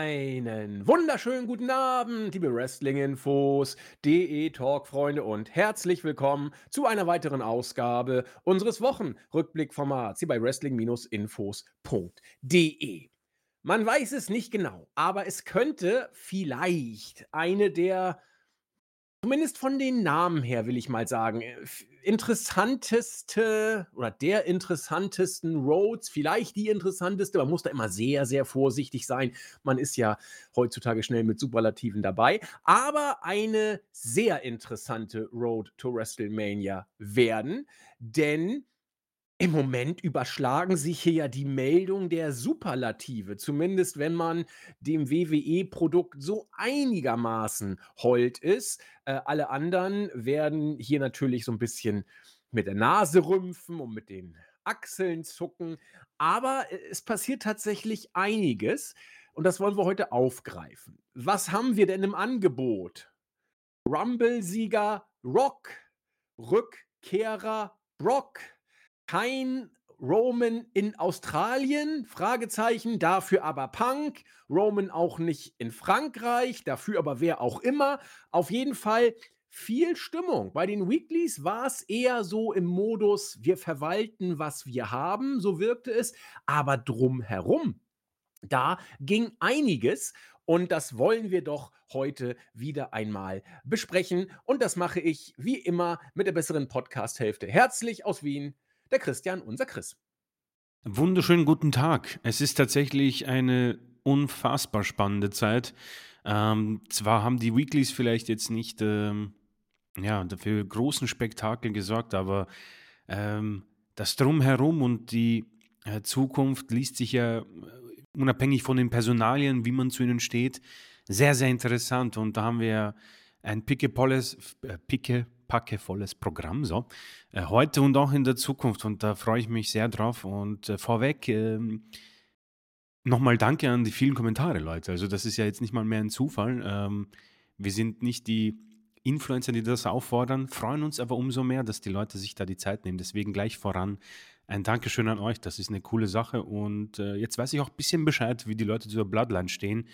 Einen wunderschönen guten Abend, liebe Wrestling-Infos, DE-Talk-Freunde und herzlich willkommen zu einer weiteren Ausgabe unseres Wochenrückblickformats hier bei Wrestling-Infos.de. Man weiß es nicht genau, aber es könnte vielleicht eine der Zumindest von den Namen her will ich mal sagen, äh, interessanteste oder der interessantesten Roads, vielleicht die interessanteste. Man muss da immer sehr, sehr vorsichtig sein. Man ist ja heutzutage schnell mit Superlativen dabei. Aber eine sehr interessante Road to WrestleMania werden, denn im Moment überschlagen sich hier ja die Meldungen der Superlative, zumindest wenn man dem WWE-Produkt so einigermaßen hold ist. Äh, alle anderen werden hier natürlich so ein bisschen mit der Nase rümpfen und mit den Achseln zucken. Aber äh, es passiert tatsächlich einiges und das wollen wir heute aufgreifen. Was haben wir denn im Angebot? Rumble-Sieger Rock, Rückkehrer Brock, kein Roman in Australien, Fragezeichen, dafür aber Punk, Roman auch nicht in Frankreich, dafür aber wer auch immer. Auf jeden Fall viel Stimmung. Bei den Weeklies war es eher so im Modus, wir verwalten, was wir haben, so wirkte es, aber drumherum, da ging einiges und das wollen wir doch heute wieder einmal besprechen. Und das mache ich wie immer mit der besseren Podcast-Hälfte. Herzlich aus Wien, der Christian, unser Chris. Wunderschönen guten Tag. Es ist tatsächlich eine unfassbar spannende Zeit. Ähm, zwar haben die Weeklies vielleicht jetzt nicht ähm, ja, dafür großen Spektakel gesorgt, aber ähm, das Drumherum und die äh, Zukunft liest sich ja äh, unabhängig von den Personalien, wie man zu ihnen steht, sehr, sehr interessant. Und da haben wir ein pickepolles, äh, picke packevolles Programm. So. Äh, heute und auch in der Zukunft. Und da freue ich mich sehr drauf. Und äh, vorweg ähm, nochmal danke an die vielen Kommentare, Leute. Also, das ist ja jetzt nicht mal mehr ein Zufall. Ähm, wir sind nicht die Influencer, die das auffordern, freuen uns aber umso mehr, dass die Leute sich da die Zeit nehmen. Deswegen gleich voran ein Dankeschön an euch. Das ist eine coole Sache. Und äh, jetzt weiß ich auch ein bisschen Bescheid, wie die Leute zur Bloodline stehen.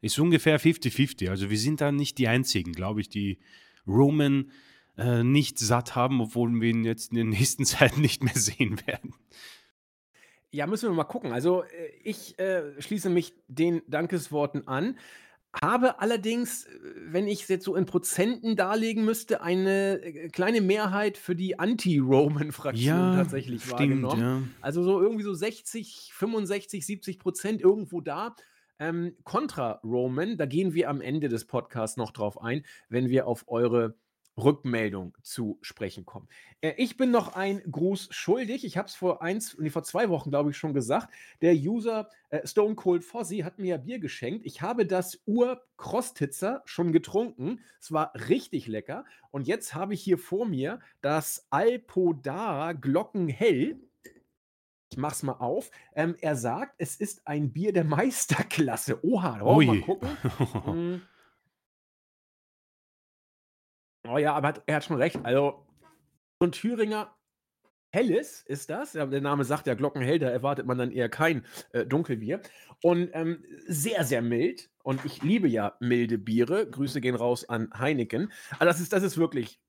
Ist ungefähr 50-50. Also wir sind da nicht die Einzigen, glaube ich, die Roman äh, nicht satt haben, obwohl wir ihn jetzt in den nächsten Zeiten nicht mehr sehen werden. Ja, müssen wir mal gucken. Also, äh, ich äh, schließe mich den Dankesworten an, habe allerdings, äh, wenn ich es jetzt so in Prozenten darlegen müsste, eine äh, kleine Mehrheit für die Anti-Roman-Fraktion Ja, tatsächlich stimmt, wahrgenommen. ja. Also so irgendwie so 60, 65, 70 Prozent irgendwo da. Ähm, kontra Roman, da gehen wir am Ende des Podcasts noch drauf ein, wenn wir auf eure Rückmeldung zu sprechen kommen. Äh, ich bin noch ein Gruß schuldig. Ich habe es vor eins, nee, vor zwei Wochen, glaube ich, schon gesagt. Der User äh, Stone Cold Fozzy hat mir ja Bier geschenkt. Ich habe das Ur-Krostitzer schon getrunken. Es war richtig lecker. Und jetzt habe ich hier vor mir das Alpodara Glockenhell. Ich mach's mal auf. Ähm, er sagt, es ist ein Bier der Meisterklasse. Oha, da wollen wir mal gucken. Oh ja, aber hat, er hat schon recht. Also, so ein Thüringer Helles ist das. Der Name sagt ja Glockenhell, da erwartet man dann eher kein äh, Dunkelbier. Und ähm, sehr, sehr mild. Und ich liebe ja milde Biere. Grüße gehen raus an Heineken. Also, das ist, das ist wirklich.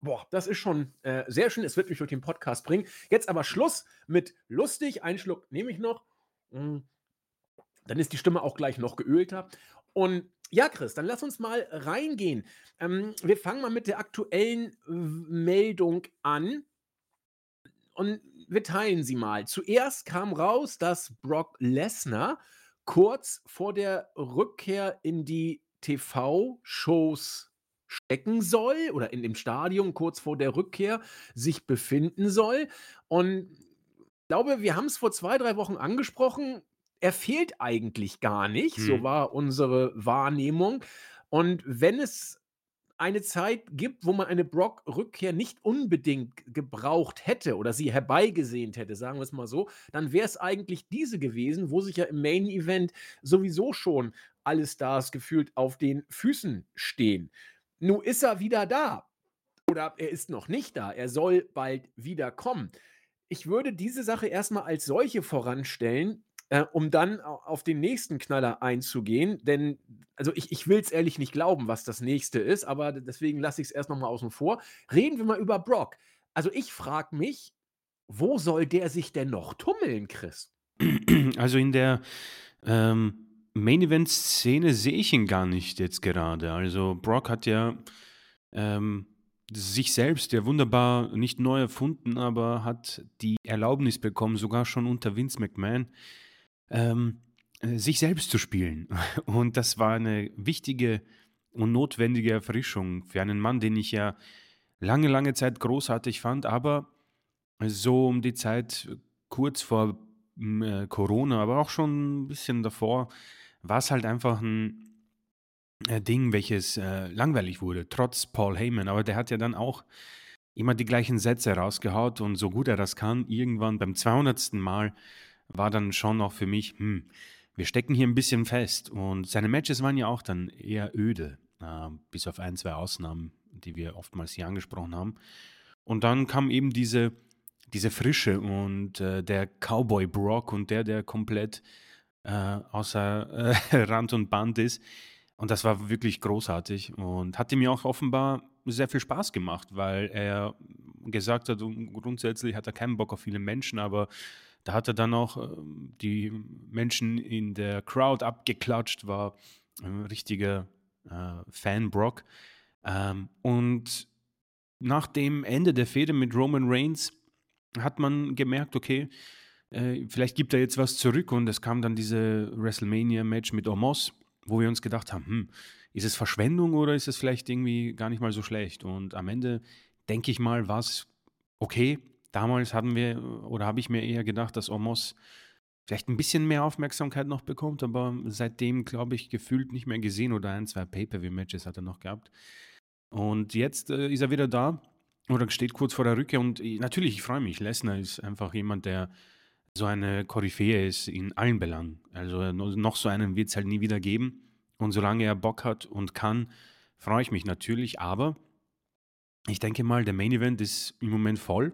Boah, das ist schon äh, sehr schön. Es wird mich durch den Podcast bringen. Jetzt aber Schluss mit lustig. Einen Schluck nehme ich noch. Mm, Dann ist die Stimme auch gleich noch geölter. Und ja, Chris, dann lass uns mal reingehen. Ähm, wir fangen mal mit der aktuellen Meldung an und wir teilen sie mal. Zuerst kam raus, dass Brock Lesnar kurz vor der Rückkehr in die TV-Shows stecken soll oder in dem Stadion kurz vor der Rückkehr sich befinden soll. Und ich glaube, wir haben es vor 2, 3 Wochen angesprochen. Er fehlt eigentlich gar nicht, so Mhm. war unsere Wahrnehmung. Und wenn es eine Zeit gibt, wo man eine Brock-Rückkehr nicht unbedingt gebraucht hätte oder sie herbeigesehnt hätte, sagen wir es mal so, dann wäre es eigentlich diese gewesen, wo sich ja im Main Event sowieso schon alle Stars gefühlt auf den Füßen stehen. Nun ist er wieder da oder er ist noch nicht da. Er soll bald wiederkommen. Ich würde diese Sache erst mal als solche voranstellen. Äh, um dann auf den nächsten Knaller einzugehen, denn also ich, ich will es ehrlich nicht glauben, was das nächste ist, aber deswegen lasse ich es erst nochmal außen vor. Reden wir mal über Brock. Also ich frage mich, wo soll der sich denn noch tummeln, Chris? Also in der ähm, Main Event Szene sehe ich ihn gar nicht jetzt gerade. Also Brock hat ja ähm, sich selbst ja wunderbar nicht neu erfunden, aber hat die Erlaubnis bekommen, sogar schon unter Vince McMahon, ähm, äh, sich selbst zu spielen. Und das war eine wichtige und notwendige Erfrischung für einen Mann, den ich ja lange, lange Zeit großartig fand, aber so um die Zeit kurz vor äh, Corona, aber auch schon ein bisschen davor, war es halt einfach ein äh, Ding, welches äh, langweilig wurde, trotz Paul Heyman. Aber der hat ja dann auch immer die gleichen Sätze rausgehaut und so gut er das kann, irgendwann beim 200. Mal war dann schon noch für mich, hm, wir stecken hier ein bisschen fest. Und seine Matches waren ja auch dann eher öde, äh, bis auf ein, zwei Ausnahmen, die wir oftmals hier angesprochen haben. Und dann kam eben diese, diese Frische und äh, der Cowboy Brock und der, der komplett äh, außer äh, Rand und Band ist. Und das war wirklich großartig und hatte mir auch offenbar sehr viel Spaß gemacht, weil er gesagt hat, grundsätzlich hat er keinen Bock auf viele Menschen, aber da hat er dann auch ähm, die Menschen in der Crowd abgeklatscht, war ein richtiger äh, Fan Brock. Ähm, und nach dem Ende der Fehde mit Roman Reigns hat man gemerkt, okay, äh, vielleicht gibt er jetzt was zurück und es kam dann diese WrestleMania-Match mit Omos, wo wir uns gedacht haben, hm, ist es Verschwendung oder ist es vielleicht irgendwie gar nicht mal so schlecht? Und am Ende denke ich mal, war es okay, Damals hatten wir oder habe ich mir eher gedacht, dass Omos vielleicht ein bisschen mehr Aufmerksamkeit noch bekommt, aber seitdem, glaube ich, gefühlt nicht mehr gesehen oder ein, zwei Pay-Per-View-Matches hat er noch gehabt. Und jetzt äh, ist er wieder da oder steht kurz vor der Rückkehr und ich, natürlich, ich freue mich. Lesnar ist einfach jemand, der so eine Koryphäe ist in allen Belangen. Also noch so einen wird es halt nie wieder geben. Und solange er Bock hat und kann, freue ich mich natürlich. Aber ich denke mal, der Main Event ist im Moment voll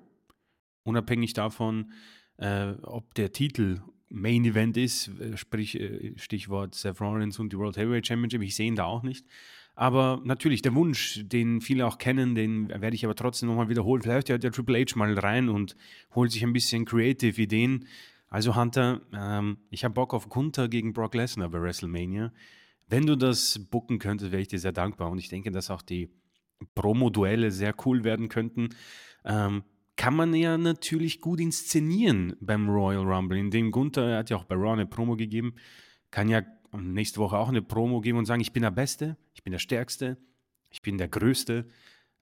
unabhängig davon, äh, ob der Titel Main Event ist, äh, sprich äh, Stichwort Seth Rollins und die World Heavyweight Championship, ich sehe ihn da auch nicht. Aber natürlich, der Wunsch, den viele auch kennen, den werde ich aber trotzdem nochmal wiederholen. Vielleicht hört der Triple H mal rein und holt sich ein bisschen Creative Ideen. Also Hunter, ähm, ich habe Bock auf Gunther gegen Brock Lesnar bei WrestleMania. Wenn du das booken könntest, wäre ich dir sehr dankbar. Und ich denke, dass auch die Promo-Duelle sehr cool werden könnten. Ähm, kann man ja natürlich gut inszenieren beim Royal Rumble. In dem Gunther, er hat ja auch bei Raw eine Promo gegeben, kann ja nächste Woche auch eine Promo geben und sagen, ich bin der Beste, ich bin der Stärkste, ich bin der Größte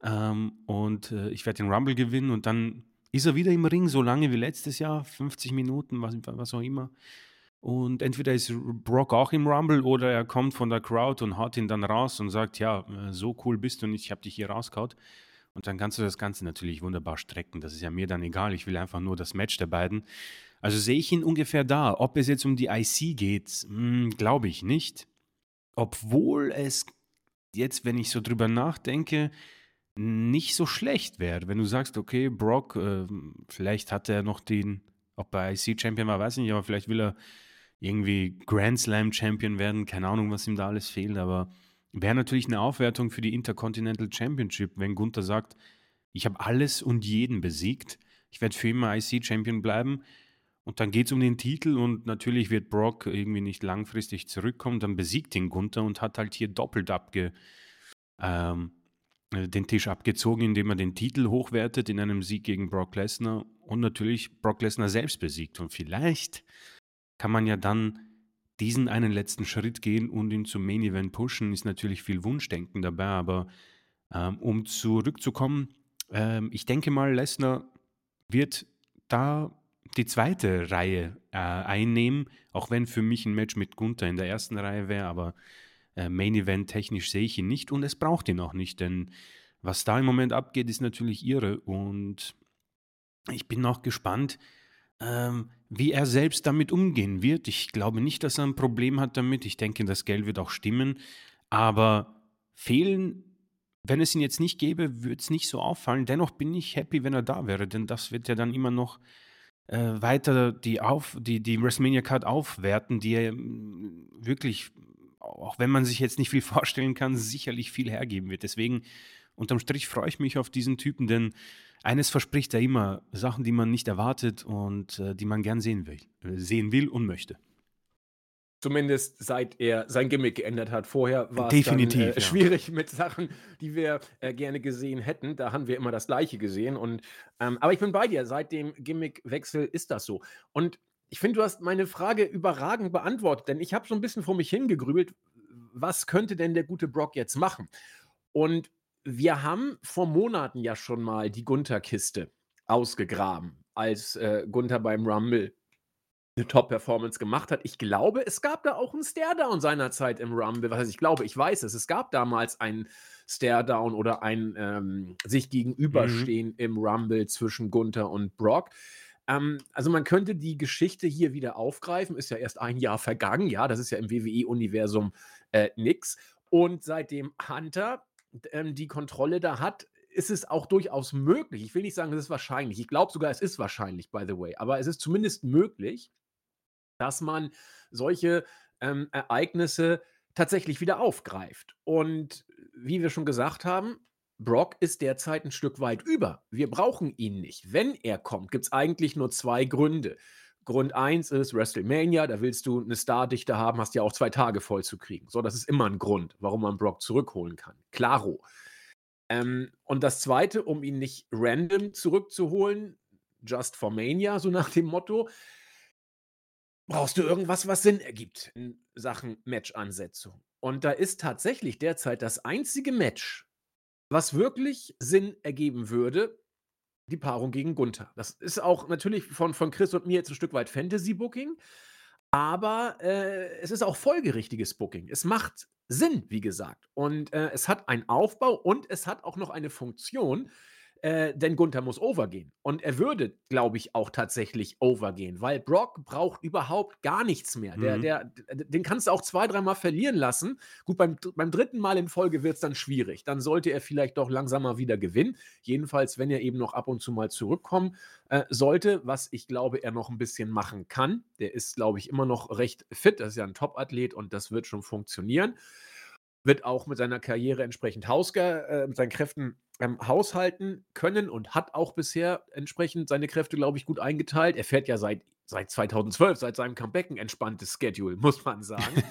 ähm, und äh, ich werde den Rumble gewinnen und dann ist er wieder im Ring, so lange wie letztes Jahr, 50 Minuten, was, was auch immer. Und entweder ist Brock auch im Rumble oder er kommt von der Crowd und haut ihn dann raus und sagt, ja, äh, so cool bist du nicht, ich habe dich hier rausgehaut. Und dann kannst du das Ganze natürlich wunderbar strecken. Das ist ja mir dann egal. Ich will einfach nur das Match der beiden. Also sehe ich ihn ungefähr da. Ob es jetzt um die IC geht, hm, glaube ich nicht. Obwohl es jetzt, wenn ich so drüber nachdenke, nicht so schlecht wäre. Wenn du sagst, okay, Brock, äh, vielleicht hat er noch den, ob er IC-Champion war, weiß ich nicht, aber vielleicht will er irgendwie Grand Slam-Champion werden. Keine Ahnung, was ihm da alles fehlt, aber Wäre natürlich eine Aufwertung für die Intercontinental Championship, wenn Gunther sagt, ich habe alles und jeden besiegt. Ich werde für immer IC-Champion bleiben. Und dann geht es um den Titel und natürlich wird Brock irgendwie nicht langfristig zurückkommen. Dann besiegt ihn Gunther und hat halt hier doppelt abge, ähm, äh, den Tisch abgezogen, indem er den Titel hochwertet in einem Sieg gegen Brock Lesnar und natürlich Brock Lesnar selbst besiegt. Und vielleicht kann man ja dann diesen einen letzten Schritt gehen und ihn zum Main Event pushen, ist natürlich viel Wunschdenken dabei, aber ähm, um zurückzukommen, ähm, ich denke mal, Lesnar wird da die zweite Reihe äh, einnehmen, auch wenn für mich ein Match mit Gunther in der ersten Reihe wäre, aber äh, Main Event technisch sehe ich ihn nicht und es braucht ihn auch nicht, denn was da im Moment abgeht, ist natürlich irre und ich bin auch gespannt, ähm, wie er selbst damit umgehen wird. Ich glaube nicht, dass er ein Problem hat damit. Ich denke, das Geld wird auch stimmen. Aber fehlen, wenn es ihn jetzt nicht gäbe, würde es nicht so auffallen. Dennoch bin ich happy, wenn er da wäre, denn das wird ja dann immer noch äh, weiter die, auf, die, die WrestleMania Card aufwerten, die er mm, wirklich, auch wenn man sich jetzt nicht viel vorstellen kann, sicherlich viel hergeben wird. Deswegen, unterm Strich freue ich mich auf diesen Typen, denn eines verspricht er immer, Sachen, die man nicht erwartet und äh, die man gern sehen will, äh, sehen will und möchte. Zumindest seit er sein Gimmick geändert hat. Vorher war es dann, äh, ja. schwierig mit Sachen, die wir äh, gerne gesehen hätten. Da haben wir immer das Gleiche gesehen. Und, ähm, aber ich bin bei dir. Seit dem Gimmickwechsel ist das so. Und ich finde, du hast meine Frage überragend beantwortet, denn ich habe so ein bisschen vor mich hingegrübelt, was könnte denn der gute Brock jetzt machen? Und wir haben vor Monaten ja schon mal die Gunther-Kiste ausgegraben, als äh, Gunther beim Rumble eine Top-Performance gemacht hat. Ich glaube, es gab da auch einen Stare-Down seinerzeit im Rumble. Was heißt, ich glaube, ich weiß es. Es gab damals einen Stare-Down oder ein ähm, sich Mhm. gegenüberstehen im Rumble zwischen Gunther und Brock. Ähm, also man könnte die Geschichte hier wieder aufgreifen. Ist ja erst ein Jahr vergangen. Ja, das ist ja im WWE-Universum äh, nix. Und seitdem Hunter ähm, die Kontrolle da hat, ist es auch durchaus möglich. Ich will nicht sagen, es ist wahrscheinlich. Ich glaube sogar, es ist wahrscheinlich, by the way. Aber es ist zumindest möglich, dass man solche ähm, Ereignisse tatsächlich wieder aufgreift. Und wie wir schon gesagt haben, Brock ist derzeit ein Stück weit über. Wir brauchen ihn nicht. Wenn er kommt, gibt es eigentlich nur zwei Gründe. Grund 1 ist WrestleMania, da willst du eine Stardichte haben, hast ja auch zwei Tage voll zu kriegen. So, das ist immer ein Grund, warum man Brock zurückholen kann. Klaro. Ähm, und das Zweite, um ihn nicht random zurückzuholen, just for Mania, so nach dem Motto, brauchst du irgendwas, was Sinn ergibt in Sachen Match-Ansetzung. Und da ist tatsächlich derzeit das einzige Match, was wirklich Sinn ergeben würde, die Paarung gegen Gunther. Das ist auch natürlich von, von Chris und mir jetzt ein Stück weit Fantasy-Booking, aber äh, es ist auch folgerichtiges Booking. Es macht Sinn, wie gesagt. Und äh, es hat einen Aufbau und es hat auch noch eine Funktion, äh, denn Gunther muss overgehen. Und er würde, glaube ich, auch tatsächlich overgehen, weil Brock braucht überhaupt gar nichts mehr. Der, Mhm. der, d- den kannst du auch zwei, dreimal verlieren lassen. Gut, beim, beim dritten Mal in Folge wird es dann schwierig. Dann sollte er vielleicht doch langsamer wieder gewinnen. Jedenfalls, wenn er eben noch ab und zu mal zurückkommen äh, sollte, was ich glaube, er noch ein bisschen machen kann. Der ist, glaube ich, immer noch recht fit. Das ist ja ein Top-Athlet und das wird schon funktionieren wird auch mit seiner Karriere entsprechend hausge äh, mit seinen Kräften ähm, haushalten können und hat auch bisher entsprechend seine Kräfte, glaube ich, gut eingeteilt. Er fährt ja seit, seit 2012, seit seinem Comeback ein entspanntes Schedule, muss man sagen.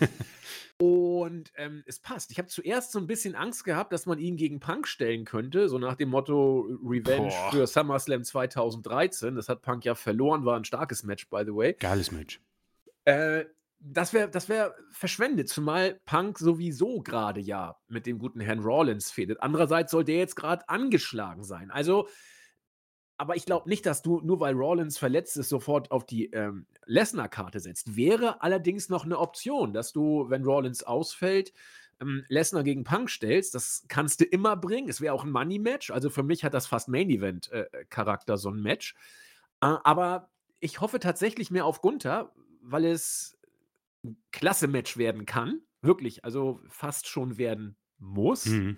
Und ähm, es passt. Ich habe zuerst so ein bisschen Angst gehabt, dass man ihn gegen Punk stellen könnte, so nach dem Motto Revenge Boah. für SummerSlam 2013. Das hat Punk ja verloren, war ein starkes Match, by the way. Geiles Match. Äh, das wäre das wär verschwendet, zumal Punk sowieso gerade ja mit dem guten Herrn Rollins fädet. Andererseits soll der jetzt gerade angeschlagen sein. Also, aber ich glaube nicht, dass du, nur weil Rollins verletzt ist, sofort auf die ähm, Lesnar-Karte setzt. Wäre allerdings noch eine Option, dass du, wenn Rollins ausfällt, ähm, Lesnar gegen Punk stellst. Das kannst du immer bringen. Es wäre auch ein Money-Match. Also für mich hat das fast Main-Event-Charakter, so ein Match. Äh, aber ich hoffe tatsächlich mehr auf Gunther, weil es klasse Match werden kann. Wirklich, also fast schon werden muss. Mhm.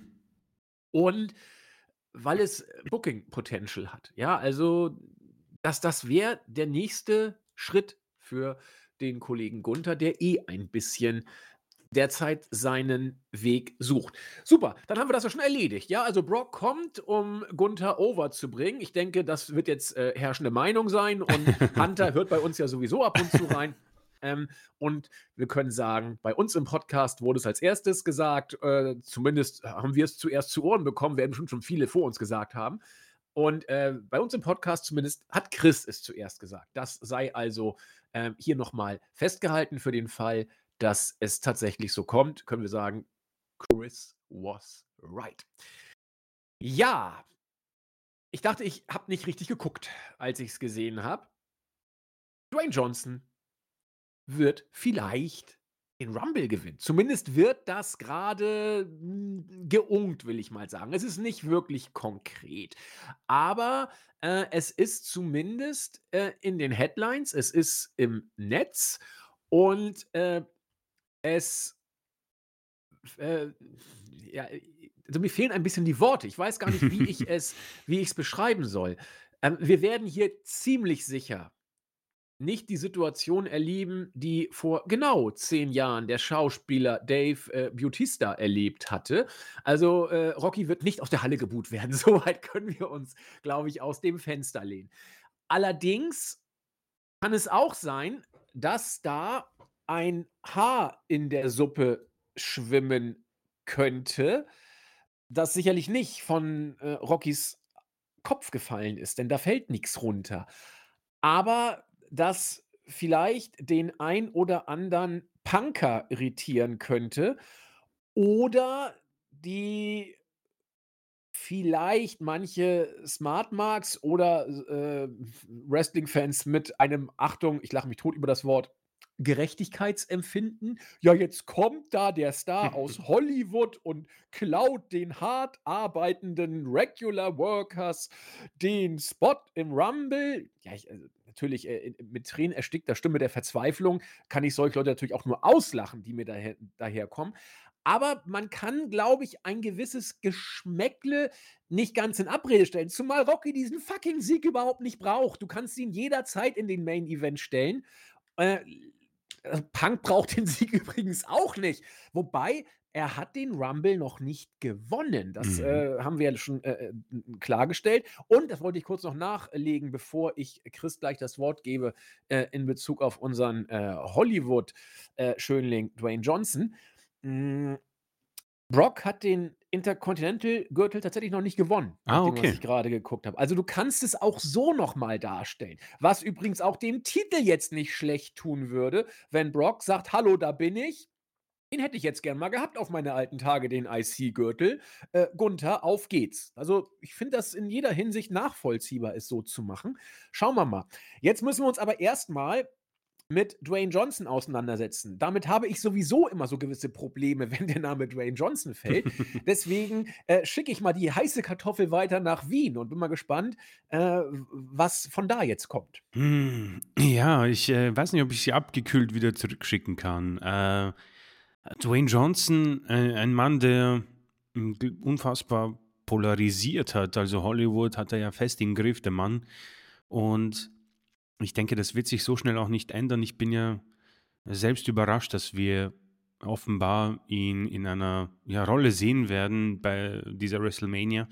Und weil es Booking Potential hat. Ja, also das, das wäre der nächste Schritt für den Kollegen Gunther, der eh ein bisschen derzeit seinen Weg sucht. Super, dann haben wir das ja schon erledigt. Ja, also Brock kommt, um Gunther over zu bringen. Ich denke, das wird jetzt äh, herrschende Meinung sein und Hunter hört bei uns ja sowieso ab und zu rein. Ähm, und wir können sagen, bei uns im Podcast wurde es als erstes gesagt, äh, zumindest haben wir es zuerst zu Ohren bekommen, werden bestimmt schon viele vor uns gesagt haben. Und äh, bei uns im Podcast zumindest hat Chris es zuerst gesagt. Das sei also ähm, hier nochmal festgehalten für den Fall, dass es tatsächlich so kommt, können wir sagen, Chris was right. Ja, ich dachte, ich habe nicht richtig geguckt, als ich es gesehen habe. Dwayne Johnson wird vielleicht den Rumble gewinnen. Zumindest wird das gerade mm, geungt, will ich mal sagen. Es ist nicht wirklich konkret. Aber äh, es ist zumindest äh, in den Headlines, es ist im Netz und äh, es äh, ja, also mir fehlen ein bisschen die Worte. Ich weiß gar nicht, wie ich es, wie ich es beschreiben soll. Ähm, wir werden hier ziemlich sicher nicht die Situation erleben, die vor genau 10 Jahren der Schauspieler Dave, äh, Bautista erlebt hatte. Also, äh, Rocky wird nicht aus der Halle geboot werden. So weit können wir uns, glaube ich, aus dem Fenster lehnen. Allerdings kann es auch sein, dass da ein Haar in der Suppe schwimmen könnte, das sicherlich nicht von, äh, Rockys Kopf gefallen ist, denn da fällt nix runter. Aber das vielleicht den ein oder anderen Punker irritieren könnte oder die vielleicht manche Smart Marks oder, äh, Wrestling-Fans mit einem Achtung, ich lache mich tot über das Wort, Gerechtigkeitsempfinden. Ja, jetzt kommt da der Star aus Hollywood und klaut den hart arbeitenden Regular Workers den Spot im Rumble. Ja, ich, also natürlich äh, mit Tränen erstickter Stimme der Verzweiflung kann ich solche Leute natürlich auch nur auslachen, die mir daher, daherkommen. Aber man kann, glaube ich, ein gewisses Geschmäckle nicht ganz in Abrede stellen. Zumal Rocky diesen fucking Sieg überhaupt nicht braucht. Du kannst ihn jederzeit in den Main Event stellen. Äh, Punk braucht den Sieg übrigens auch nicht. Wobei, er hat den Rumble noch nicht gewonnen. Das Mhm. äh, haben wir ja schon äh, äh, klargestellt. Und das wollte ich kurz noch nachlegen, bevor ich Chris gleich das Wort gebe, äh, in Bezug auf unseren äh, Hollywood-Schönling Dwayne Johnson. Mm, Brock hat den Intercontinental-Gürtel tatsächlich noch nicht gewonnen, Ah, nach dem, was okay. ich gerade geguckt habe. Also du kannst es auch so noch mal darstellen, was übrigens auch dem Titel jetzt nicht schlecht tun würde, wenn Brock sagt: „Hallo, da bin ich. Den hätte ich jetzt gern mal gehabt auf meine alten Tage, den IC-Gürtel. Äh, Gunther, auf geht's.“ Also, ich finde das in jeder Hinsicht nachvollziehbar, es so zu machen. Schauen wir mal. Jetzt müssen wir uns aber erst mal mit Dwayne Johnson auseinandersetzen. Damit habe ich sowieso immer so gewisse Probleme, wenn der Name Dwayne Johnson fällt. Deswegen, äh, schicke ich mal die heiße Kartoffel weiter nach Wien und bin mal gespannt, äh, was von da jetzt kommt. Hm, ja, ich, äh, weiß nicht, ob ich sie abgekühlt wieder zurückschicken kann. Dwayne Johnson, äh, ein Mann, der, hm, g unfassbar polarisiert hat. Also, Hollywood hat er ja fest im Griff, der Mann. Und ich denke, das wird sich so schnell auch nicht ändern. Ich bin ja selbst überrascht, dass wir offenbar ihn in einer, ja, Rolle sehen werden bei dieser WrestleMania.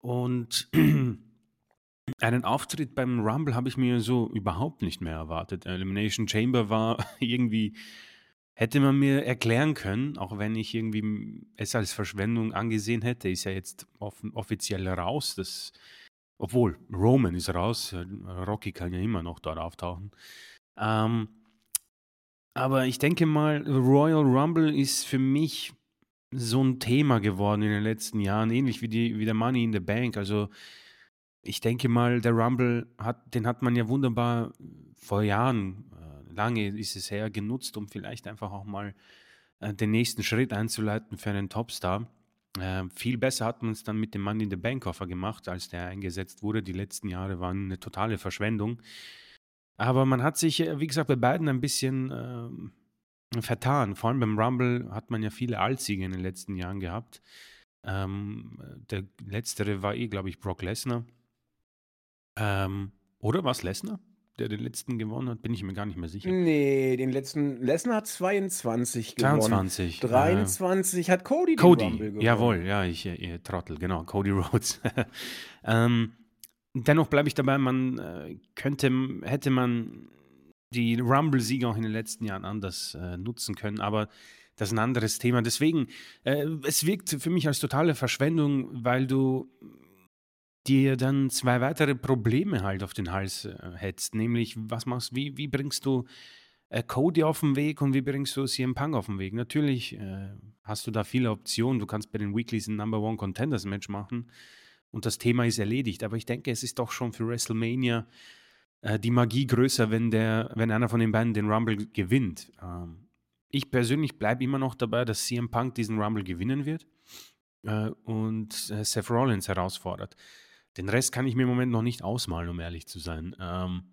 Und einen Auftritt beim Rumble habe ich mir so überhaupt nicht mehr erwartet. Elimination Chamber war irgendwie hätte man mir erklären können, auch wenn ich irgendwie es als Verschwendung angesehen hätte. Ist ja jetzt offen offiziell raus, das obwohl, Roman ist raus, Rocky kann ja immer noch dort auftauchen. Ähm, aber ich denke mal, Royal Rumble ist für mich so ein Thema geworden in den letzten Jahren, ähnlich wie die wie der Money in the Bank. Also, ich denke mal, der Rumble hat den hat man ja wunderbar vor Jahren, lange ist es her, genutzt, um vielleicht einfach auch mal, äh, den nächsten Schritt einzuleiten für einen Topstar. Ähm, viel besser hat man es dann mit dem Money in the Bank Koffer gemacht, als der eingesetzt wurde. Die letzten Jahre waren eine totale Verschwendung. Aber man hat sich, äh, wie gesagt, bei beiden ein bisschen, ähm, vertan. Vor allem beim Rumble hat man ja viele Altsiege in den letzten Jahren gehabt. Ähm, der letztere war eh, glaube ich, Brock Lesnar. Ähm, oder war's Lesnar, der den letzten gewonnen hat? Bin ich mir gar nicht mehr sicher. Ne, den letzten Lesnar hat 22 gewonnen. 22, äh 23 hat Cody den Rumble Cody, gewonnen. jawohl, ja, ich, äh, ihr Trottel, genau, Cody Rhodes. Ähm, dennoch bleibe ich dabei, man, äh, könnte hätte man die Rumble-Siege auch in den letzten Jahren anders, äh, nutzen können, aber das ist ein anderes Thema. Deswegen, äh, es wirkt für mich als totale Verschwendung, weil du dir dann 2 weitere Probleme halt auf den Hals, äh, hetzt. Nämlich, was machst wie wie bringst du, äh, Cody auf 'n Weg und wie bringst du CM Punk auf 'n Weg? Natürlich, äh, hast du da viele Optionen. Du kannst bei den Weeklies 'n Number One Contenders Match machen und das Thema ist erledigt. Aber ich denke, es ist doch schon für WrestleMania, äh, die Magie größer, wenn der wenn einer von den beiden den Rumble gewinnt. Ähm, ich persönlich bleibe immer noch dabei, dass CM Punk diesen Rumble gewinnen wird, äh, und, äh, Seth Rollins herausfordert. Den Rest kann ich mir im Moment noch nicht ausmalen, um ehrlich zu sein. Ähm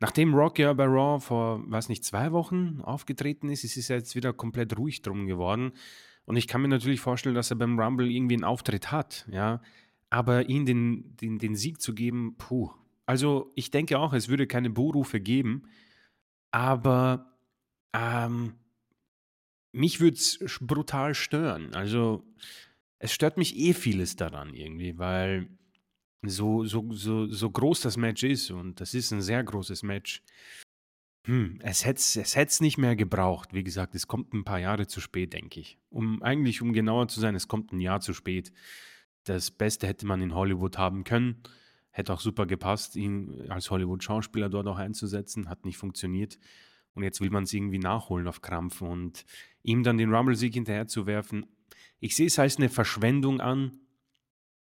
nachdem Rock ja bei Raw vor, weiß nicht, 2 Wochen aufgetreten ist, ist es ja jetzt wieder komplett ruhig drum geworden. Und ich kann mir natürlich vorstellen, dass er beim Rumble irgendwie 'n Auftritt hat, ja. Aber ihm den den den Sieg zu geben, puh, Also, ich denke auch, es würde keine Buhrufe geben, aber, ähm mich würde es brutal stören. Also, es stört mich eh vieles daran irgendwie, weil so so so so groß das Match ist und das ist ein sehr großes Match. Hm, es hätte es hätte nicht mehr gebraucht. Wie gesagt, es kommt ein paar Jahre zu spät, denke ich. Um eigentlich um genauer zu sein, es kommt ein Jahr zu spät. Das Beste hätte man in Hollywood haben können. Hätte auch super gepasst, ihn als Hollywood-Schauspieler dort auch einzusetzen. Hat nicht funktioniert. Und jetzt will man es irgendwie nachholen auf Krampf und ihm dann den Rumble-Sieg hinterherzuwerfen. Ich sehe es als eine Verschwendung an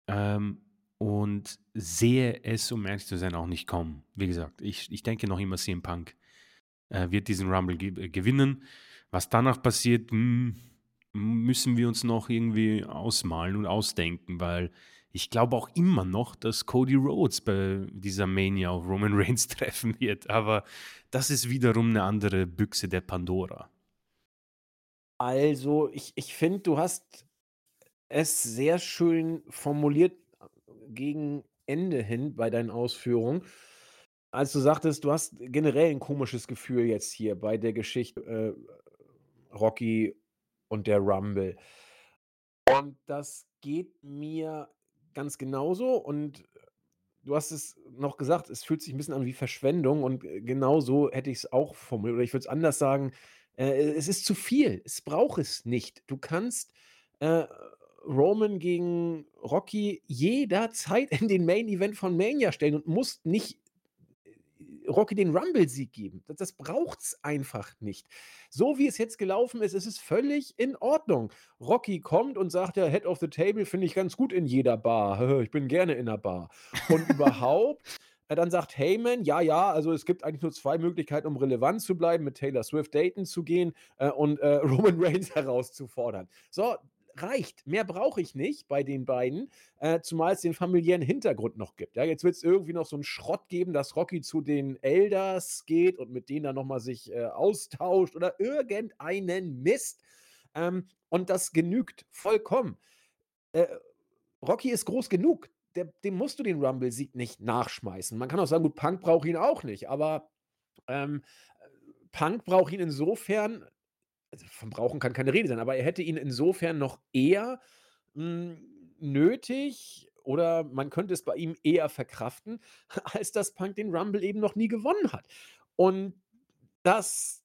ähm, und sehe es, um ehrlich zu sein, auch nicht kommen. Wie gesagt, ich, ich denke noch immer, CM Punk äh, wird diesen Rumble ge äh, gewinnen. Was danach passiert, müssen wir uns noch irgendwie ausmalen und ausdenken, weil ich glaube auch immer noch, dass Cody Rhodes bei dieser Mania auf Roman Reigns treffen wird. Aber das ist wiederum eine andere Büchse der Pandora. Also, ich ich finde, du hast es sehr schön formuliert äh, gegen Ende hin bei deinen Ausführungen, als du sagtest, du hast generell ein komisches Gefühl jetzt hier bei der Geschichte, äh, Rocky und der Rumble. Und das geht mir ganz genauso und du hast es noch gesagt, es fühlt sich ein bisschen an wie Verschwendung und, äh, genau so hätte ich es auch formuliert oder ich würde es anders sagen, äh, es ist zu viel. Es braucht es nicht. Du kannst, äh, Roman gegen Rocky jederzeit in den Main Event von Mania stellen und musst nicht Rocky den Rumble-Sieg geben. Das, das braucht es einfach nicht. So wie es jetzt gelaufen ist, ist es völlig in Ordnung. Rocky kommt und sagt ja, Head of the Table finde ich ganz gut in jeder Bar. Ich bin gerne in der Bar. Und überhaupt, äh, dann sagt Heyman, ja, ja, also es gibt eigentlich nur zwei Möglichkeiten, um relevant zu bleiben, mit Taylor Swift daten zu gehen äh, und äh, Roman Reigns herauszufordern. So, reicht. Mehr brauche ich nicht bei den beiden, äh, zumal es den familiären Hintergrund noch gibt. Ja, jetzt wird es irgendwie noch so einen Schrott geben, dass Rocky zu den Elders geht und mit denen dann nochmal sich äh, austauscht oder irgendeinen Mist. Ähm, und das genügt vollkommen. Äh, Rocky ist groß genug. Der, dem musst du den Rumble-Sieg nicht nachschmeißen. Man kann auch sagen, gut, Punk braucht ihn auch nicht, aber ähm, Punk braucht ihn insofern, also von brauchen kann keine Rede sein, aber er hätte ihn insofern noch eher hm, nötig oder man könnte es bei ihm eher verkraften, als dass Punk den Rumble eben noch nie gewonnen hat. Und das,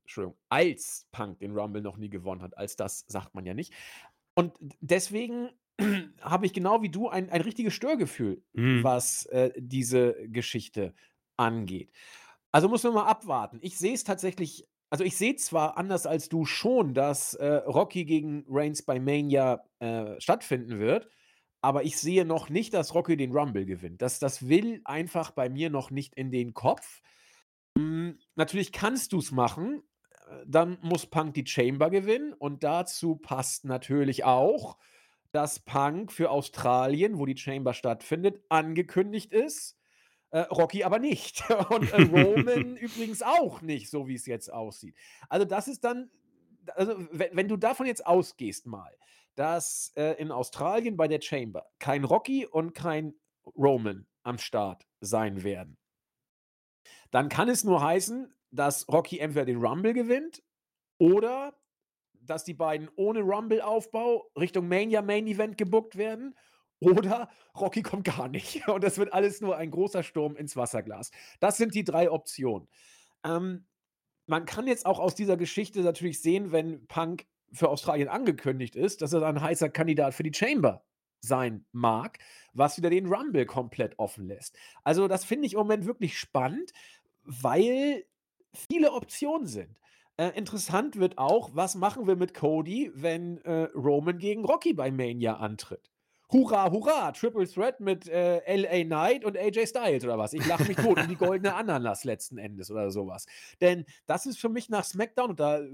Entschuldigung, als Punk den Rumble noch nie gewonnen hat, als das sagt man ja nicht. Und deswegen habe ich genau wie du ein, ein richtiges Störgefühl, Mhm. was äh, diese Geschichte angeht. Also muss man mal abwarten. Ich sehe es tatsächlich also, ich sehe zwar anders als du schon, dass, äh, Rocky gegen Reigns bei Mania, äh, stattfinden wird, aber ich sehe noch nicht, dass Rocky den Rumble gewinnt. Das das will einfach bei mir noch nicht in den Kopf. Hm, natürlich kannst du's machen, äh, dann muss Punk die Chamber gewinnen und dazu passt natürlich auch, dass Punk für Australien, wo die Chamber stattfindet, angekündigt ist äh, Rocky aber nicht. Und äh, Roman übrigens auch nicht, so wie es jetzt aussieht. Also, das ist dann, also, wenn, wenn du davon jetzt ausgehst, mal, dass äh, in Australien bei der Chamber kein Rocky und kein Roman am Start sein werden, dann kann es nur heißen, dass Rocky entweder den Rumble gewinnt oder dass die beiden ohne Rumble-Aufbau Richtung Mania Main Event gebuckt werden oder Rocky kommt gar nicht und das wird alles nur ein großer Sturm ins Wasserglas. Das sind die 3 Optionen. Ähm, man kann jetzt auch aus dieser Geschichte natürlich sehen, wenn Punk für Australien angekündigt ist, dass er ein heißer Kandidat für die Chamber sein mag, was wieder den Rumble komplett offen lässt. Also, das finde ich im Moment wirklich spannend, weil viele Optionen sind. Äh, interessant wird auch, was machen wir mit Cody, wenn, äh, Roman gegen Rocky bei Mania antritt? Hurra, hurra, Triple Threat mit äh, LA Knight und AJ Styles oder was. Ich lache mich tot um die goldene Ananas letzten Endes oder sowas. Denn das ist für mich nach SmackDown, und da äh,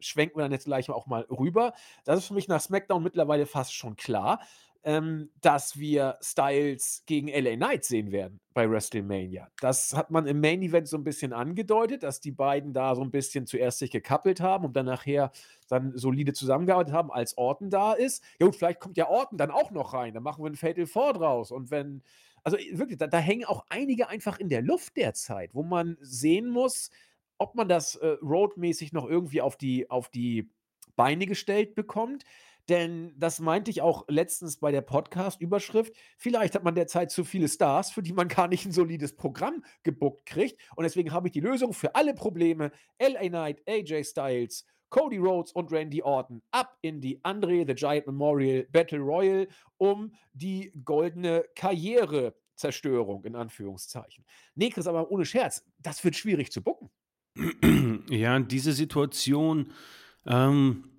schwenken wir dann jetzt gleich auch mal rüber, das ist für mich nach SmackDown mittlerweile fast schon klar ähm, dass wir Styles gegen LA Knight sehen werden bei WrestleMania. Das hat man im Main Event so ein bisschen angedeutet, dass die beiden da so ein bisschen zuerst sich gekappelt haben und dann nachher dann solide zusammengearbeitet haben, als Orton da ist. Ja gut, vielleicht kommt ja Orton dann auch noch rein, dann machen wir ein Fatal Four draus und wenn also wirklich, da, da hängen auch einige einfach in der Luft derzeit, wo man sehen muss, ob man das äh, roadmäßig noch irgendwie auf die, auf die Beine gestellt bekommt. Denn das meinte ich auch letztens bei der Podcast-Überschrift. Vielleicht hat man derzeit zu viele Stars, für die man gar nicht ein solides Programm gebuckt kriegt. Und deswegen habe ich die Lösung für alle Probleme. LA Knight, AJ Styles, Cody Rhodes und Randy Orton ab in die Andre the Giant Memorial Battle Royal, um die goldene Karrierezerstörung in Anführungszeichen. Nee, Chris, aber ohne Scherz, das wird schwierig zu bucken. Ja, diese Situation ähm,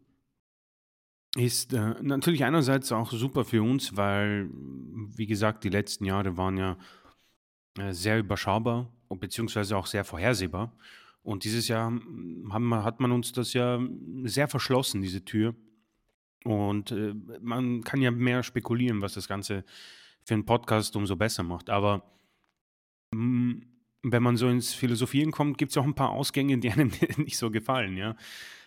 ist äh, natürlich einerseits auch super für uns, weil, wie gesagt, die letzten Jahre waren ja äh, sehr überschaubar und beziehungsweise auch sehr vorhersehbar. Und dieses Jahr haben, hat man uns das ja sehr verschlossen, diese Tür. Und äh, man kann ja mehr spekulieren, was das Ganze für einen Podcast umso besser macht. Aber mh, mm, wenn man so ins Philosophieren kommt, gibt es auch ein paar Ausgänge, die einem nicht so gefallen, ja.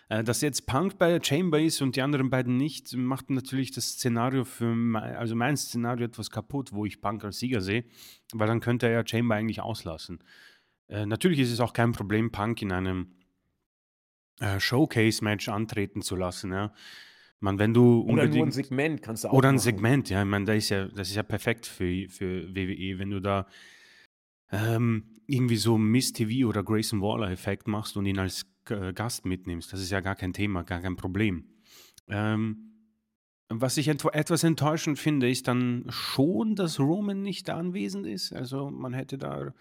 Äh, dass jetzt Punk bei Chamber ist und die anderen beiden nicht, macht natürlich das Szenario für mein, also mein Szenario etwas kaputt, wo ich Punk als Sieger sehe, weil dann könnte er ja Chamber eigentlich auslassen. Äh, natürlich ist es auch kein Problem, Punk in einem äh, Showcase-Match antreten zu lassen, ja. Man, wenn du oder nur ein Segment kannst du auch Oder ein machen. Segment, ja. Ich meine, das ist ja, das ist ja perfekt für, für WWE, wenn du da ähm, irgendwie so Miss TV oder Grayson Waller-Effekt machst und ihn als Gast mitnimmst. Das ist ja gar kein Thema, gar kein Problem. Ähm, was ich etwas enttäuschend finde, ist dann schon, dass Roman nicht da anwesend ist. Also man hätte da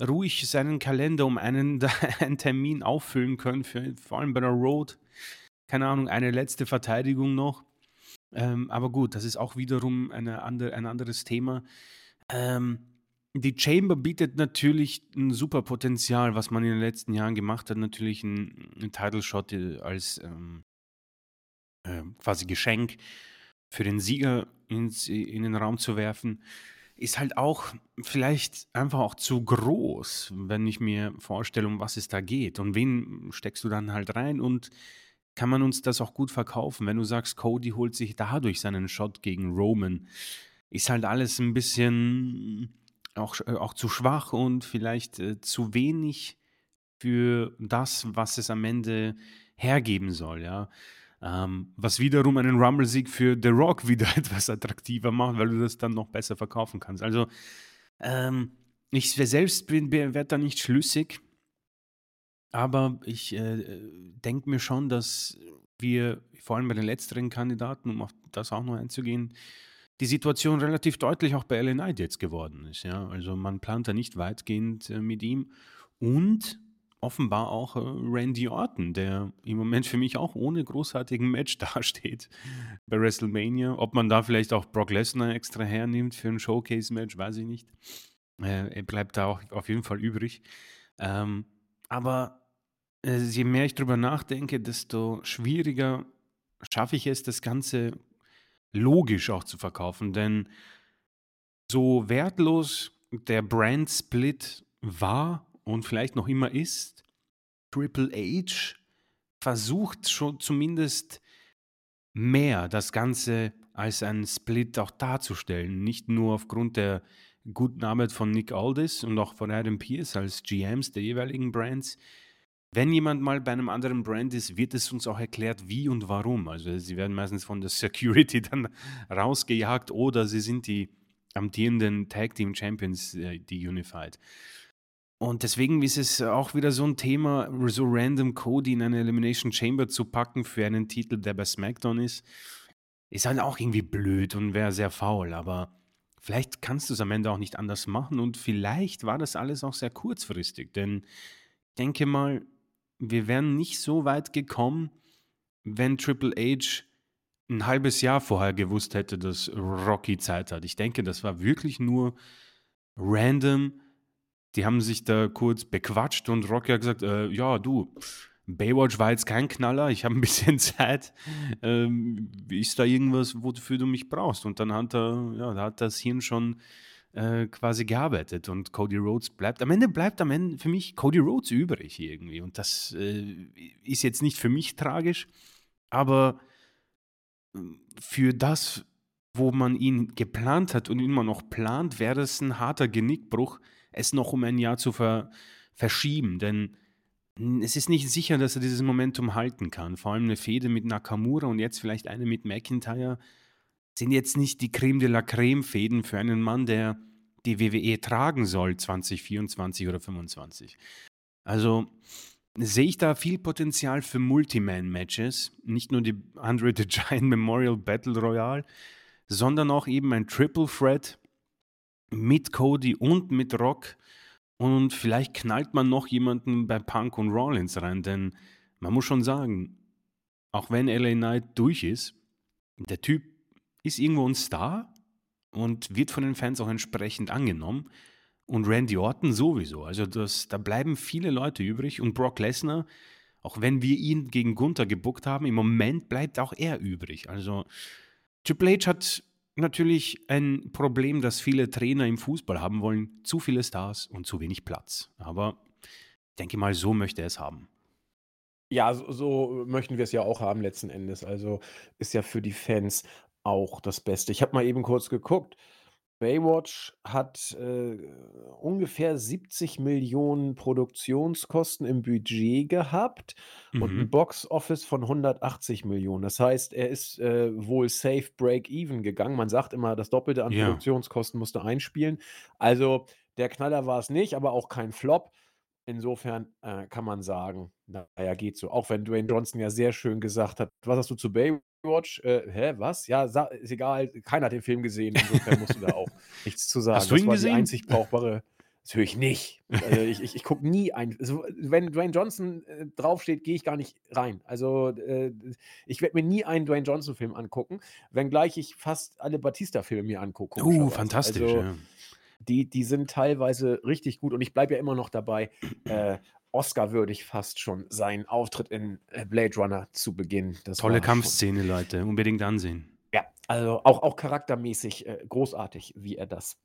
ruhig seinen Kalender um einen, einen Termin auffüllen können, für, vor allem bei der Road. Keine Ahnung, eine letzte Verteidigung noch. Ähm, aber gut, das ist auch wiederum eine andere, ein anderes Thema. Ähm, die Chamber bietet natürlich ein super Potenzial, was man in den letzten Jahren gemacht hat, natürlich ein, ein Title Shot äh, als ähm, äh, quasi Geschenk für den Sieger ins, in den Raum zu werfen, ist halt auch vielleicht einfach auch zu groß, wenn ich mir vorstelle, um was es da geht. Und wen steckst du dann halt rein und kann man uns das auch gut verkaufen? Wenn du sagst, Cody holt sich dadurch seinen Shot gegen Roman, ist halt alles ein bisschen auch, äh, auch zu schwach und vielleicht äh, zu wenig für das, was es am Ende hergeben soll, ja. Ähm, was wiederum einen Rumble-Sieg für The Rock wieder etwas attraktiver macht, weil du das dann noch besser verkaufen kannst. Also, ähm, ich selbst werde da nicht schlüssig, aber ich äh, denke mir schon, dass wir, vor allem bei den letzteren Kandidaten, um auf das auch noch einzugehen, die Situation relativ deutlich auch bei LA jetzt geworden ist. Ja? Also man plant da nicht weitgehend äh, mit ihm. Und offenbar auch äh, Randy Orton, der im Moment für mich auch ohne großartigen Match dasteht bei WrestleMania. Ob man da vielleicht auch Brock Lesnar extra hernimmt für ein Showcase-Match, weiß ich nicht. Äh, er bleibt da auch auf jeden Fall übrig. Ähm, aber äh, je mehr ich drüber nachdenke, desto schwieriger schaffe ich es, das Ganze logisch auch zu verkaufen. Denn so wertlos der Brand-Split war und vielleicht noch immer ist, Triple H versucht schon zumindest mehr das Ganze als einen Split auch darzustellen. Nicht nur aufgrund der guten Arbeit von Nick Aldis und auch von Adam Pierce als GMs der jeweiligen Brands, wenn jemand mal bei einem anderen Brand ist, wird es uns auch erklärt, wie und warum. Also sie werden meistens von der Security dann rausgejagt oder sie sind die amtierenden Tag Team Champions, äh, die Unified. Und deswegen ist es auch wieder so ein Thema, so random Cody in eine Elimination Chamber zu packen für einen Titel, der bei SmackDown ist, ist halt auch irgendwie blöd und wäre sehr faul. Aber vielleicht kannst du es am Ende auch nicht anders machen und vielleicht war das alles auch sehr kurzfristig, denn ich denke mal, wir wären nicht so weit gekommen, wenn Triple H ein halbes Jahr vorher gewusst hätte, dass Rocky Zeit hat. Ich denke, das war wirklich nur random. Die haben sich da kurz bequatscht und Rocky hat gesagt, äh, ja, du, Baywatch war jetzt kein Knaller, ich habe ein bisschen Zeit. Ähm, ist da irgendwas, wofür du mich brauchst? Und dann hat er, ja, hat das Hirn schon äh, quasi gearbeitet und Cody Rhodes bleibt, am Ende bleibt am Ende für mich Cody Rhodes übrig irgendwie und das äh, ist jetzt nicht für mich tragisch, aber ähm, für das, wo man ihn geplant hat und immer noch plant, wäre es ein harter Genickbruch, es noch um ein Jahr zu ver verschieben. Denn es ist nicht sicher, dass er dieses Momentum halten kann. Vor allem eine Fehde mit Nakamura und jetzt vielleicht eine mit McIntyre sind jetzt nicht die Creme de la Creme Fäden für einen Mann, der die WWE tragen soll 2024 oder 2025. Also sehe ich da viel Potenzial für Multiman-Matches. Nicht nur die Andre the Giant Memorial Battle Royale, sondern auch eben ein Triple Threat mit Cody und mit Rock. Und vielleicht knallt man noch jemanden bei Punk und Rollins rein, denn man muss schon sagen, auch wenn LA Knight durch ist, der Typ ist irgendwo ein Star und wird von den Fans auch entsprechend angenommen. Und Randy Orton sowieso. Also das, da bleiben viele Leute übrig. Und Brock Lesnar, auch wenn wir ihn gegen Gunther gebuckt haben, im Moment bleibt auch er übrig. Also Triple H hat natürlich ein Problem, das viele Trainer im Fußball haben wollen. Zu viele Stars und zu wenig Platz. Aber ich denke mal, so möchte er es haben. Ja, so, so möchten wir es ja auch haben letzten Endes. Also ist ja für die Fans auch das Beste. Ich habe mal eben kurz geguckt. Baywatch hat, äh, ungefähr 70 Millionen Produktionskosten im Budget gehabt und ein Mhm. Box-Office von 180 Millionen. Das heißt, er ist, äh, wohl safe break-even gegangen. Man sagt immer, das Doppelte an Ja. Produktionskosten musste einspielen. Also, der Knaller war es nicht, aber auch kein Flop. Insofern, äh, kann man sagen, na ja, geht so. Auch wenn Dwayne Johnson ja sehr schön gesagt hat: „Was hast du zu Baywatch?“ Äh, „Hä, was?“ „Ja, ist egal, keiner hat den Film gesehen, insofern musst du da auch nichts zu sagen.“ Hast du Das ihn war die gesehen? einzig brauchbare natürlich nicht. Also, ich ich ich gucke nie ein also, wenn Dwayne Johnson, äh, draufsteht, gehe ich gar nicht rein. Also, äh, ich werde mir nie einen Dwayne Johnson-Film angucken, wenngleich ich fast alle Batista-Filme mir angucke, Uh, komischerweise. fantastisch, Also, ja. Die die sind teilweise richtig gut und ich bleibe ja immer noch dabei, äh, oscarwürdig fast schon sein Auftritt in, äh, Blade Runner zu Beginn. Das Tolle war schon Kampfszene, Leute. Unbedingt ansehen. ja, also auch auch charaktermäßig, äh, großartig, wie er das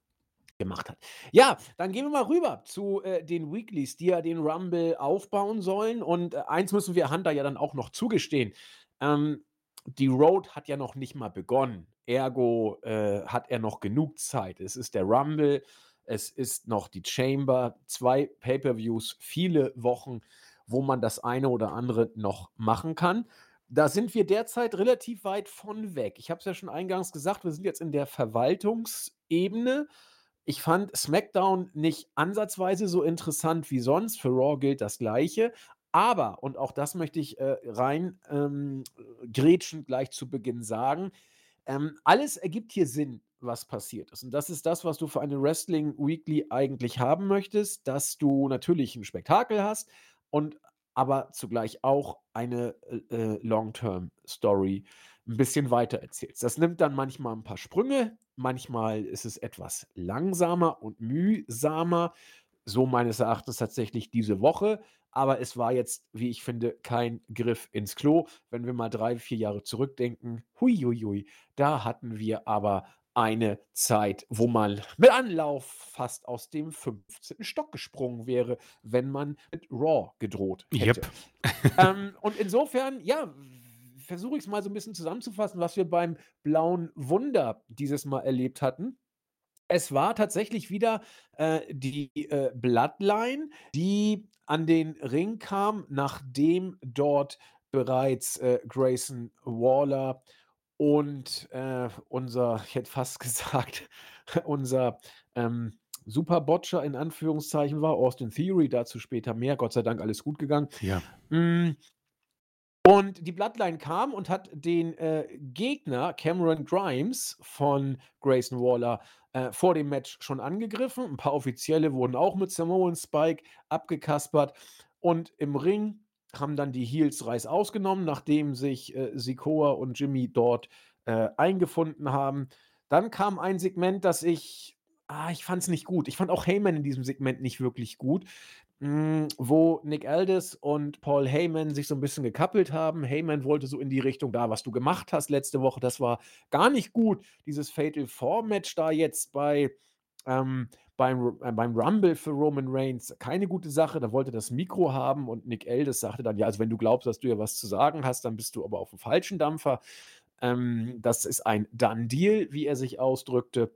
gemacht hat. Ja, dann gehen wir mal rüber zu, äh, den Weeklies, die ja den Rumble aufbauen sollen und, äh, eins müssen wir Hunter ja dann auch noch zugestehen. Ähm, die Road hat ja noch nicht mal begonnen. Ergo, äh, hat er noch genug Zeit. Es ist der Rumble, es ist noch die Chamber, 2 Pay-per-Views, viele Wochen, wo man das eine oder andere noch machen kann. Da sind wir derzeit relativ weit von weg. Ich habe es ja schon eingangs gesagt, wir sind jetzt in der Verwaltungsebene. Ich fand SmackDown nicht ansatzweise so interessant wie sonst. Für Raw gilt das Gleiche. Aber, und auch das möchte ich äh, rein ähm, grätschend gleich zu Beginn sagen, ähm, alles ergibt hier Sinn, was passiert ist. Und das ist das, was du für eine Wrestling Weekly eigentlich haben möchtest, dass du natürlich ein Spektakel hast und aber zugleich auch eine äh, äh, Long-Term-Story ein bisschen weiter erzählst. Das nimmt dann manchmal ein paar Sprünge, manchmal ist es etwas langsamer und mühsamer. So meines Erachtens tatsächlich diese Woche. Aber es war jetzt, wie ich finde, kein Griff ins Klo. Wenn wir mal drei, vier Jahre zurückdenken, hui, hui, hui, da hatten wir aber eine Zeit, wo man mit Anlauf fast aus dem 15. Stock gesprungen wäre, wenn man mit Raw gedroht hätte. Yep. Ähm, und insofern, ja, versuche ich es mal so ein bisschen zusammenzufassen, was wir beim Blauen Wunder dieses Mal erlebt hatten. Es war tatsächlich wieder, äh, die, äh, Bloodline, die an den Ring kam, nachdem dort bereits, äh, Grayson Waller und, äh, unser ich hätte fast gesagt, unser, ähm, Superbotcher in Anführungszeichen war, Austin Theory, dazu später mehr. Gott sei Dank alles gut gegangen. Ja. Hm, und die Bloodline kam und hat den, äh, Gegner Cameron Grimes von Grayson Waller, äh, vor dem Match schon angegriffen. Ein paar Offizielle wurden auch mit Samoan Spike abgekaspert und im Ring haben dann die Heels Reißaus genommen, nachdem sich, äh, Sikoa und Jimmy dort, äh, eingefunden haben. Dann kam ein Segment, das ich ah, ich fand es nicht gut. Ich fand auch Heyman in diesem Segment nicht wirklich gut. Hm, wo Nick Aldis und Paul Heyman sich so 'n bisschen gekappelt haben. Heyman wollte so in die Richtung: „Da, was du gemacht hast letzte Woche, das war gar nicht gut.“ Dieses Fatal 4 Match da jetzt bei ähm, beim äh, beim Rumble für Roman Reigns, keine gute Sache. Da wollte das Mikro haben und Nick Aldis sagte dann: „Ja, also wenn du glaubst, dass du hier was zu sagen hast, dann bist du aber auf'm falschen Dampfer.“ Ähm, das ist ein Done Deal, wie er sich ausdrückte.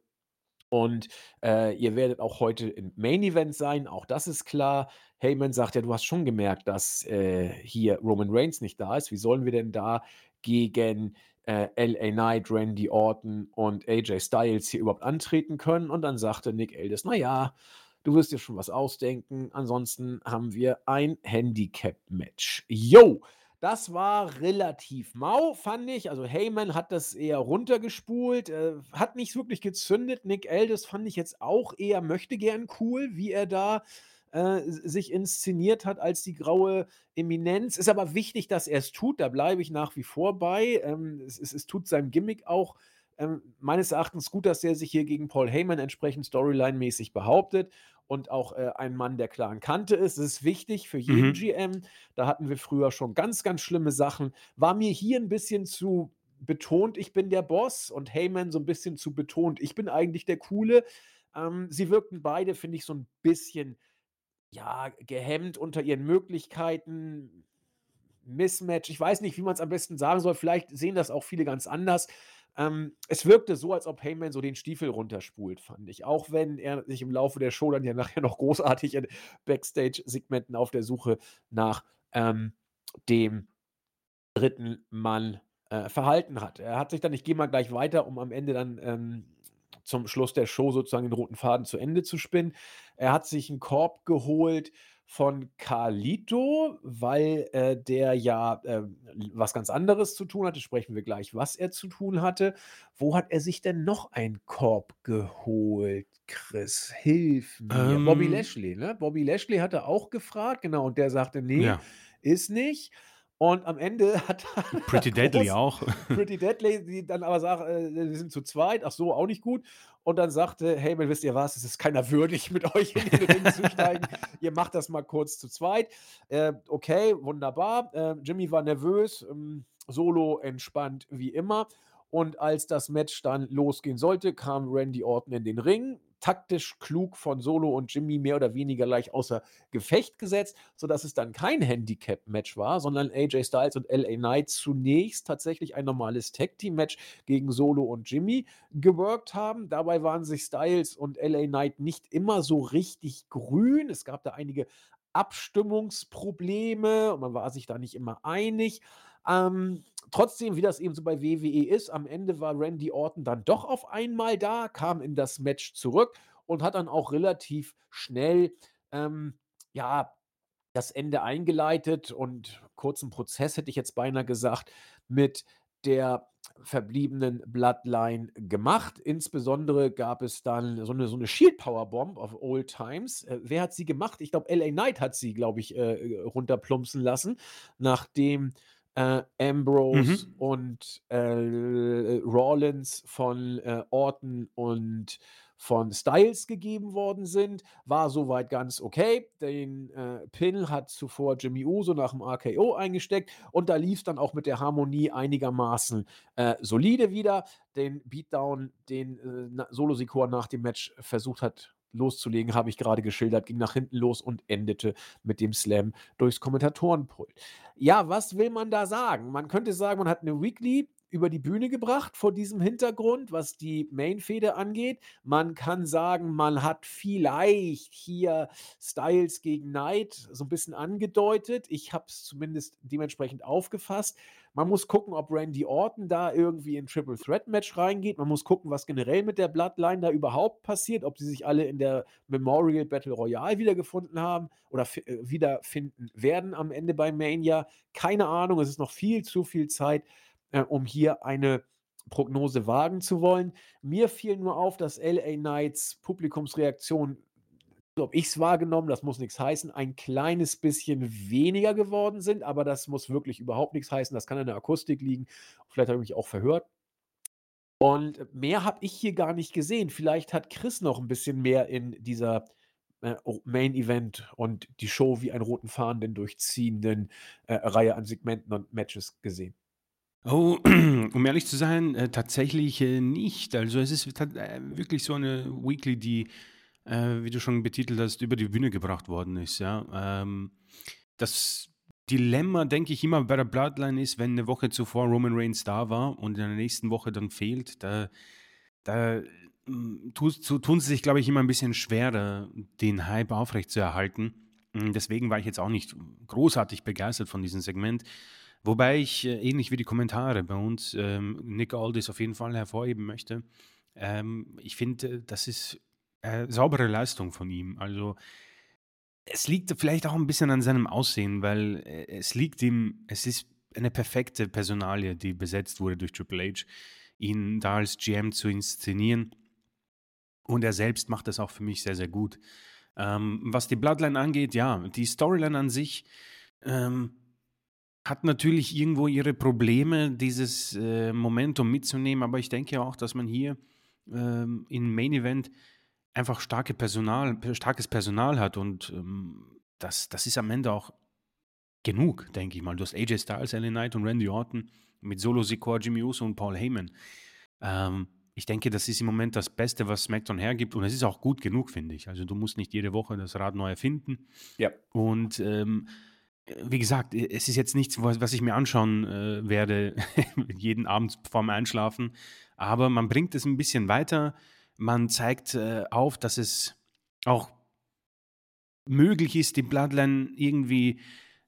Und äh, ihr werdet auch heute im Main Event sein, auch das ist klar. Heyman sagt ja, du hast schon gemerkt, dass äh, hier Roman Reigns nicht da ist. Wie sollen wir denn da gegen äh, LA Knight, Randy Orton und AJ Styles hier überhaupt antreten können? Und dann sagte Nick Aldis, naja, du wirst dir schon was ausdenken. Ansonsten haben wir ein Handicap-Match. Yo! Das war relativ mau, fand ich. Also Heyman hat das eher runtergespult, äh, hat nicht wirklich gezündet. Nick Aldis fand ich jetzt auch eher möchte gern cool, wie er da äh, sich inszeniert hat als die graue Eminenz. Ist aber wichtig, dass er es tut. Da bleibe ich nach wie vor bei. Ähm, es, es, es tut seinem Gimmick auch ähm, meines Erachtens gut, dass er sich hier gegen Paul Heyman entsprechend Storyline-mäßig behauptet und auch äh, ein Mann der klaren Kante ist. Das ist wichtig für jeden mhm. GM. Da hatten wir früher schon ganz, ganz schlimme Sachen. War mir hier ein bisschen zu betont, ich bin der Boss und Heyman so ein bisschen zu betont, ich bin eigentlich der Coole. Ähm, sie wirkten beide, finde ich, so ein bisschen ja, gehemmt unter ihren Möglichkeiten. Mismatch, ich weiß nicht, wie man es am besten sagen soll. Vielleicht sehen das auch viele ganz anders. Ähm, es wirkte so, als ob Heyman so den Stiefel runterspult, fand ich. Auch wenn er sich im Laufe der Show dann ja nachher noch großartig in Backstage-Segmenten auf der Suche nach ähm, dem dritten Mann äh, verhalten hat. Er hat sich dann, ich gehe mal gleich weiter, um am Ende dann ähm, zum Schluss der Show sozusagen den roten Faden zu Ende zu spinnen. Er hat sich einen Korb geholt von Carlito, weil äh, der ja äh, was ganz anderes zu tun hatte. Sprechen wir gleich, was er zu tun hatte. Wo hat er sich denn noch einen Korb geholt? Chris, hilf mir. Ähm, Bobby Lashley, ne? Bobby Lashley hatte auch gefragt, genau, und der sagte, nee, ja. ist nicht. Und am Ende hat Pretty Deadly auch. Pretty Deadly, die dann aber sagt, äh, wir sind zu zweit, ach so, auch nicht gut. Und dann sagte, hey, wisst ihr was, es ist keiner würdig, mit euch in den Ring zu steigen. Ihr macht das mal kurz zu zweit. Äh, okay, wunderbar. Äh, Jimmy war nervös, ähm, Solo entspannt wie immer. Und als das Match dann losgehen sollte, kam Randy Orton in den Ring taktisch klug von Solo und Jimmy mehr oder weniger gleich außer Gefecht gesetzt, sodass es dann kein Handicap-Match war, sondern AJ Styles und LA Knight zunächst tatsächlich ein normales Tag-Team-Match gegen Solo und Jimmy geworkt haben. Dabei waren sich Styles und LA Knight nicht immer so richtig grün. Es gab da einige Abstimmungsprobleme und man war sich da nicht immer einig. Ähm, trotzdem, wie das eben so bei WWE ist, am Ende war Randy Orton dann doch auf einmal da, kam in das Match zurück und hat dann auch relativ schnell, ähm, ja, das Ende eingeleitet und kurzen Prozess hätte ich jetzt beinahe gesagt, mit der verbliebenen Bloodline gemacht. Insbesondere gab es dann so eine, so eine Shield Power Bomb of Old Times. Äh, wer hat sie gemacht? Ich glaube, LA Knight hat sie, glaube ich, äh, runterplumpsen lassen, nachdem äh, Ambrose mhm. und äh, Rollins von äh, Orton und von Styles gegeben worden sind, war soweit ganz okay. Den äh, Pin hat zuvor Jimmy Uso nach dem RKO eingesteckt und da lief es dann auch mit der Harmonie einigermaßen äh, solide wieder. Den Beatdown, den äh, Solo Sikoa nach dem Match versucht hat loszulegen, habe ich gerade geschildert, ging nach hinten los und endete mit dem Slam durchs Kommentatorenpult. Ja, was will man da sagen? Man könnte sagen, man hat eine Weekly über die Bühne gebracht vor diesem Hintergrund, was die Main-Fehde angeht. Man kann sagen, man hat vielleicht hier Styles gegen Knight so ein bisschen angedeutet. Ich habe es zumindest dementsprechend aufgefasst. Man muss gucken, ob Randy Orton da irgendwie in Triple Threat Match reingeht. Man muss gucken, was generell mit der Bloodline da überhaupt passiert, ob sie sich alle in der Memorial Battle Royale wiedergefunden haben oder äh, wiederfinden werden am Ende bei Mania. Keine Ahnung, es ist noch viel zu viel Zeit äh, um hier eine Prognose wagen zu wollen. Mir fiel nur auf, dass LA Knights Publikumsreaktion, habe ich es wahrgenommen, das muss nichts heißen, ein kleines bisschen weniger geworden sind, aber das muss wirklich überhaupt nichts heißen. Das kann an der Akustik liegen. Vielleicht habe ich mich auch verhört. Und mehr habe ich hier gar nicht gesehen. Vielleicht hat Chris noch ein bisschen mehr in dieser äh, Main Event und die Show wie einen roten Faden durchziehenden äh, Reihe an Segmenten und Matches gesehen. Oh, um ehrlich zu sein, äh, tatsächlich äh, nicht. Also es ist äh, wirklich so eine Weekly, die, äh, wie du schon betitelt hast, über die Bühne gebracht worden ist. Ja, ähm, das Dilemma, denke ich, immer bei der Bloodline ist, wenn eine Woche zuvor Roman Reigns da war und in der nächsten Woche dann fehlt, da, da mm, tun sie sich, glaube ich, immer ein bisschen schwerer, den Hype aufrechtzuerhalten. Mm, deswegen war ich jetzt auch nicht großartig begeistert von diesem Segment. Wobei ich, äh, ähnlich wie die Kommentare bei uns, ähm, Nick Aldis auf jeden Fall hervorheben möchte. Ähm, ich finde, das ist äh, saubere Leistung von ihm. Also es liegt vielleicht auch ein bisschen an seinem Aussehen, weil äh, es liegt ihm, es ist eine perfekte Personalie, die besetzt wurde durch Triple H, ihn da als GM zu inszenieren. Und er selbst macht das auch für mich sehr, sehr gut. Ähm, was die Bloodline angeht, ja, die Storyline an sich ähm, hat natürlich irgendwo ihre Probleme, dieses äh, Momentum mitzunehmen, aber ich denke auch, dass man hier ähm, im Main Event einfach starke Personal, starkes Personal hat und ähm, das, das ist am Ende auch genug, denke ich mal. Du hast AJ Styles, LA Knight und Randy Orton mit Solo Sikoa, Jimmy Uso und Paul Heyman. Ähm, ich denke, das ist im Moment das Beste, was SmackDown hergibt und es ist auch gut genug, finde ich. Also du musst nicht jede Woche das Rad neu erfinden. Ja. Und ähm, wie gesagt, es ist jetzt nichts, was, ich mir anschauen äh, werde, jeden Abend vorm Einschlafen. Aber man bringt es ein bisschen weiter. Man zeigt äh, auf, dass es auch möglich ist, die Bloodline irgendwie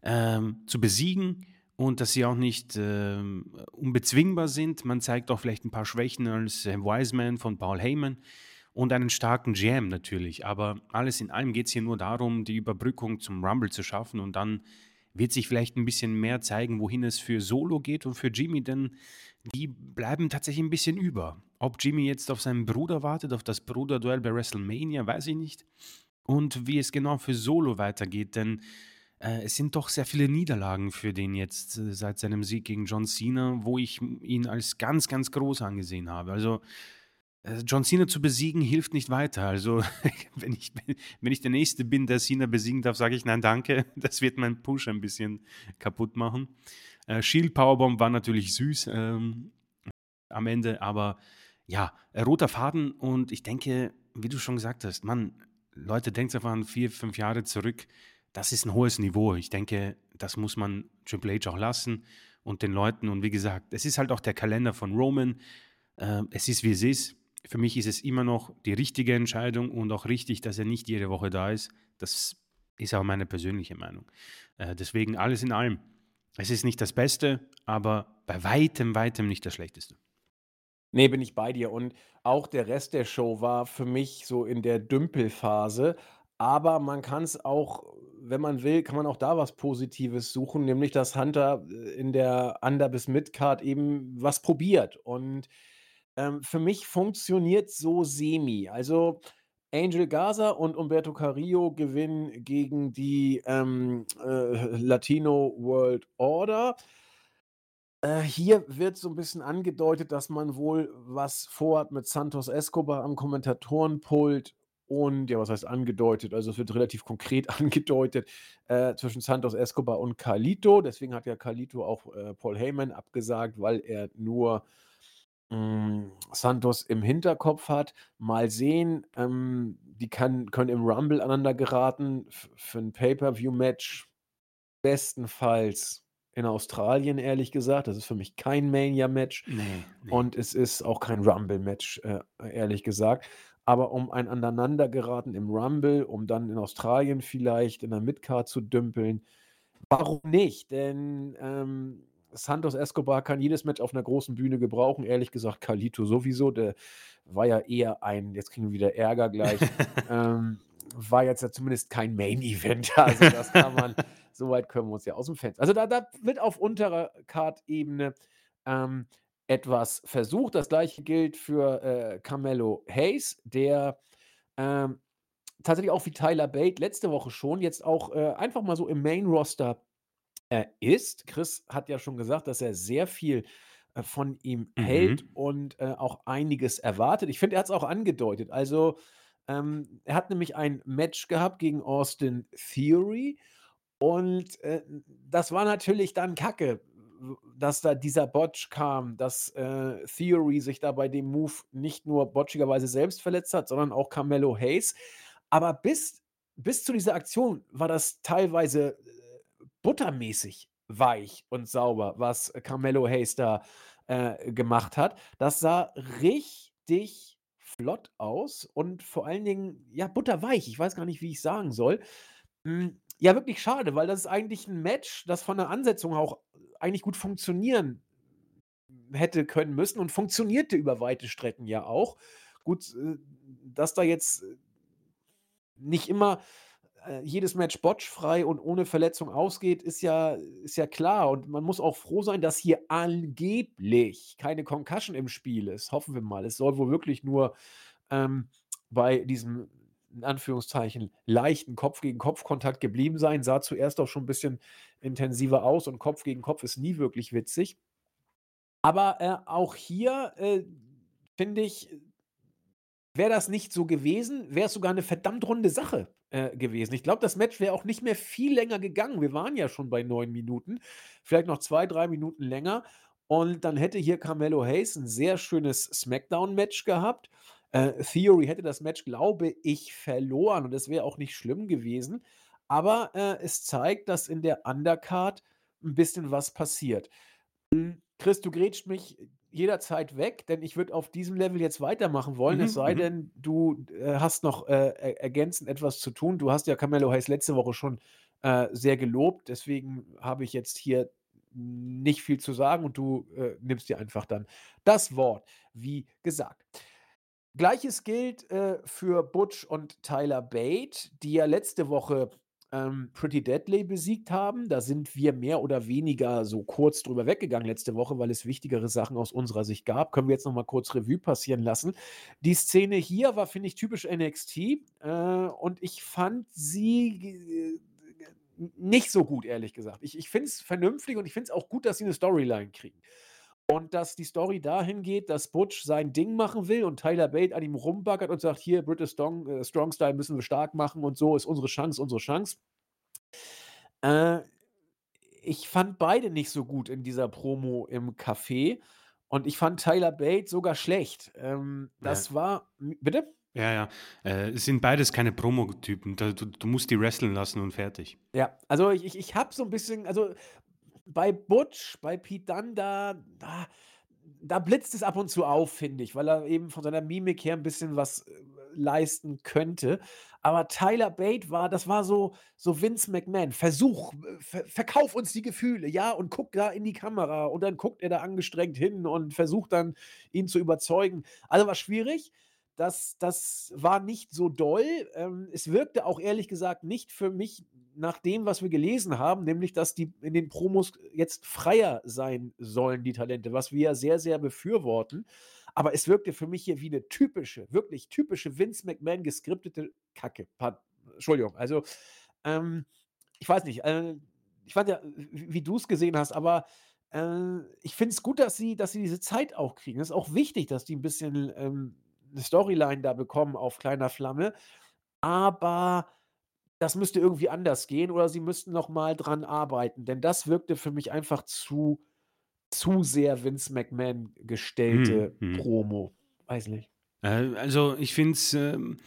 ähm, zu besiegen und dass sie auch nicht ähm, unbezwingbar sind. Man zeigt auch vielleicht ein paar Schwächen als äh, Wiseman von Paul Heyman und einen starken GM natürlich. Aber alles in allem geht es hier nur darum, die Überbrückung zum Rumble zu schaffen und dann wird sich vielleicht ein bisschen mehr zeigen, wohin es für Solo geht und für Jimmy, denn die bleiben tatsächlich ein bisschen über. Ob Jimmy jetzt auf seinen Bruder wartet, auf das Bruderduell bei WrestleMania, weiß ich nicht. Und wie es genau für Solo weitergeht, denn äh, es sind doch sehr viele Niederlagen für den jetzt äh, seit seinem Sieg gegen John Cena, wo ich ihn als ganz, ganz groß angesehen habe. Also äh, John Cena zu besiegen hilft nicht weiter. Also wenn ich, wenn ich der Nächste bin, der Cena besiegen darf, sage ich nein, danke. Das wird meinen Push ein bisschen kaputt machen. Äh, Shield Powerbomb war natürlich süß ähm, am Ende, aber ja, äh, roter Faden und ich denke, wie du schon gesagt hast, Mann, Leute, denkt einfach an vier, fünf Jahre zurück. Das ist ein hohes Niveau. Ich denke, das muss man Triple H auch lassen und den Leuten. Und wie gesagt, es ist halt auch der Kalender von Roman. Äh, es ist, wie es ist. Für mich ist es immer noch die richtige Entscheidung und auch richtig, dass er nicht jede Woche da ist. Das ist auch meine persönliche Meinung. Äh, deswegen alles in allem. Es ist nicht das Beste, aber bei weitem, weitem nicht das Schlechteste. Nee, bin ich bei dir. Und auch der Rest der Show war für mich so in der Dümpelphase. Aber man kann es auch, wenn man will, kann man auch da was Positives suchen, nämlich dass Hunter äh, in der Under- bis Midcard eben was probiert. Und ähm, für mich funktioniert so semi. Also Angel Gaza und Umberto Carrillo gewinnen gegen die ähm, äh, Latino World Order. Äh, hier wird so ein bisschen angedeutet, dass man wohl was vorhat mit Santos Escobar am Kommentatorenpult und ja, was heißt angedeutet? Also, es wird relativ konkret angedeutet, äh, zwischen Santos Escobar und Carlito. Deswegen hat ja Carlito auch, äh, Paul Heyman abgesagt, weil er nur hm, Santos im Hinterkopf hat. Mal sehen, ähm, die kann können im Rumble aneinander geraten für ein Pay-per-View-Match bestenfalls in Australien, ehrlich gesagt. Das ist für mich kein Mania-Match Ne, ne. und es ist auch kein Rumble-Match, äh, ehrlich gesagt. Aber um ein Aneinandergeraten im Rumble, um dann in Australien vielleicht in der Midcard zu dümpeln, warum nicht? Denn, ähm Santos Escobar kann jedes Match auf einer großen Bühne gebrauchen. Ehrlich gesagt, Carlito sowieso. Der war ja eher ein, jetzt kriegen wir wieder Ärger gleich, ähm, war jetzt ja zumindest kein Main-Event. Also das kann man, so weit können wir uns ja aus dem Fenster. Also da, da wird auf unterer Card-Ebene ähm, etwas versucht. Das gleiche gilt für äh, Carmelo Hayes, der ähm, tatsächlich auch wie Tyler Bate letzte Woche schon jetzt auch äh, einfach mal so im Main-Roster äh, ist. Chris hat ja schon gesagt, dass er sehr viel, äh, von ihm hält Mhm. und, äh, auch einiges erwartet. Ich finde, er hat es auch angedeutet. Also, ähm, er hat nämlich ein Match gehabt gegen Austin Theory und, äh, das war natürlich dann Kacke, dass da dieser Botch kam, dass, äh, Theory sich da bei dem Move nicht nur botchigerweise selbst verletzt hat, sondern auch Carmelo Hayes. Aber bis bis zu dieser Aktion war das teilweise, buttermäßig weich und sauber, was Carmelo Hayes da äh, gemacht hat. Das sah richtig flott aus und vor allen Dingen, ja, butterweich. Ich weiß gar nicht, wie ich sagen soll. Hm, ja, wirklich schade, weil das ist eigentlich ein Match, das von der Ansetzung auch eigentlich gut funktionieren hätte können müssen und funktionierte über weite Strecken ja auch. Gut, äh, dass da jetzt nicht immer äh, jedes Match botchfrei und ohne Verletzung ausgeht, ist ja, ist ja klar. Und man muss auch froh sein, dass hier angeblich keine Concussion im Spiel ist. Hoffen wir mal. Es soll wohl wirklich nur ähm, bei diesem, in Anführungszeichen, leichten Kopf-gegen-Kopf-Kontakt geblieben sein. Sah zuerst auch schon ein bisschen intensiver aus und Kopf gegen Kopf ist nie wirklich witzig. Aber äh, auch hier äh, finde ich, wäre das nicht so gewesen, wäre es sogar eine verdammt runde Sache äh, gewesen. Ich glaube, das Match wäre auch nicht mehr viel länger gegangen. Wir waren ja schon bei neun Minuten, vielleicht noch zwei, drei Minuten länger. Und dann hätte hier Carmelo Hayes ein sehr schönes Smackdown-Match gehabt. Äh, Theory hätte das Match, glaube ich, verloren und es wäre auch nicht schlimm gewesen. Aber äh, es zeigt, dass in der Undercard ein bisschen was passiert. Hm, Chris, du grätscht mich jederzeit weg, denn ich würde auf diesem Level jetzt weitermachen wollen, es Mhm, sei mhm. denn, du, äh, hast noch, äh, er ergänzend etwas zu tun. Du hast ja Carmelo Hayes letzte Woche schon, äh, sehr gelobt, deswegen habe ich jetzt hier nicht viel zu sagen und du, äh, nimmst dir einfach dann das Wort, wie gesagt. Gleiches gilt, äh, für Butch und Tyler Bate, die ja letzte Woche ähm, Pretty Deadly besiegt haben. Da sind wir mehr oder weniger so kurz drüber weggegangen letzte Woche, weil es wichtigere Sachen aus unserer Sicht gab. Können wir jetzt noch mal kurz Revue passieren lassen. Die Szene hier war, finde ich, typisch NXT äh, und ich fand sie äh, nicht so gut, ehrlich gesagt. Ich, ich finde es vernünftig und ich finde es auch gut, dass sie eine Storyline kriegen. Und dass die Story dahin geht, dass Butch sein Ding machen will und Tyler Bate an ihm rumbaggert und sagt: „Hier, British Strong äh, Strong Style müssen wir stark machen und so ist unsere Chance, unsere Chance.“ Äh, ich fand beide nicht so gut in dieser Promo im Café und ich fand Tyler Bate sogar schlecht. Ähm, Ja, das war m bitte? ja, ja. Äh, es sind beides keine Promo-Typen. Du du musst die wresteln lassen und fertig. Ja, also ich ich ich habe so ein bisschen also bei Butch, bei Pete Dunne, da da da blitzt es ab und zu auf, finde ich, weil er eben von seiner Mimik her ein bisschen was, äh, leisten könnte. Aber Tyler Bate war das war so so Vince McMahon: „Versuch, ver verkauf uns die Gefühle, ja, und guck da in die Kamera.“ Und dann guckt er da angestrengt hin und versucht dann, ihn zu überzeugen. Also, war schwierig. Das das war nicht so doll. Ähm, es wirkte auch ehrlich gesagt nicht für mich nach dem, was wir gelesen haben, nämlich, dass die in den Promos jetzt freier sein sollen, die Talente, was wir ja sehr, sehr befürworten. Aber es wirkte für mich hier wie eine typische, wirklich typische Vince McMahon geskriptete Kacke. Pard Entschuldigung. Also, ähm, ich weiß nicht, äh, ich weiß ja, w wie du es gesehen hast, aber, äh, ich finde es gut, dass sie dass sie diese Zeit auch kriegen. Es ist auch wichtig, dass die ein bisschen, ähm, 'ne Storyline da bekommen auf kleiner Flamme, aber das müsste irgendwie anders gehen oder sie müssten noch mal dran arbeiten, denn das wirkte für mich einfach zu zu sehr Vince McMahon Mhm, gestellte mhm. Promo. Weiß nicht. Äh, also, ich finde es, ähm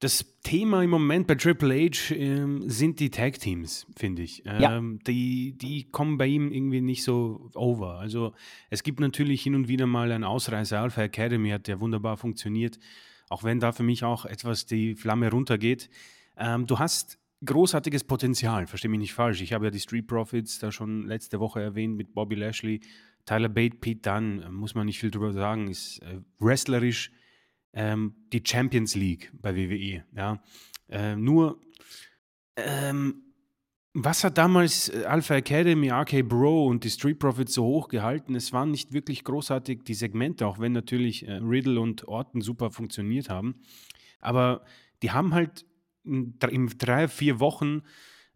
das Thema im Moment bei Triple H, ähm, sind die Tag Teams, finde ich. Ja, Ähm, die die kommen bei ihm irgendwie nicht so over. Also, es gibt natürlich hin und wieder mal einen Ausreißer. Alpha Academy hat ja wunderbar funktioniert, auch wenn da für mich auch etwas die Flamme runtergeht. Ähm, du hast großartiges Potenzial, verstehe mich nicht falsch. Ich habe ja die Street Profits da schon letzte Woche erwähnt mit Bobby Lashley. Tyler Bate, Pete Dunne, äh, muss man nicht viel drüber sagen, ist, äh, wrestlerisch ähm, die Champions League bei WWE, ja. Äh, nur, ähm, was hat damals äh, Alpha Academy, RK Bro und die Street Profits so hoch gehalten? Es waren nicht wirklich großartig die Segmente, auch wenn natürlich äh, Riddle und Orton super funktioniert haben. Aber die haben halt in, dr- in drei, vier Wochen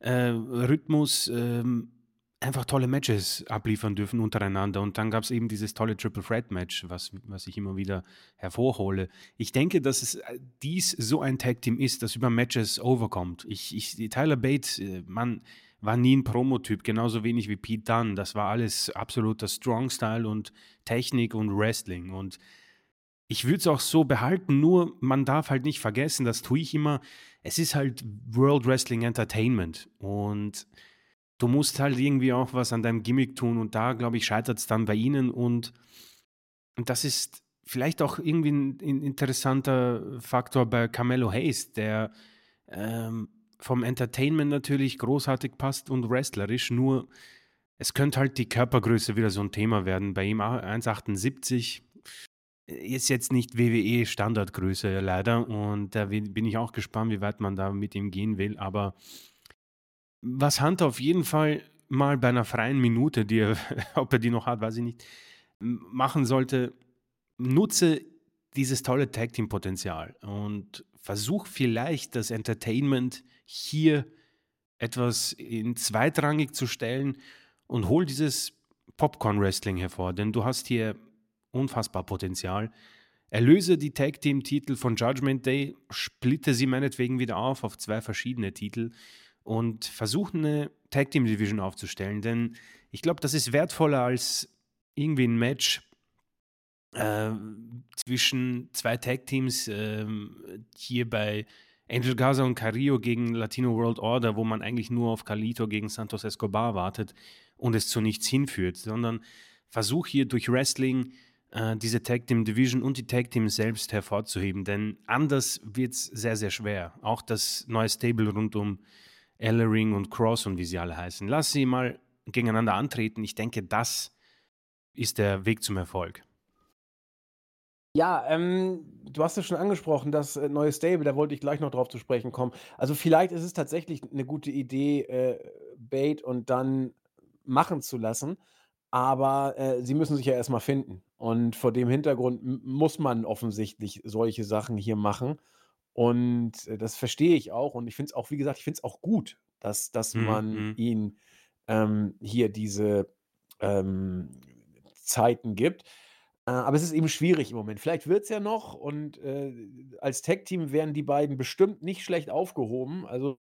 äh, Rhythmus ähm, einfach tolle Matches abliefern dürfen untereinander. Und dann gab es eben dieses tolle Triple Threat Match, was, was ich immer wieder hervorhole. Ich denke, dass es äh, dies so ein Tag Team ist, das über Matches overkommt. Ich, ich, Tyler Bates, äh, Mann, war nie ein Promotyp, genauso wenig wie Pete Dunne. Das war alles absoluter Strong Style und Technik und Wrestling. Und ich würde es auch so behalten, nur man darf halt nicht vergessen, das tue ich immer, es ist halt World Wrestling Entertainment. Und du musst halt irgendwie auch was an deinem Gimmick tun und da, glaube ich, scheitert es dann bei ihnen und, und das ist vielleicht auch irgendwie ein, ein interessanter Faktor bei Carmelo Hayes, der ähm, vom Entertainment natürlich großartig passt und wrestlerisch, nur es könnte halt die Körpergröße wieder so ein Thema werden. Bei ihm 1,78 ist jetzt nicht WWE Standardgröße leider und da bin ich auch gespannt, wie weit man da mit ihm gehen will. Aber was Hunter auf jeden Fall mal bei einer freien Minute, die er, ob er die noch hat, weiß ich nicht, machen sollte, nutze dieses tolle Tag Team Potenzial und versuch vielleicht das Entertainment hier etwas in zweitrangig zu stellen und hol dieses Popcorn Wrestling hervor, denn du hast hier unfassbar Potenzial. Erlöse die Tag Team Titel von Judgment Day, splitte sie meinetwegen wieder auf auf zwei verschiedene Titel und versuche eine Tag Team Division aufzustellen, denn ich glaube, das ist wertvoller als irgendwie ein Match äh, zwischen zwei Tag Teams äh, hier bei Angel Gaza und Carrillo gegen Latino World Order, wo man eigentlich nur auf Carlito gegen Santos Escobar wartet und es zu nichts hinführt, sondern versuch hier durch Wrestling äh, diese Tag Team Division und die Tag Team selbst hervorzuheben, denn anders wird es sehr, sehr schwer. Auch das neue Stable rund um Ellering und Cross und wie sie alle heißen. Lass sie mal gegeneinander antreten. Ich denke, das ist der Weg zum Erfolg. Ja, ähm, du hast es schon angesprochen, das äh, neue Stable, da wollte ich gleich noch drauf zu sprechen kommen. Also vielleicht ist es tatsächlich eine gute Idee, äh, Bait und dann machen zu lassen, aber äh, sie müssen sich ja erstmal finden. Und vor dem Hintergrund muss man offensichtlich solche Sachen hier machen. Und äh, das verstehe ich auch. Und ich finde es auch, wie gesagt, ich finde es auch gut, dass, dass Mhm, man mhm. ihnen ähm, hier diese ähm, Zeiten gibt. Äh, aber es ist eben schwierig im Moment. Vielleicht wird es ja noch und äh, als Tag-Team wären die beiden bestimmt nicht schlecht aufgehoben. Also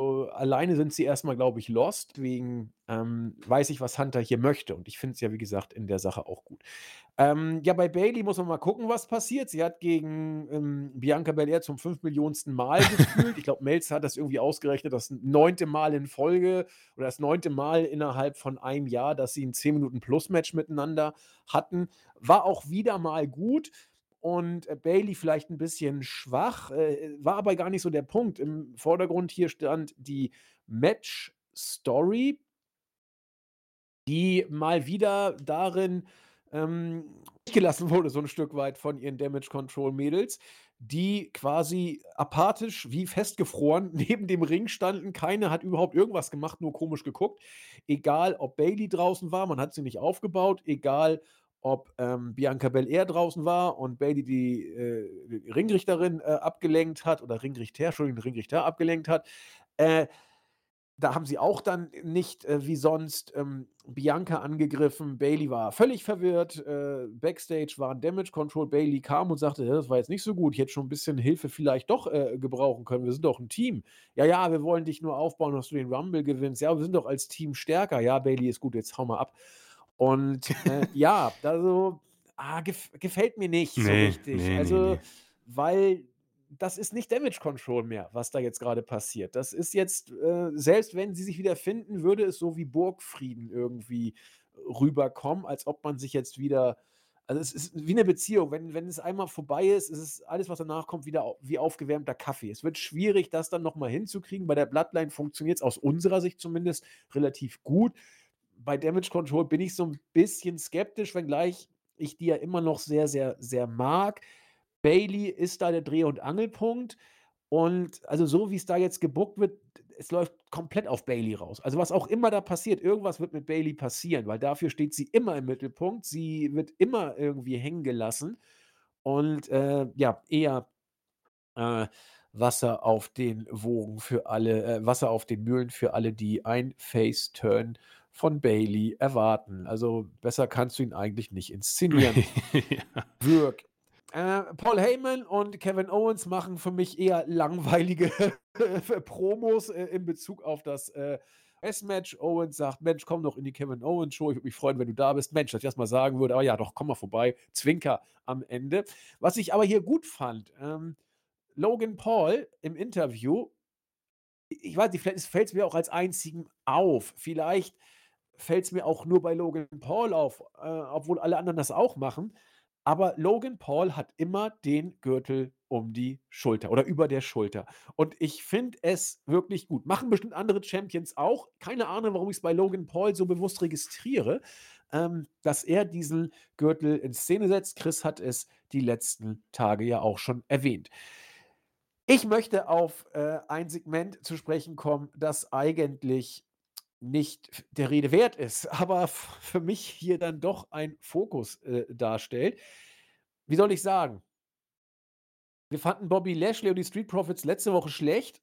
so, alleine sind sie erstmal, glaube ich, lost, wegen, ähm, weiß ich, was Hunter hier möchte. Und ich finde es ja, wie gesagt, in der Sache auch gut. Ähm, ja, bei Bailey muss man mal gucken, was passiert. Sie hat gegen ähm, Bianca Belair zum fünf Millionensten Mal gefühlt. Ich glaube, Melzer hat das irgendwie ausgerechnet, das neunte Mal in Folge oder das neunte Mal innerhalb von einem Jahr, dass sie ein 10 Minuten Plus-Match miteinander hatten. War auch wieder mal gut und äh, Bailey vielleicht ein bisschen schwach, äh, war aber gar nicht so der Punkt. Im Vordergrund hier stand die Match-Story, die mal wieder darin ähm, gelassen wurde, so ein Stück weit von ihren Damage Control Mädels, die quasi apathisch wie festgefroren neben dem Ring standen. Keine hat überhaupt irgendwas gemacht, nur komisch geguckt. Egal, ob Bailey draußen war, man hat sie nicht aufgebaut, egal, ob ähm, Bianca Belair draußen war und Bailey die, äh, Ringrichterin äh, abgelenkt hat oder Ringrichter, Entschuldigung, Ringrichter abgelenkt hat. Äh, da haben sie auch dann nicht äh, wie sonst ähm, Bianca angegriffen. Bailey war völlig verwirrt. Äh, Backstage war ein Damage Control. Bailey kam und sagte, das war jetzt nicht so gut. Ich hätte schon ein bisschen Hilfe vielleicht doch äh, gebrauchen können. Wir sind doch ein Team. Ja, ja, wir wollen dich nur aufbauen, dass du den Rumble gewinnst. Ja, wir sind doch als Team stärker. Ja, Bailey ist gut, jetzt hau mal ab. Und äh, ja, also ah, gef gefällt mir nicht so Nee, richtig. nee, Also, nee. weil das ist nicht Damage Control mehr, was da jetzt gerade passiert. Das ist jetzt, äh, selbst wenn sie sich wieder finden, würde es so wie Burgfrieden irgendwie rüberkommen, als ob man sich jetzt wieder also, es ist wie eine Beziehung. Wenn wenn es einmal vorbei ist, ist es alles, was danach kommt, wieder wie aufgewärmter Kaffee. Es wird schwierig, das dann noch mal hinzukriegen. Bei der Bloodline funktioniert es aus unserer Sicht zumindest relativ gut bei Damage Control bin ich so ein bisschen skeptisch, wenngleich ich die ja immer noch sehr, sehr, sehr mag. Bailey ist da der Dreh und Angelpunkt und also, so wie es da jetzt gebuckt wird, es läuft komplett auf Bailey raus. Also, was auch immer da passiert, irgendwas wird mit Bailey passieren, weil dafür steht sie immer im Mittelpunkt. Sie wird immer irgendwie hängen gelassen und, äh, ja, eher, äh, Wasser auf den Wogen für alle äh, Wasser auf den Mühlen für alle, die ein Face-Turn von Bailey erwarten. Also, besser kannst du ihn eigentlich nicht inszenieren. Ja. Wirk. Äh, Paul Heyman und Kevin Owens machen für mich eher langweilige Promos äh, in Bezug auf das äh, S-Match. Owens sagt: Mensch, komm doch in die Kevin Owens Show. Ich würde mich freuen, wenn du da bist. Mensch, dass ich das mal sagen würde, aber ja, doch, komm mal vorbei. Zwinker am Ende. Was ich aber hier gut fand, ähm, Logan Paul im Interview ich weiß nicht, vielleicht fällt es mir auch als einzigen auf. Vielleicht fällt es mir auch nur bei Logan Paul auf, äh, obwohl alle anderen das auch machen. Aber Logan Paul hat immer den Gürtel um die Schulter oder über der Schulter. Und ich finde es wirklich gut. Machen bestimmt andere Champions auch. Keine Ahnung, warum ich es bei Logan Paul so bewusst registriere, ähm, dass er diesen Gürtel in Szene setzt. Chris hat es die letzten Tage ja auch schon erwähnt. Ich möchte auf äh, ein Segment zu sprechen kommen, das eigentlich nicht der Rede wert ist, aber für mich hier dann doch ein Fokus äh, darstellt. Wie soll ich sagen? Wir fanden Bobby Lashley und die Street Profits letzte Woche schlecht.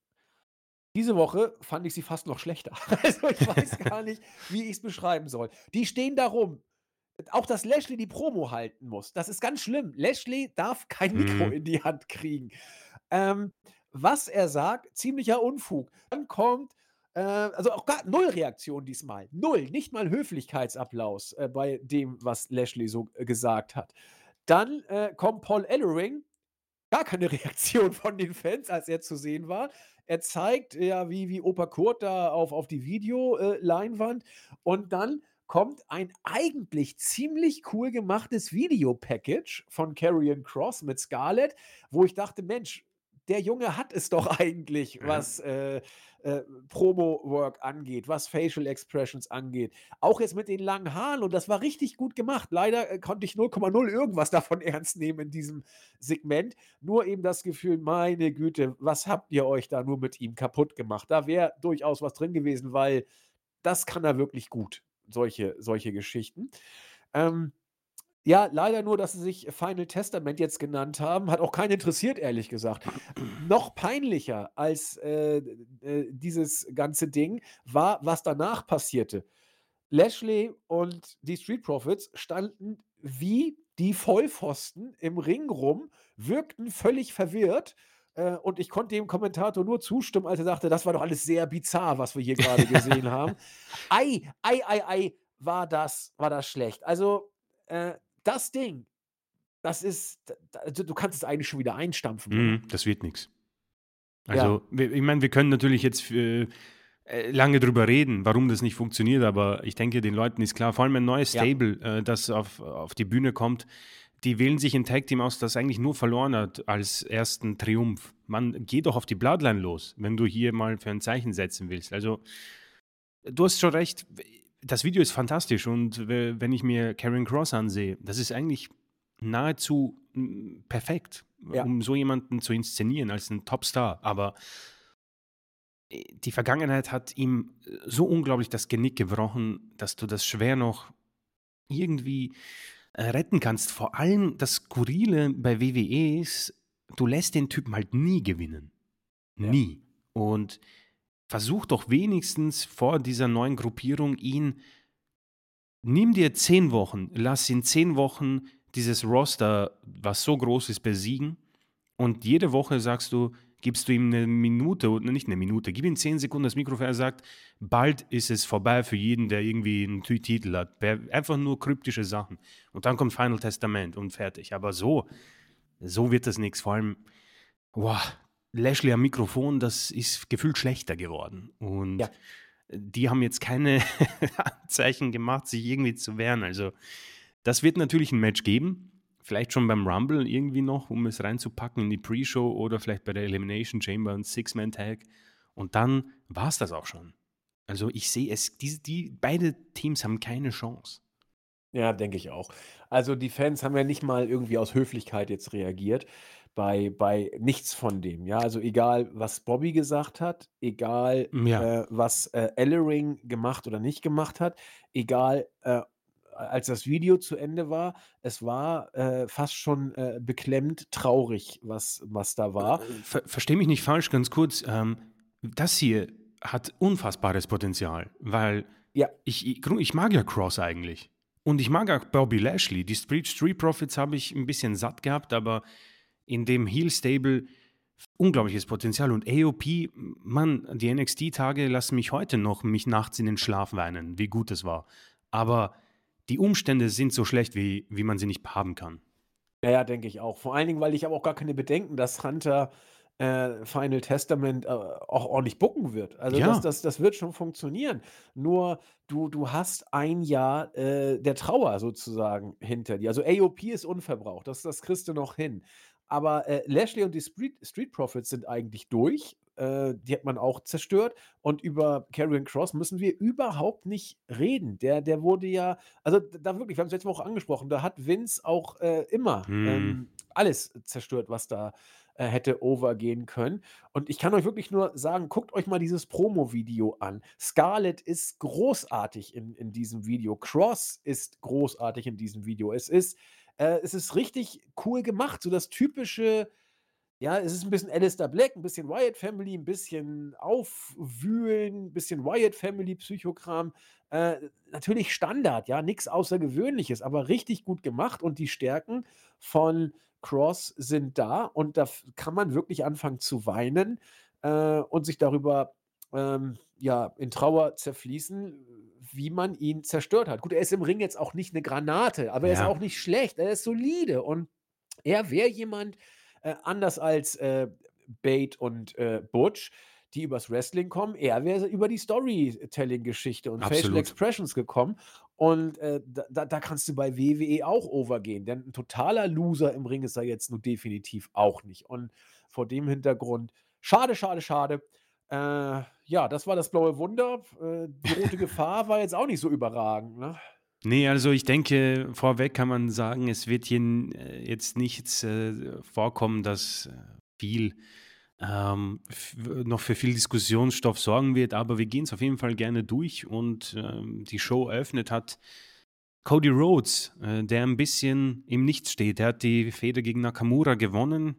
Diese Woche fand ich sie fast noch schlechter. Also ich weiß gar nicht, wie ich es beschreiben soll. Die stehen da rum. Auch dass Lashley die Promo halten muss. Das ist ganz schlimm. Lashley darf kein Mikro mhm. in die Hand kriegen. Ähm, was er sagt, ziemlicher Unfug. Dann kommt äh, also auch gar null Reaktion diesmal. Null. Nicht mal Höflichkeitsapplaus äh, bei dem, was Lashley so äh, gesagt hat. Dann äh, kommt Paul Ellering. Gar keine Reaktion von den Fans, als er zu sehen war. Er zeigt ja, wie, wie Opa Kurt da auf, auf die Videoleinwand. Und dann kommt ein eigentlich ziemlich cool gemachtes Videopackage von Carrion Cross mit Scarlett, wo ich dachte, Mensch, der Junge hat es doch eigentlich, mhm. was äh, äh, Promo-Work angeht, was Facial Expressions angeht. Auch jetzt mit den langen Haaren und das war richtig gut gemacht. Leider äh, konnte ich 0,0 irgendwas davon ernst nehmen in diesem Segment. Nur eben das Gefühl, meine Güte, was habt ihr euch da nur mit ihm kaputt gemacht? Da wäre durchaus was drin gewesen, weil das kann er wirklich gut, solche, solche Geschichten. Ähm, ja, leider nur, dass sie sich Final Testament jetzt genannt haben. Hat auch keinen interessiert, ehrlich gesagt. Noch peinlicher als äh, äh, dieses ganze Ding war, was danach passierte. Lashley und die Street Profits standen wie die Vollpfosten im Ring rum, wirkten völlig verwirrt. Äh, und ich konnte dem Kommentator nur zustimmen, als er sagte, das war doch alles sehr bizarr, was wir hier gerade gesehen haben. Ei, ei, ei, ei, war das, war das schlecht. Also, äh, das Ding, das ist, also du kannst es eigentlich schon wieder einstampfen. Mm, das wird nichts. Also, ja. ich meine, wir können natürlich jetzt für, äh, lange drüber reden, warum das nicht funktioniert, aber ich denke, den Leuten ist klar, vor allem ein neues Stable, ja. äh, das auf, auf die Bühne kommt, die wählen sich ein Tag-Team aus, das eigentlich nur verloren hat als ersten Triumph. Man geht doch auf die Bloodline los, wenn du hier mal für ein Zeichen setzen willst. Also, du hast schon recht, das Video ist fantastisch und wenn ich mir Karen Cross ansehe, das ist eigentlich nahezu hm, perfekt, ja. um so jemanden zu inszenieren als einen Topstar. Aber äh, die Vergangenheit hat ihm so unglaublich das Genick gebrochen, dass du das schwer noch irgendwie äh, retten kannst. Vor allem das Skurrile bei WWE ist, du lässt den Typen halt nie gewinnen. Nie. Ja. Und versuch doch wenigstens vor dieser neuen Gruppierung ihn, nimm dir zehn Wochen, lass ihn zehn Wochen dieses Roster, was so groß ist, besiegen und jede Woche sagst du, gibst du ihm eine Minute, nicht eine Minute, gib ihm zehn Sekunden das Mikrofon, er sagt, bald ist es vorbei für jeden, der irgendwie einen Titel hat. Einfach nur kryptische Sachen. Und dann kommt Final Testament und fertig. Aber so, so wird das nichts. Vor allem, wow, Lashley am Mikrofon, das ist gefühlt schlechter geworden. Und ja. die haben jetzt keine Anzeichen gemacht, sich irgendwie zu wehren. Also, das wird natürlich ein Match geben. Vielleicht schon beim Rumble irgendwie noch, um es reinzupacken in die Pre-Show oder vielleicht bei der Elimination Chamber ein Six-Man-Tag. Und dann war es das auch schon. Also ich sehe es, die, die, beide Teams haben keine Chance. Ja, denke ich auch. Also die Fans haben ja nicht mal irgendwie aus Höflichkeit jetzt reagiert bei, bei nichts von dem. Ja, also egal, was Bobby gesagt hat, egal, Ja. äh, was äh, Ellering gemacht oder nicht gemacht hat, egal, äh, als das Video zu Ende war, es war äh, fast schon äh, beklemmend traurig, was, was da war. Äh, ver versteh mich nicht falsch, ganz kurz. Ähm, das hier hat unfassbares Potenzial, weil Ja. ich, ich, ich mag ja Cross eigentlich. Und ich mag auch Bobby Lashley. Die Street, Street Profits habe ich ein bisschen satt gehabt, aber in dem Heel Stable unglaubliches Potenzial. Und AOP, Mann, die NXT-Tage lassen mich heute noch mich nachts in den Schlaf weinen, wie gut es war. Aber die Umstände sind so schlecht, wie, wie man sie nicht haben kann. Ja, ja, denke ich auch. Vor allen Dingen, weil ich habe auch gar keine Bedenken, dass Hunter äh, Final Testament äh, auch ordentlich bucken wird. Also das, Ja. das, das wird schon funktionieren. Nur du, du hast ein Jahr äh, der Trauer sozusagen hinter dir. Also AOP ist unverbraucht, das, das kriegst du noch hin. Aber äh, Lashley und die Street, Street Profits sind eigentlich durch. Äh, die hat man auch zerstört. Und über Karrion Cross müssen wir überhaupt nicht reden. Der, der wurde ja, also da wirklich, wir haben es letzte Woche angesprochen, da hat Vince auch äh, immer Hm. ähm, alles zerstört, was da äh, hätte overgehen können. Und ich kann euch wirklich nur sagen, guckt euch mal dieses Promo-Video an. Scarlett ist großartig in, in diesem Video. Cross ist großartig in diesem Video. Es ist, äh, es ist richtig cool gemacht. So das typische, ja, es ist ein bisschen Alistair Black, ein bisschen Wyatt Family, ein bisschen Aufwühlen, ein bisschen Wyatt Family Psychokram. Äh, natürlich Standard, ja, nichts Außergewöhnliches, aber richtig gut gemacht und die Stärken von Cross sind da und da kann man wirklich anfangen zu weinen äh, und sich darüber ähm, ja, in Trauer zerfließen, wie man ihn zerstört hat. Gut, er ist im Ring jetzt auch nicht eine Granate, aber er ist auch nicht schlecht, er ist solide und er wäre jemand, äh, anders als äh, Bate und äh, Butch, die übers Wrestling kommen, er wäre über die Storytelling-Geschichte und Facial Absolut. Expressions gekommen. Und äh, da, da, da kannst du bei WWE auch overgehen, denn ein totaler Loser im Ring ist er jetzt nur definitiv auch nicht. Und vor dem Hintergrund, schade, schade, schade. Äh, ja, das war das blaue Wunder. Äh, die rote Gefahr war jetzt auch nicht so überragend. Ne? Nee, also ich denke, vorweg kann man sagen, es wird hier äh, jetzt nichts äh, vorkommen, das viel ähm, noch für viel Diskussionsstoff sorgen wird, aber wir gehen es auf jeden Fall gerne durch und ähm, die Show eröffnet hat Cody Rhodes, äh, der ein bisschen im Nichts steht. Er hat die Fehde gegen Nakamura gewonnen,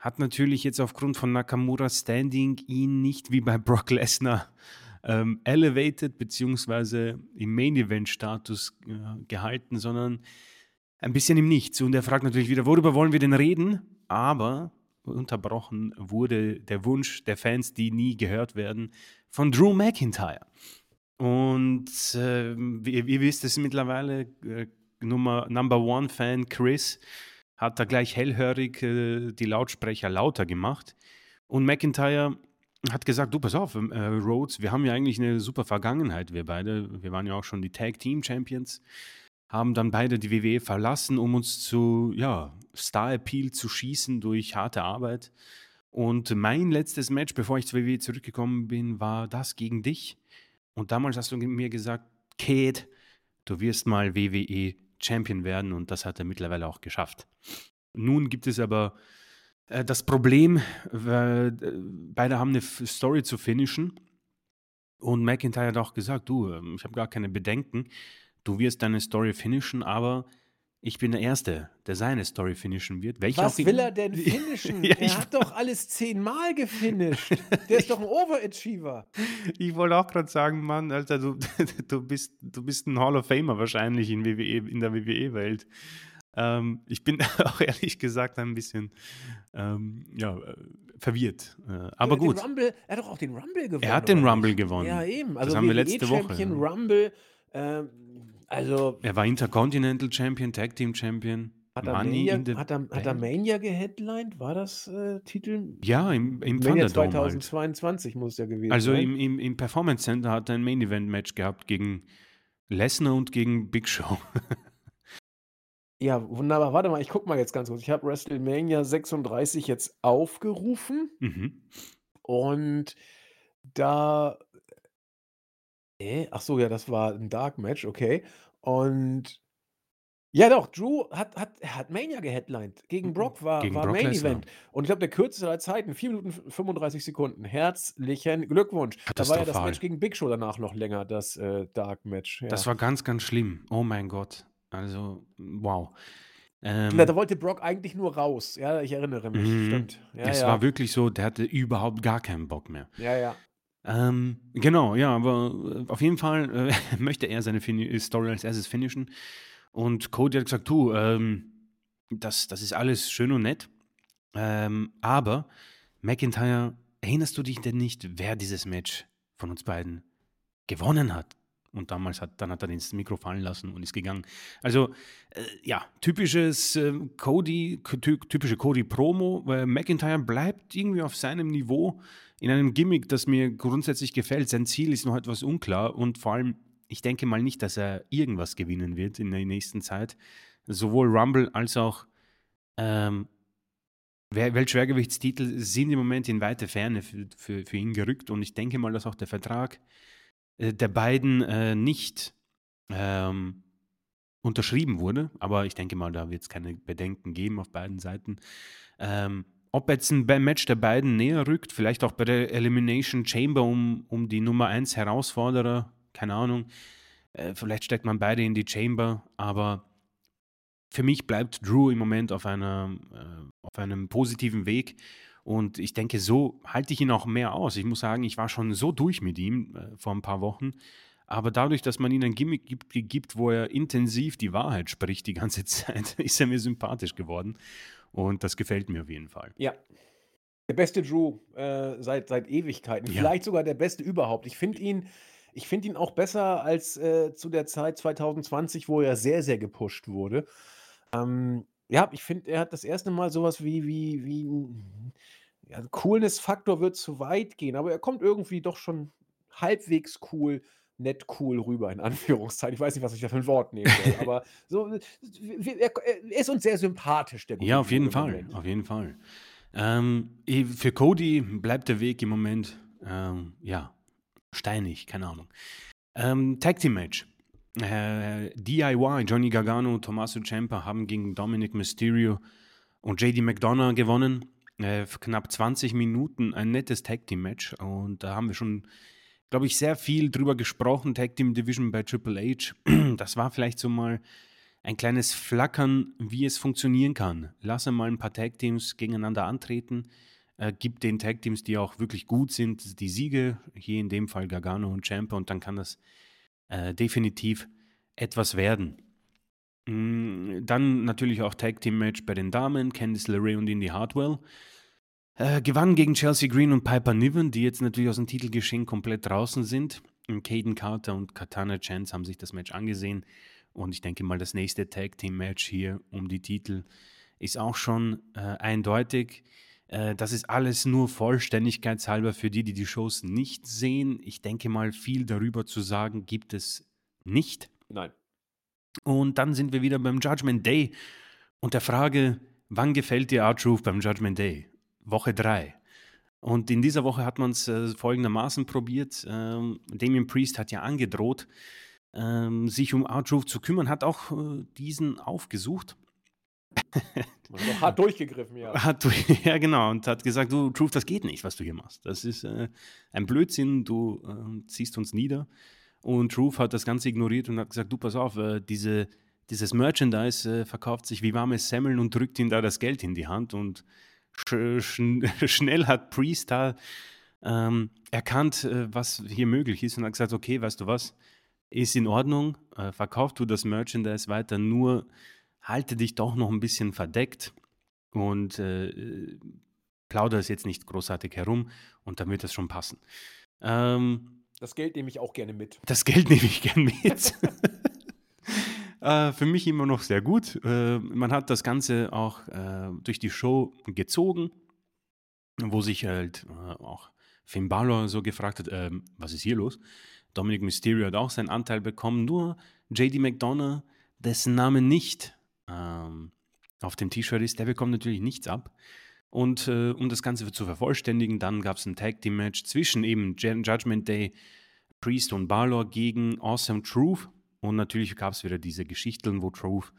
hat natürlich jetzt aufgrund von Nakamuras Standing ihn nicht wie bei Brock Lesnar ähm, elevated beziehungsweise im Main-Event-Status äh, gehalten, sondern ein bisschen im Nichts. Und er fragt natürlich wieder, worüber wollen wir denn reden? Aber unterbrochen wurde der Wunsch der Fans, die nie gehört werden, von Drew McIntyre. Und äh, wie, wie wisst es mittlerweile, äh, Nummer, Number One-Fan Chris hat da gleich hellhörig äh, die Lautsprecher lauter gemacht. Und McIntyre hat gesagt, du pass auf, äh, Rhodes, wir haben ja eigentlich eine super Vergangenheit, wir beide. Wir waren ja auch schon die Tag Team Champions, haben dann beide die WWE verlassen, um uns zu, ja, Star Appeal zu schießen durch harte Arbeit. Und mein letztes Match, bevor ich zur WWE zurückgekommen bin, war das gegen dich. Und damals hast du mir gesagt, Kate, du wirst mal WWE Champion werden und das hat er mittlerweile auch geschafft. Nun gibt es aber äh, das Problem, äh, beide haben eine Story zu finishen und McIntyre hat auch gesagt, du, ähm, ich habe gar keine Bedenken, du wirst deine Story finishen, aber ich bin der Erste, der seine Story finishen wird. Welche Was will er denn finishen? Ja, er hat doch alles zehnmal gefinisht. Der ist doch ein Overachiever. Ich wollte auch gerade sagen, Mann, Alter, du, du, bist, du bist ein Hall of Famer wahrscheinlich in, WWE, in der WWE-Welt. Ähm, ich bin auch ehrlich gesagt ein bisschen ähm, ja, verwirrt. Äh, aber gut, Rumble, er hat doch auch den Rumble gewonnen. er hat den Rumble nicht? gewonnen. Ja, eben. Das Also haben wir WWE letzte Woche. Champion, Rumble. Ähm, also Er war Intercontinental Champion, Tag Team Champion, hat er, Money Mania, in the hat, er, hat er. Mania geheadlined? War das äh, Titel? Ja, im, im Mania Thunderdome halt. 2022 muss ja gewesen Also sein. im, im, im Performance Center hat er ein Main Event Match gehabt gegen Lesnar und gegen Big Show. Ja, wunderbar. Warte mal, ich guck mal jetzt ganz kurz. Ich habe WrestleMania 36 jetzt aufgerufen mhm. und da. Äh, ach so, ja, das war ein Dark Match, okay. Und ja, doch, Drew hat, hat, hat Mania geheadlined. Gegen Brock war, Gegen war Brock Main Lesnar. Event. Und ich glaube, der kürzeste aller Zeiten, 4 Minuten 35 Sekunden. Herzlichen Glückwunsch. Da war ja das Katastrophal. Match gegen Big Show danach noch länger, das äh, Dark Match. Ja. Das war ganz, ganz schlimm. Oh mein Gott. Also, wow. Ähm, Na, da wollte Brock eigentlich nur raus. Ja, ich erinnere mich. Mhm. Stimmt. Ja, es ja. war wirklich so, der hatte überhaupt gar keinen Bock mehr. ja, ja. Ähm, genau, ja, aber äh, auf jeden Fall äh, möchte er seine Fini Story als erstes finishen. Und Cody hat gesagt, du, ähm, das, das ist alles schön und nett. Ähm, aber McIntyre, erinnerst du dich denn nicht, wer dieses Match von uns beiden gewonnen hat? Und damals hat, dann hat er das Mikro fallen lassen und ist gegangen. Also, äh, ja, typisches äh, Cody, typische Cody-Promo. McIntyre bleibt irgendwie auf seinem Niveau in einem Gimmick, das mir grundsätzlich gefällt. Sein Ziel ist noch etwas unklar und vor allem, ich denke mal nicht, dass er irgendwas gewinnen wird in der nächsten Zeit. Sowohl Rumble als auch ähm, Weltschwergewichtstitel sind im Moment in weite Ferne für, für, für ihn gerückt und ich denke mal, dass auch der Vertrag äh, der beiden äh, nicht ähm, unterschrieben wurde, aber ich denke mal, da wird es keine Bedenken geben auf beiden Seiten. Ähm, ob jetzt ein Match der beiden näher rückt, vielleicht auch bei der Elimination Chamber um, um die Nummer 1 Herausforderer, keine Ahnung. Äh, vielleicht steckt man beide in die Chamber, aber für mich bleibt Drew im Moment auf, einer, äh, auf einem positiven Weg. Und ich denke, so halte ich ihn auch mehr aus. Ich muss sagen, ich war schon so durch mit ihm äh, vor ein paar Wochen. Aber dadurch, dass man ihm ein Gimmick gibt, gibt, wo er intensiv die Wahrheit spricht die ganze Zeit, ist er mir sympathisch geworden. Und das gefällt mir auf jeden Fall. Ja. Der beste Drew äh, seit, seit Ewigkeiten. Ja. Vielleicht sogar der beste überhaupt. Ich finde ihn, ich ihn auch besser als äh, zu der Zeit 2020, wo er sehr, sehr gepusht wurde. Ähm, ja, ich finde, er hat das erste Mal sowas wie wie wie ja, Coolness-Faktor wird zu weit gehen, aber er kommt irgendwie doch schon halbwegs cool nett cool rüber in Anführungszeichen. Ich weiß nicht, was ich da für ein Wort nehmen soll, aber so, er er ist uns sehr sympathisch, der Ja, auf jeden Fall, Moment. auf jeden Fall. Ähm, für Cody bleibt der Weg im Moment, ähm, ja, steinig, keine Ahnung. Ähm, Tag Team Match. Äh, DIY, Johnny Gargano Tommaso Ciampa haben gegen Dominic Mysterio und JD McDonough gewonnen. Äh, knapp 20 Minuten ein nettes Tag Team Match und da haben wir schon, glaube ich, sehr viel drüber gesprochen. Tag Team Division bei Triple H. Das war vielleicht so mal ein kleines Flackern, wie es funktionieren kann. Lasse mal ein paar Tag Teams gegeneinander antreten. Äh, gibt den Tag Teams, die auch wirklich gut sind, die Siege. Hier in dem Fall Gargano und Ciampa und dann kann das äh, definitiv etwas werden. Mm, dann natürlich auch Tag Team Match bei den Damen, Candice LeRae und Indy Hartwell. Äh, gewannen gegen Chelsea Green und Piper Niven, die jetzt natürlich aus dem Titelgeschehen komplett draußen sind. Caden Carter und Katana Chance haben sich das Match angesehen. Und ich denke mal, das nächste Tag Team Match hier um die Titel ist auch schon äh, eindeutig. Äh, das ist alles nur vollständigkeitshalber für die, die die Shows nicht sehen. Ich denke mal, viel darüber zu sagen gibt es nicht. Nein. Und dann sind wir wieder beim Judgment Day und der Frage, wann gefällt dir R-Truth beim Judgment Day? Woche 3. Und in dieser Woche hat man es äh, folgendermaßen probiert. Ähm, Damien Priest hat ja angedroht, ähm, sich um R-Truth zu kümmern, hat auch äh, diesen aufgesucht hat durchgegriffen, ja. Hat, ja, genau. Und hat gesagt, du, Truth, das geht nicht, was du hier machst. Das ist äh, ein Blödsinn, du äh, ziehst uns nieder. Und Truth hat das Ganze ignoriert und hat gesagt, du, pass auf, äh, diese, dieses Merchandise äh, verkauft sich wie warme Semmeln und drückt ihm da das Geld in die Hand. Und sch sch schnell hat Priest da ähm, erkannt, äh, was hier möglich ist und hat gesagt, okay, weißt du was, ist in Ordnung, äh, verkauf du das Merchandise weiter, nur halte dich doch noch ein bisschen verdeckt und äh, plaudere es jetzt nicht großartig herum und dann wird das schon passen. Ähm, das Geld nehme ich auch gerne mit. Das Geld nehme ich gerne mit. äh, für mich immer noch sehr gut. Äh, man hat das Ganze auch äh, durch die Show gezogen, wo sich halt äh, auch Finn Balor so gefragt hat, ähm, was ist hier los? Dominic Mysterio hat auch seinen Anteil bekommen, nur JD McDonough, dessen Name nicht ähm, auf dem T-Shirt ist, der bekommt natürlich nichts ab. Und äh, um das Ganze zu vervollständigen, dann gab es ein Tag Team Match zwischen eben Judgment Day, Priest und Balor gegen Awesome Truth. Und natürlich gab es wieder diese Geschichten, wo Truth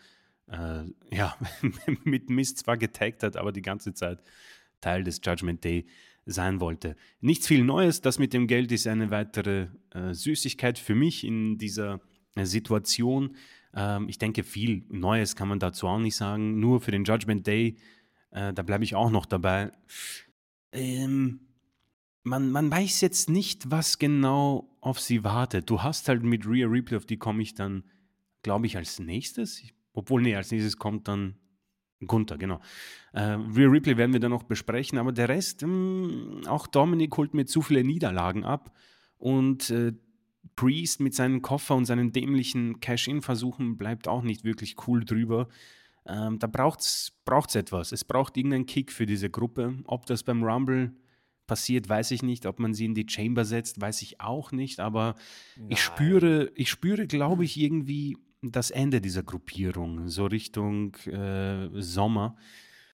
äh, ja, mit Mist zwar getaggt hat, aber die ganze Zeit Teil des Judgment Day sein wollte. Nichts viel Neues, das mit dem Geld ist eine weitere äh, Süßigkeit für mich in dieser äh, Situation. Ähm, ich denke, viel Neues kann man dazu auch nicht sagen. Nur für den Judgment Day, äh, da bleibe ich auch noch dabei. Ähm, man, man weiß jetzt nicht, was genau auf sie wartet. Du hast halt mit Rhea Ripley, auf die komme ich dann, glaube ich, als nächstes. Obwohl, nee, als nächstes kommt dann Gunther, genau. Äh, Rhea Ripley werden wir dann noch besprechen, aber der Rest, mh, hm, auch Dominik holt mir zu viele Niederlagen ab. Und äh, Priest mit seinem Koffer und seinen dämlichen Cash-In-Versuchen bleibt auch nicht wirklich cool drüber. Ähm, da braucht es etwas. Es braucht irgendeinen Kick für diese Gruppe. Ob das beim Rumble passiert, weiß ich nicht. Ob man sie in die Chamber setzt, weiß ich auch nicht. Aber Nein. ich spüre, ich spüre, glaube ich, irgendwie das Ende dieser Gruppierung, so Richtung äh, Sommer.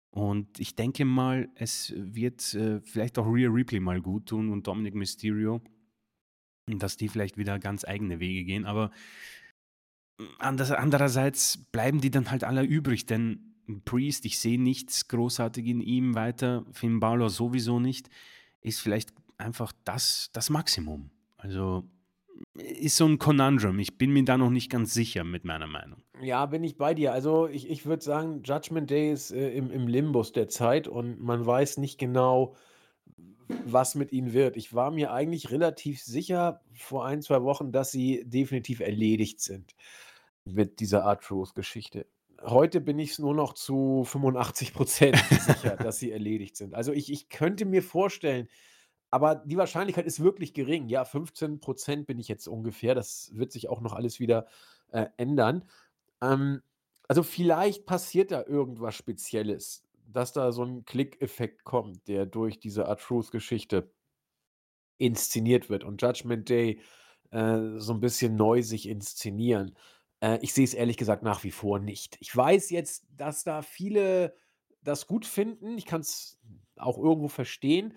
Und ich denke mal, es wird äh, vielleicht auch Rhea Ripley mal gut tun und Dominic Mysterio, dass die vielleicht wieder ganz eigene Wege gehen. Aber Anders, andererseits bleiben die dann halt alle übrig, denn Priest, ich sehe nichts großartig in ihm weiter, Finn Balor sowieso nicht, ist vielleicht einfach das, das Maximum. Also ist so ein Conundrum. Ich bin mir da noch nicht ganz sicher mit meiner Meinung. Ja, bin ich bei dir. Also ich, ich würde sagen, Judgment Day ist äh, im, im Limbus der Zeit und man weiß nicht genau, was mit ihnen wird. Ich war mir eigentlich relativ sicher vor ein, zwei Wochen, dass sie definitiv erledigt sind mit dieser Art Truth-Geschichte. Heute bin ich es nur noch zu 85 Prozent sicher, dass sie erledigt sind. Also ich, ich könnte mir vorstellen, aber die Wahrscheinlichkeit ist wirklich gering. Ja, 15 Prozent bin ich jetzt ungefähr. Das wird sich auch noch alles wieder äh, ändern. Ähm, also vielleicht passiert da irgendwas Spezielles, dass da so ein Klick-Effekt kommt, der durch diese Art Truth-Geschichte inszeniert wird und Judgment Day äh, so ein bisschen neu sich inszenieren. Äh, ich sehe es ehrlich gesagt nach wie vor nicht. Ich weiß jetzt, dass da viele das gut finden. Ich kann es auch irgendwo verstehen.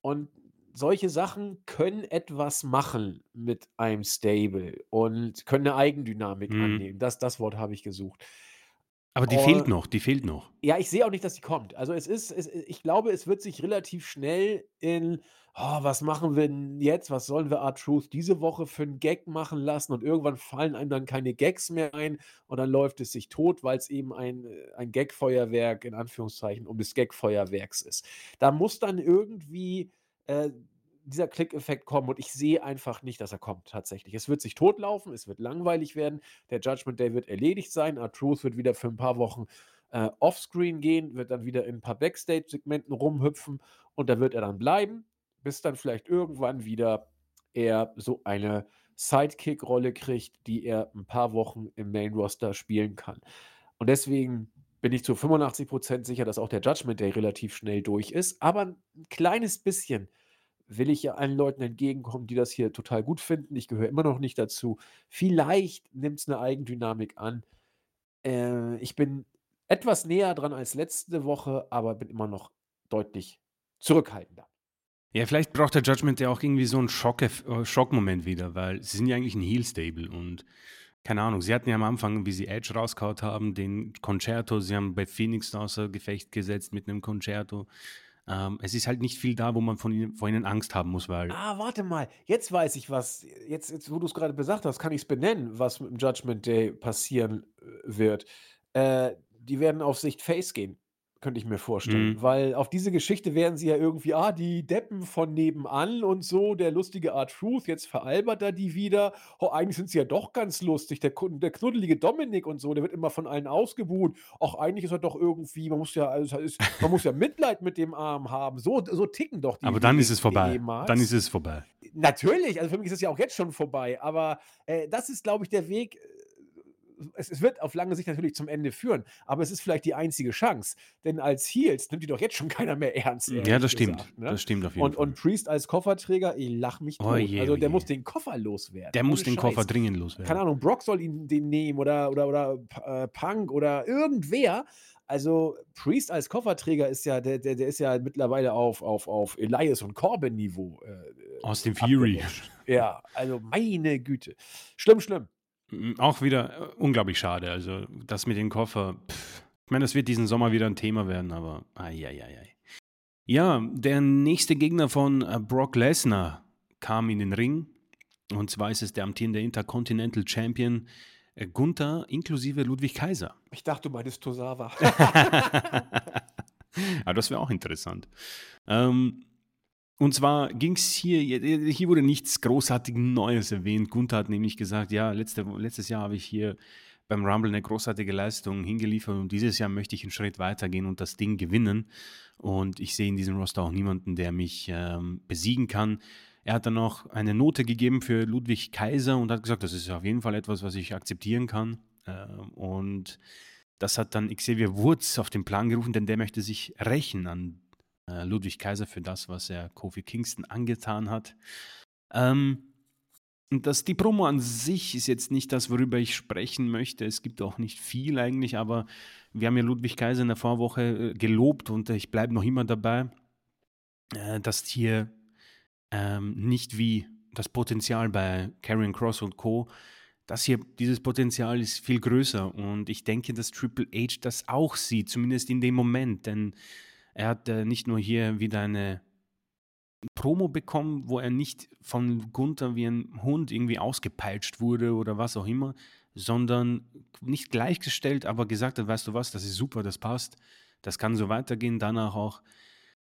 Und solche Sachen können etwas machen mit einem Stable und können eine Eigendynamik Mhm. annehmen. Das das Wort habe ich gesucht. Aber die fehlt noch, die fehlt noch. ja, ich sehe auch nicht, dass sie kommt. Also, es ist es ich glaube, es wird sich relativ schnell in oh, was machen wir denn jetzt? Was sollen wir Art Truth diese Woche für einen Gag machen lassen? Und irgendwann fallen einem dann keine Gags mehr ein und dann läuft es sich tot, weil es eben ein, äh, ein Gag-Feuerwerk in Anführungszeichen um des Gag-Feuerwerks ist. Da muss dann irgendwie äh, dieser Klick-Effekt kommen und ich sehe einfach nicht, dass er kommt tatsächlich. Es wird sich totlaufen, es wird langweilig werden, der Judgment Day wird erledigt sein, Art Truth wird wieder für ein paar Wochen äh, offscreen gehen, wird dann wieder in ein paar Backstage-Segmenten rumhüpfen und da wird er dann bleiben bis dann vielleicht irgendwann wieder er so eine Sidekick-Rolle kriegt, die er ein paar Wochen im Main-Roster spielen kann. Und deswegen bin ich zu 85% sicher, dass auch der Judgment Day relativ schnell durch ist. Aber ein kleines bisschen will ich ja allen Leuten entgegenkommen, die das hier total gut finden. Ich gehöre immer noch nicht dazu. Vielleicht nimmt es eine Eigendynamik an. Äh, ich bin etwas näher dran als letzte Woche, aber bin immer noch deutlich zurückhaltender. Ja, vielleicht braucht der Judgment ja auch irgendwie so einen Schock, äh, Schockmoment wieder, weil sie sind ja eigentlich ein Heel-Stable und keine Ahnung, sie hatten ja am Anfang, wie sie Edge rausgehauen haben, den Concerto, sie haben bei Phoenix außer Gefecht gesetzt mit einem Concerto. Ähm, es ist halt nicht viel da, wo man von ihnen, vor ihnen Angst haben muss, weil. Ah, warte mal, jetzt weiß ich was. Jetzt, jetzt wo du es gerade gesagt hast, kann ich es benennen, was mit dem Judgment Day passieren äh, wird. Äh, die werden auf Sicht Face gehen könnte ich mir vorstellen. Mhm. Weil auf diese Geschichte werden sie ja irgendwie, ah, die Deppen von nebenan und so, der lustige Art Truth, jetzt veralbert er die wieder. Oh, eigentlich sind sie ja doch ganz lustig. Der, der knuddelige Dominik und so, der wird immer von allen ausgebuht. Auch eigentlich ist er doch irgendwie, man muss ja, also ist, man muss ja Mitleid mit dem Arm haben. So, so ticken doch die. Aber dann ist es vorbei. Dann ist es vorbei. Natürlich, also für mich ist es ja auch jetzt schon vorbei. Aber äh, das ist, glaube ich, der Weg es, es, wird auf lange Sicht natürlich zum Ende führen, aber es ist vielleicht die einzige Chance. Denn als Heels nimmt die doch jetzt schon keiner mehr ernst. Ja, das stimmt. Gesagt, ne? Das stimmt auf jeden und, Fall. Und Priest als Kofferträger, ich lach mich oh tot. Oh je, also der oh muss den Koffer loswerden. Der muss den Scheiß. Koffer dringend loswerden. Keine Ahnung, Brock soll ihn den nehmen oder, oder, oder äh, Punk oder irgendwer. Also Priest als Kofferträger ist ja, der, der, der ist ja mittlerweile auf, auf, auf Elias und Corbin-Niveau. Äh, Aus dem Fury. Ja, also meine Güte. Schlimm, schlimm. Auch wieder äh, unglaublich schade. Also, das mit dem Koffer, pff. ich meine, das wird diesen Sommer wieder ein Thema werden, aber ai, Ja, der nächste Gegner von äh, Brock Lesnar kam in den Ring. Und zwar ist es der amtierende Intercontinental Champion äh, Gunther inklusive Ludwig Kaiser. Ich dachte, du meinst Tosawa. aber das wäre auch interessant. Ähm, und zwar ging es hier, hier wurde nichts großartig Neues erwähnt. Gunther hat nämlich gesagt, ja, letzte, letztes Jahr habe ich hier beim Rumble eine großartige Leistung hingeliefert und dieses Jahr möchte ich einen Schritt weitergehen und das Ding gewinnen. Und ich sehe in diesem Roster auch niemanden, der mich ähm, besiegen kann. Er hat dann noch eine Note gegeben für Ludwig Kaiser und hat gesagt, das ist auf jeden Fall etwas, was ich akzeptieren kann. Äh, und das hat dann Xavier Woods auf den Plan gerufen, denn der möchte sich rächen an äh, Ludwig Kaiser für das, was er Kofi Kingston angetan hat. Ähm, das, die Promo an sich ist jetzt nicht das, worüber ich sprechen möchte. Es gibt auch nicht viel eigentlich, aber wir haben ja Ludwig Kaiser in der Vorwoche äh, gelobt und ich bleibe noch immer dabei, äh, dass hier ähm, nicht wie das Potenzial bei Karrion Cross und Co. Das hier, dieses Potenzial ist viel größer und ich denke, dass Triple H das auch sieht, zumindest in dem Moment, denn er hat äh, nicht nur hier wieder eine Promo bekommen, wo er nicht von Gunther wie ein Hund irgendwie ausgepeitscht wurde oder was auch immer, sondern nicht gleichgestellt, aber gesagt hat, weißt du was, das ist super, das passt, das kann so weitergehen, danach auch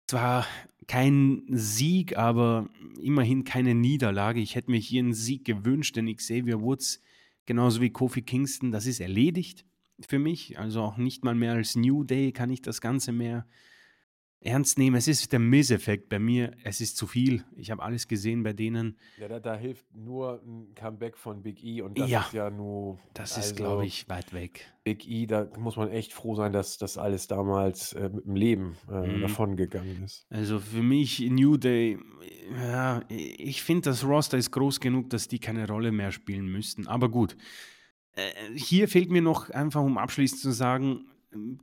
zwar kein Sieg, aber immerhin keine Niederlage. Ich hätte mir hier einen Sieg gewünscht, denn Xavier Woods, genauso wie Kofi Kingston, das ist erledigt für mich. Also auch nicht mal mehr als New Day kann ich das Ganze mehr ernst nehmen. Es ist der Miss-Effekt bei mir. Es ist zu viel. Ich habe alles gesehen bei denen. Ja, da, da, hilft nur ein Comeback von Big E und das ja, ist ja nur. Das also, ist, glaube ich, weit weg. Big E, da muss man echt froh sein, dass das alles damals äh, mit dem Leben äh, mhm. davon gegangen ist. Also für mich New Day, ja, ich finde, das Roster ist groß genug, dass die keine Rolle mehr spielen müssten. Aber gut. Äh, hier fehlt mir noch einfach, um abschließend zu sagen,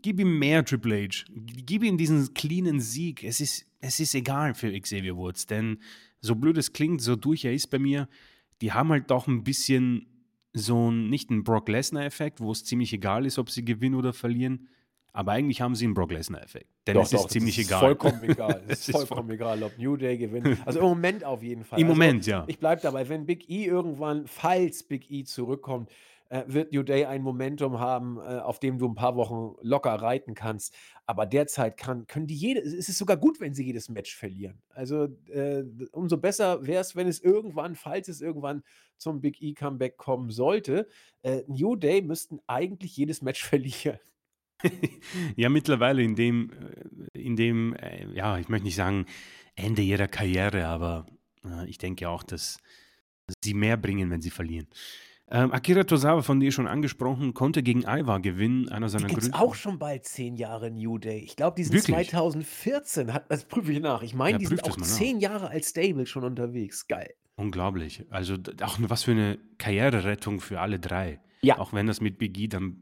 gib ihm mehr Triple H. Gib ihm diesen cleanen Sieg. Es ist, es ist egal für Xavier Woods, denn so blöd es klingt, so durch er ist bei mir, die haben halt doch ein bisschen so ein, nicht einen Brock Lesnar-Effekt, wo es ziemlich egal ist, ob sie gewinnen oder verlieren. Aber eigentlich haben sie einen Brock Lesnar-Effekt. Denn doch, es doch, ist ziemlich ist egal. Vollkommen egal. Es ist vollkommen egal, ob New Day gewinnt. Also im Moment auf jeden Fall. Im also, Moment, ja. Ich bleibe dabei, wenn Big E irgendwann, falls Big E zurückkommt, äh, wird New Day ein Momentum haben, äh, auf dem du ein paar Wochen locker reiten kannst. Aber derzeit kann, können die jede, es ist sogar gut, wenn sie jedes Match verlieren. Also äh, umso besser wäre es, wenn es irgendwann, falls es irgendwann zum Big E Comeback kommen sollte, äh, New Day müssten eigentlich jedes Match verlieren. ja, mittlerweile in dem, äh, in dem, äh, ja, ich möchte nicht sagen Ende ihrer Karriere, aber ich denke auch, dass sie mehr bringen, wenn sie verlieren. Ähm, Akira Tozawa, von dir schon angesprochen, konnte gegen Aiwa gewinnen, einer seiner die Gründe. auch schon bald zehn Jahre New Day. Ich glaube, die sind Wirklich? 2014, hat, das prüfe ich nach. Ich meine, Ja, die sind auch mal nach. zehn Jahre als Stable schon unterwegs. Geil. Unglaublich. Also auch was für eine Karriererettung für alle drei. Ja. Auch wenn das mit Big E dann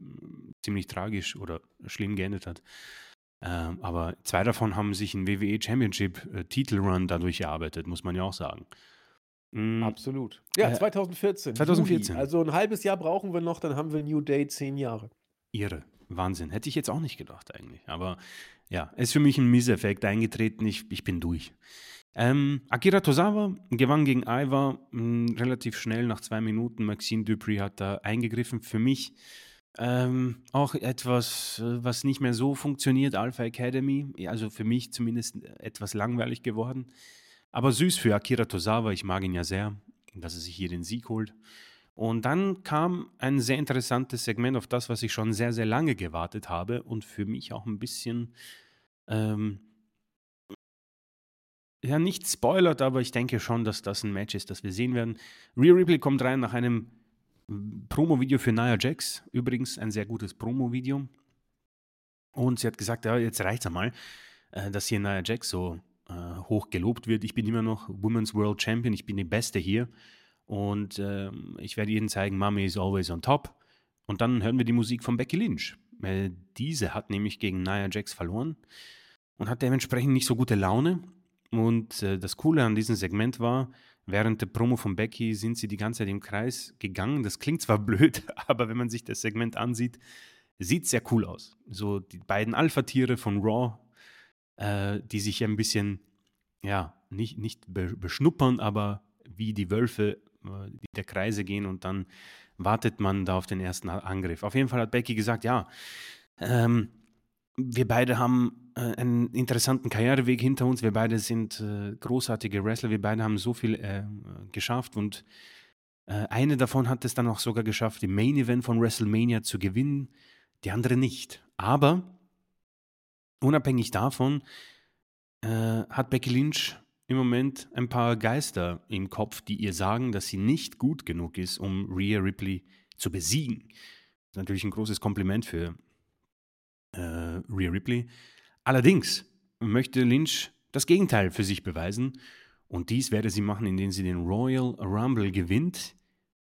ziemlich tragisch oder schlimm geendet hat. Ähm, aber zwei davon haben sich einen WWE Championship äh, Titelrun dadurch erarbeitet, muss man ja auch sagen. Mm, Absolut. Ja, Äh, 2014. 2014. Juli. Also ein halbes Jahr brauchen wir noch, dann haben wir New Day zehn Jahre. Irre. Wahnsinn. Hätte ich jetzt auch nicht gedacht eigentlich. Aber ja, ist für mich ein Misseffekt eingetreten. Ich, ich bin durch. Ähm, Akira Tozawa gewann gegen Aiwa mh, relativ schnell nach zwei Minuten. Maxine Dupri hat da eingegriffen. Für mich ähm, auch etwas, äh, was nicht mehr so funktioniert. Alpha Academy. Also für mich zumindest etwas langweilig geworden. Aber süß für Akira Tozawa. Ich mag ihn ja sehr, dass er sich hier den Sieg holt. Und dann kam ein sehr interessantes Segment auf das, was ich schon sehr, sehr lange gewartet habe und für mich auch ein bisschen, ähm, ja, nicht spoilert, aber ich denke schon, dass das ein Match ist, das wir sehen werden. Rhea Ripley kommt rein nach einem Promo-Video für Nia Jax. Übrigens ein sehr gutes Promo-Video. Und sie hat gesagt, ja, jetzt reicht's einmal, äh, dass hier Nia Jax so äh, hoch gelobt wird. Ich bin immer noch Women's World Champion, ich bin die Beste hier. Und ähm, ich werde Ihnen zeigen, Mommy is always on top. Und dann hören wir die Musik von Becky Lynch. Äh, diese hat nämlich gegen Nia Jax verloren und hat dementsprechend nicht so gute Laune. Und äh, das Coole an diesem Segment war, während der Promo von Becky sind sie die ganze Zeit im Kreis gegangen. Das klingt zwar blöd, aber wenn man sich das Segment ansieht, sieht sehr cool aus. So die beiden Alpha-Tiere von Raw, äh, die sich ein bisschen, ja, nicht, nicht be beschnuppern, aber wie die Wölfe äh, der Kreise gehen und dann wartet man da auf den ersten Angriff. Auf jeden Fall hat Becky gesagt, ja, ähm, wir beide haben äh, einen interessanten Karriereweg hinter uns, wir beide sind äh, großartige Wrestler, wir beide haben so viel äh, geschafft und äh, eine davon hat es dann auch sogar geschafft, im Main Event von WrestleMania zu gewinnen, die andere nicht. Aber unabhängig davon äh, hat Becky Lynch im Moment ein paar Geister im Kopf, die ihr sagen, dass sie nicht gut genug ist, um Rhea Ripley zu besiegen. Das ist natürlich ein großes Kompliment für äh, Rhea Ripley. Allerdings möchte Lynch das Gegenteil für sich beweisen. Und dies werde sie machen, indem sie den Royal Rumble gewinnt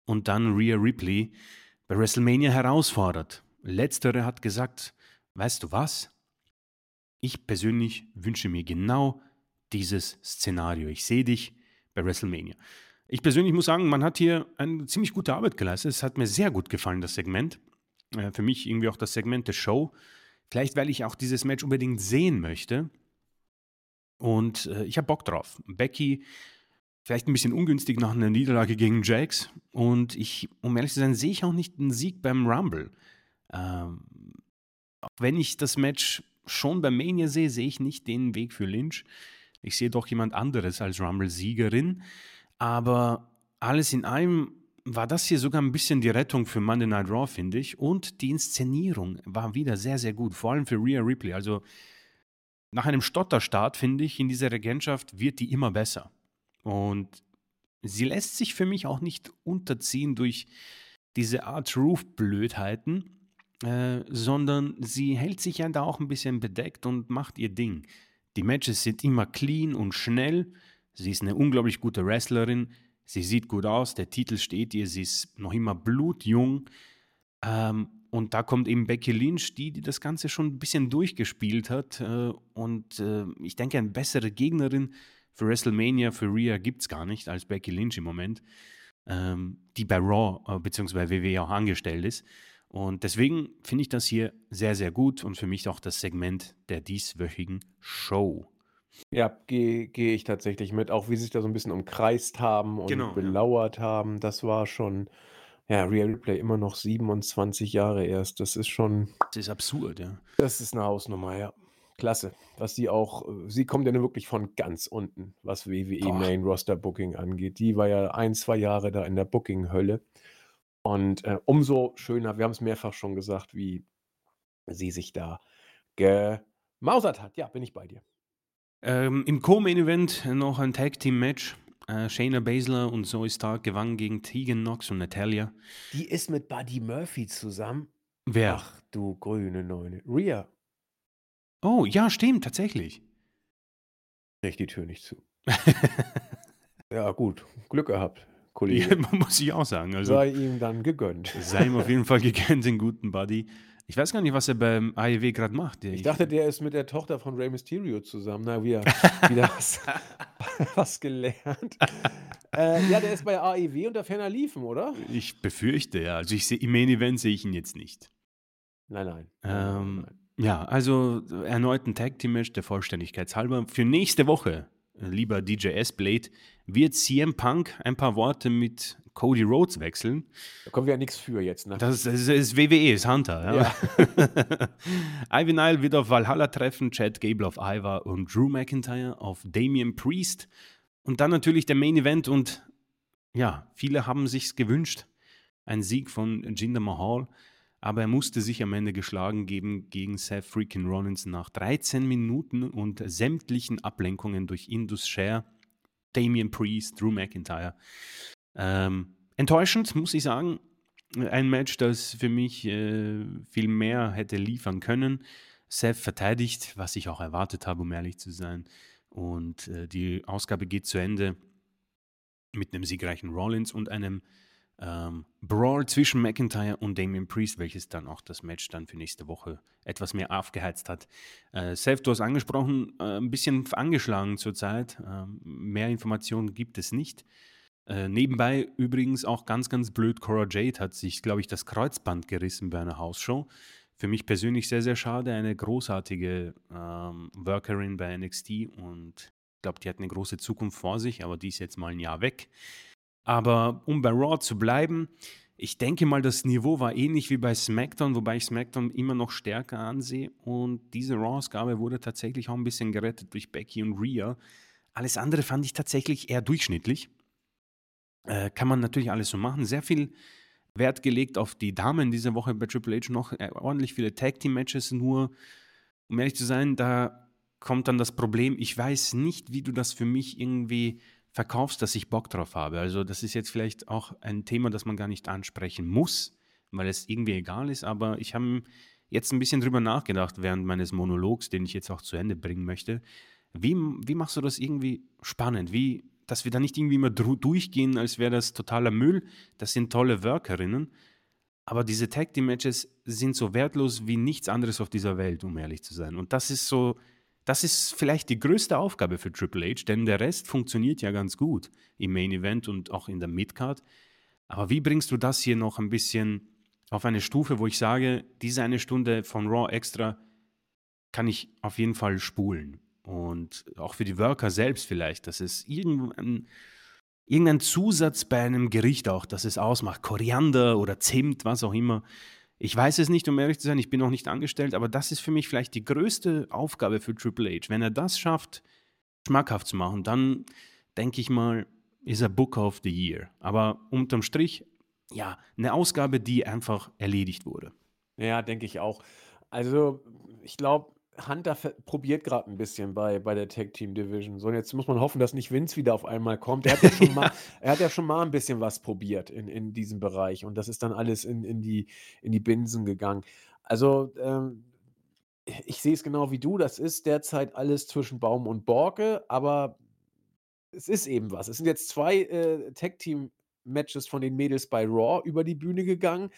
und dann Rhea Ripley bei WrestleMania herausfordert. Letztere hat gesagt, weißt du was? Ich persönlich wünsche mir genau dieses Szenario. Ich sehe dich bei WrestleMania. Ich persönlich muss sagen, man hat hier eine ziemlich gute Arbeit geleistet. Es hat mir sehr gut gefallen, das Segment. Äh, für mich irgendwie auch das Segment der Show. Vielleicht, weil ich auch dieses Match unbedingt sehen möchte. Und äh, ich habe Bock drauf. Becky, vielleicht ein bisschen ungünstig nach einer Niederlage gegen Jax. Und ich, um ehrlich zu sein, sehe ich auch nicht einen Sieg beim Rumble. Ähm, auch wenn ich das Match schon beim Mania sehe, sehe ich nicht den Weg für Lynch. Ich sehe doch jemand anderes als Rumble-Siegerin. Aber alles in allem war das hier sogar ein bisschen die Rettung für Monday Night Raw, finde ich. Und die Inszenierung war wieder sehr, sehr gut. Vor allem für Rhea Ripley. Also nach einem Stotterstart, finde ich, in dieser Regentschaft wird die immer besser. Und sie lässt sich für mich auch nicht unterziehen durch diese Art Roof-Blödheiten, äh, sondern sie hält sich ja da auch ein bisschen bedeckt und macht ihr Ding. Die Matches sind immer clean und schnell. Sie ist eine unglaublich gute Wrestlerin. Sie sieht gut aus, der Titel steht ihr, sie ist noch immer blutjung. Ähm, und da kommt eben Becky Lynch, die, die das Ganze schon ein bisschen durchgespielt hat. Äh, und äh, ich denke, eine bessere Gegnerin für WrestleMania, für Rhea gibt es gar nicht als Becky Lynch im Moment, ähm, die bei Raw äh, bzw. WWE auch angestellt ist. Und deswegen finde ich das hier sehr, sehr gut und für mich auch das Segment der dieswöchigen Show. Ja, gehe geh ich tatsächlich mit, auch wie sie sich da so ein bisschen umkreist haben und Genau, ja. belauert haben. Das war schon, ja, Real Replay immer noch 27 Jahre erst. Das ist schon, Das ist absurd, ja. das ist eine Hausnummer, ja. Klasse. Was sie auch, äh, sie kommt ja nun wirklich von ganz unten, was WWE Boah. Main Roster Booking angeht. Die war ja ein, zwei Jahre da in der Booking-Hölle. Und äh, umso schöner, wir haben es mehrfach schon gesagt, wie sie sich da gemausert hat. Ja, bin ich bei dir. Ähm, Im Co-Main-Event noch ein Tag-Team-Match. Äh, Shayna Baszler und Zoe Stark gewannen gegen Tegan Knox und Natalia. Die ist mit Buddy Murphy zusammen. Wer? Ach du grüne Neune. Rhea Oh, ja, stimmt, tatsächlich. kriegt die Tür nicht zu. Ja, gut. Glück gehabt, Ja, Kollege. muss ich auch sagen. Also Sei ihm dann gegönnt. sei ihm auf jeden Fall gegönnt, den guten Buddy. Ich weiß gar nicht, was er beim AEW gerade macht. Ich dachte, der ist mit der Tochter von Rey Mysterio zusammen. Na, wieder, wieder was, was gelernt. äh, ja, der ist bei AEW unter ferner Liefen, oder? Ich befürchte, ja. Also ich sehe im Main Event sehe ich ihn jetzt nicht. Nein, nein. Ähm, nein. Ja, also erneut ein Tag Team Match der Vollständigkeit halber. Für nächste Woche, lieber DJ S-Blade, wird CM Punk ein paar Worte mit Cody Rhodes wechseln. Da kommen wir ja nichts für jetzt. Ne? Das ist, das ist WWE, ist Hunter. Ja. Ivy Nile wird auf Valhalla treffen, Chad Gable auf Iva und Drew McIntyre auf Damian Priest. Und dann natürlich der Main Event und ja, viele haben sich's gewünscht. Ein Sieg von Jinder Mahal. Aber er musste sich am Ende geschlagen geben gegen Seth freaking Rollins nach 13 Minuten und sämtlichen Ablenkungen durch Indus Share, Damian Priest, Drew McIntyre. Ähm, enttäuschend, muss ich sagen. Ein Match, das für mich äh, viel mehr hätte liefern können. Seth verteidigt, was ich auch erwartet habe, um ehrlich zu sein. Und äh, die Ausgabe geht zu Ende mit einem siegreichen Rollins und einem ähm, Brawl zwischen McIntyre und Damian Priest, welches dann auch das Match dann für nächste Woche etwas mehr aufgeheizt hat. Äh, Seth, du hast angesprochen, äh, ein bisschen angeschlagen zurzeit. Ähm, mehr Informationen gibt es nicht. Äh, nebenbei übrigens auch ganz, ganz blöd, Cora Jade hat sich, glaube ich, das Kreuzband gerissen bei einer Hausshow. Für mich persönlich sehr, sehr schade. Eine großartige ähm, Workerin bei NXT und ich glaube, die hat eine große Zukunft vor sich, aber die ist jetzt mal ein Jahr weg. Aber um bei Raw zu bleiben, ich denke mal, das Niveau war ähnlich wie bei SmackDown, wobei ich SmackDown immer noch stärker ansehe. Und diese Raw-Ausgabe wurde tatsächlich auch ein bisschen gerettet durch Becky und Rhea. Alles andere fand ich tatsächlich eher durchschnittlich. Äh, kann man natürlich alles so machen. Sehr viel Wert gelegt auf die Damen diese Woche bei Triple H noch. Äh, ordentlich viele Tag Team Matches, nur um ehrlich zu sein, da kommt dann das Problem, ich weiß nicht, wie du das für mich irgendwie verkaufst, dass ich Bock drauf habe. Also das ist jetzt vielleicht auch ein Thema, das man gar nicht ansprechen muss, weil es irgendwie egal ist, aber ich habe jetzt ein bisschen drüber nachgedacht während meines Monologs, den ich jetzt auch zu Ende bringen möchte. Wie, wie machst du das irgendwie spannend? Wie, dass wir da nicht irgendwie immer durchgehen, als wäre das totaler Müll. Das sind tolle Workerinnen. Aber diese Tag Team Matches sind so wertlos wie nichts anderes auf dieser Welt, um ehrlich zu sein. Und das ist so, das ist vielleicht die größte Aufgabe für Triple H, denn der Rest funktioniert ja ganz gut im Main Event und auch in der Midcard. Aber wie bringst du das hier noch ein bisschen auf eine Stufe, wo ich sage, diese eine Stunde von Raw extra kann ich auf jeden Fall spulen? Und auch für die Worker selbst vielleicht, dass es irgendein, irgendein Zusatz bei einem Gericht auch, dass es ausmacht, Koriander oder Zimt, was auch immer, ich weiß es nicht, um ehrlich zu sein, ich bin noch nicht angestellt, aber das ist für mich vielleicht die größte Aufgabe für Triple H. Wenn er das schafft, schmackhaft zu machen, dann denke ich mal, ist er Book of the Year. Aber unterm Strich, ja, eine Ausgabe, die einfach erledigt wurde. Ja, denke ich auch. Also, ich glaube, Hunter probiert gerade ein bisschen bei, bei der Tag Team Division. So, und jetzt muss man hoffen, dass nicht Vince wieder auf einmal kommt. Er hat ja schon, mal, er hat ja schon mal ein bisschen was probiert in, in diesem Bereich und das ist dann alles in, in, die, in die Binsen gegangen. Also, ähm, ich sehe es genau wie du. Das ist derzeit alles zwischen Baum und Borke, aber es ist eben was. Es sind jetzt zwei äh, Tag Team Matches von den Mädels bei Raw über die Bühne gegangen,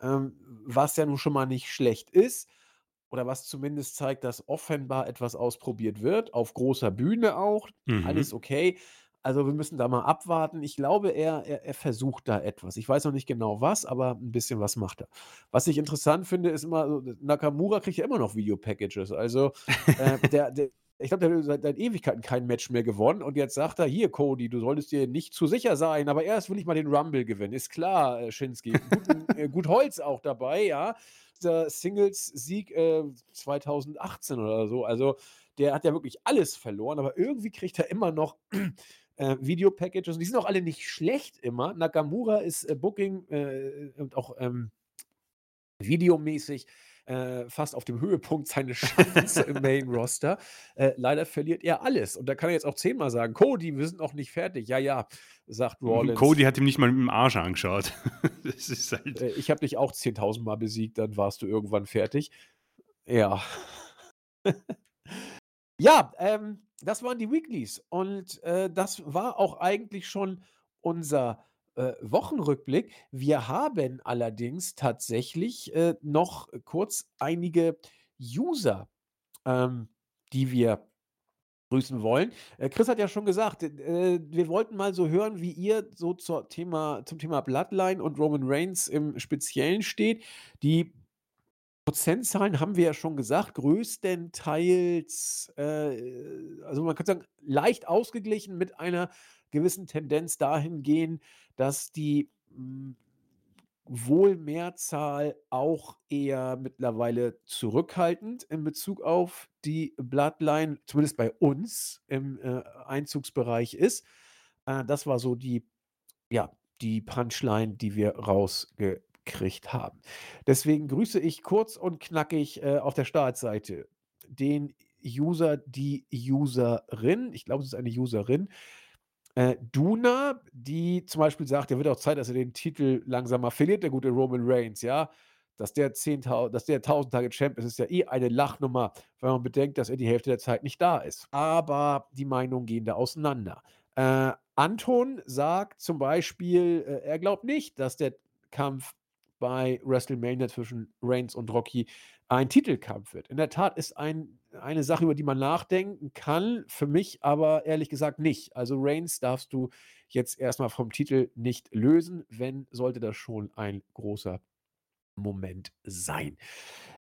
ähm, was ja nun schon mal nicht schlecht ist oder was zumindest zeigt, dass offenbar etwas ausprobiert wird, auf großer Bühne auch. Mhm. Alles okay. Also wir müssen da mal abwarten. Ich glaube, er, er, er, versucht da etwas. Ich weiß noch nicht genau was, aber ein bisschen was macht er. Was ich interessant finde, ist immer, Nakamura kriegt ja immer noch Video-Packages. Also äh, der, der, ich glaube, der hat seit, seit, Ewigkeiten kein Match mehr gewonnen und jetzt sagt er, hier Cody, du solltest dir nicht zu sicher sein, aber erst will ich mal den Rumble gewinnen. Ist klar, äh, Shinsuke. Gut, äh, gut Holz auch dabei, ja letzter Singles-Sieg äh, 2018 oder so. Also der hat ja wirklich alles verloren, aber irgendwie kriegt er immer noch äh, Video-Packages. Und die sind auch alle nicht schlecht immer. Nakamura ist äh, Booking äh, und auch ähm, videomäßig äh, fast auf dem Höhepunkt seines Schaffens im Main-Roster. Äh, leider verliert er alles. Und da kann er jetzt auch zehnmal sagen: Cody, wir sind noch nicht fertig. Ja, ja, sagt Rollins. Cody hat ihm nicht mal mit dem Arsch angeschaut. das ist halt äh, ich habe dich auch 10.000 Mal besiegt, dann warst du irgendwann fertig. Ja. ja, ähm, das waren die Weeklies. Und äh, das war auch eigentlich schon unser äh, Wochenrückblick. Wir haben allerdings tatsächlich äh, noch kurz einige User, ähm, die wir grüßen wollen. Äh, Chris hat ja schon gesagt, äh, wir wollten mal so hören, wie ihr so zur Thema, zum Thema Bloodline und Roman Reigns im Speziellen steht. Die Prozentzahlen haben wir ja schon gesagt, größtenteils, äh, also man könnte sagen, leicht ausgeglichen mit einer gewissen Tendenz dahingehend, dass die hm, Wohlmehrzahl auch eher mittlerweile zurückhaltend in Bezug auf die Bloodline, zumindest bei uns im äh, Einzugsbereich ist. Äh, das war so die, ja, die Punchline, die wir rausgekriegt haben. Deswegen grüße ich kurz und knackig äh, auf der Startseite den User, die Userin, ich glaube, es ist eine Userin, äh, Duna, die zum Beispiel sagt, ja, wird auch Zeit, dass er den Titel langsam mal verliert, der gute Roman Reigns, ja. Dass der, 10, dass der 1000 Tage Champ ist, ist ja eh eine Lachnummer, wenn man bedenkt, dass er die Hälfte der Zeit nicht da ist. Aber die Meinungen gehen da auseinander. Äh, Anton sagt zum Beispiel, äh, er glaubt nicht, dass der Kampf bei WrestleMania zwischen Reigns und Rocky ein Titelkampf wird. In der Tat ist ein, eine Sache, über die man nachdenken kann, für mich aber ehrlich gesagt nicht. Also Reigns darfst du jetzt erstmal vom Titel nicht lösen, wenn sollte das schon ein großer Moment sein.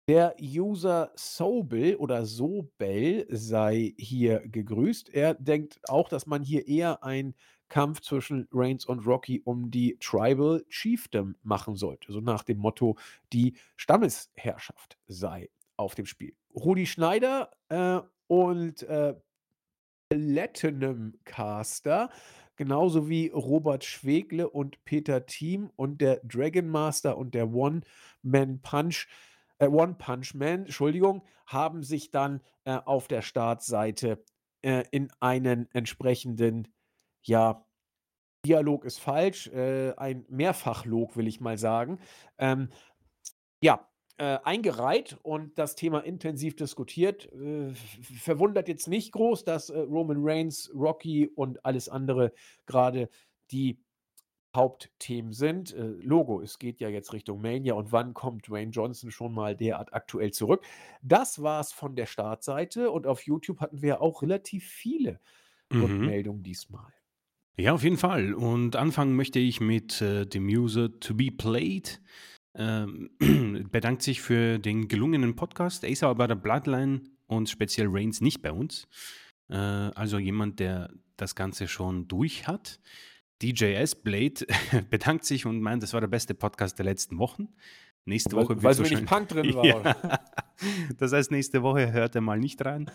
Der User Sobel oder Sobel sei hier gegrüßt. Er denkt auch, dass man hier eher ein Kampf zwischen Reigns und Rocky um die Tribal Chiefdom machen sollte. So nach dem Motto, die Stammesherrschaft sei auf dem Spiel. Rudi Schneider äh, und äh, Platinum Caster, genauso wie Robert Schwegle und Peter Thiem und der Dragon Master und der One-Man Punch äh, One Punch Man, Entschuldigung, haben sich dann äh, auf der Startseite äh, in einen entsprechenden, ja, Dialog ist falsch, äh, ein Mehrfachlog, will ich mal sagen, ähm, ja, äh, eingereiht und das Thema intensiv diskutiert. Äh, verwundert jetzt nicht groß, dass äh, Roman Reigns, Rocky und alles andere gerade die Hauptthemen sind. Äh, Logo, es geht ja jetzt Richtung Mania und wann kommt Dwayne Johnson schon mal derart aktuell zurück? Das war's von der Startseite und auf YouTube hatten wir auch relativ viele Mhm. Rückmeldungen diesmal. Ja, auf jeden Fall. Und anfangen möchte ich mit äh, dem User To Be Played. Ähm, bedankt sich für den gelungenen Podcast. Er ist aber bei der Bloodline und speziell Reigns nicht bei uns. Äh, also jemand, der das Ganze schon durch hat. DJS Blade bedankt sich und meint, das war der beste Podcast der letzten Wochen. Nächste Woche wird weil so wenig Punk drin war. Ja. Das heißt, nächste Woche hört er mal nicht rein.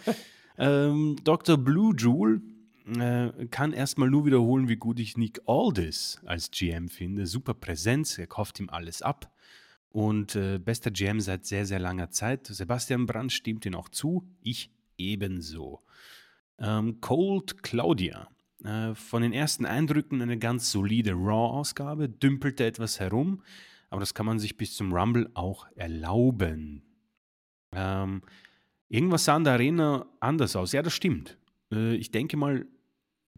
ähm, Dr. Blue Jewel äh, kann erstmal nur wiederholen, wie gut ich Nick Aldis als GM finde. Super Präsenz, er kauft ihm alles ab. Und äh, bester GM seit sehr, sehr langer Zeit. Sebastian Brandt stimmt ihm auch zu. Ich ebenso. Ähm, Cold Claudia. Äh, von den ersten Eindrücken eine ganz solide Raw-Ausgabe, dümpelte etwas herum, aber das kann man sich bis zum Rumble auch erlauben. Ähm, irgendwas sah in der Arena anders aus. Ja, das stimmt. Äh, ich denke mal,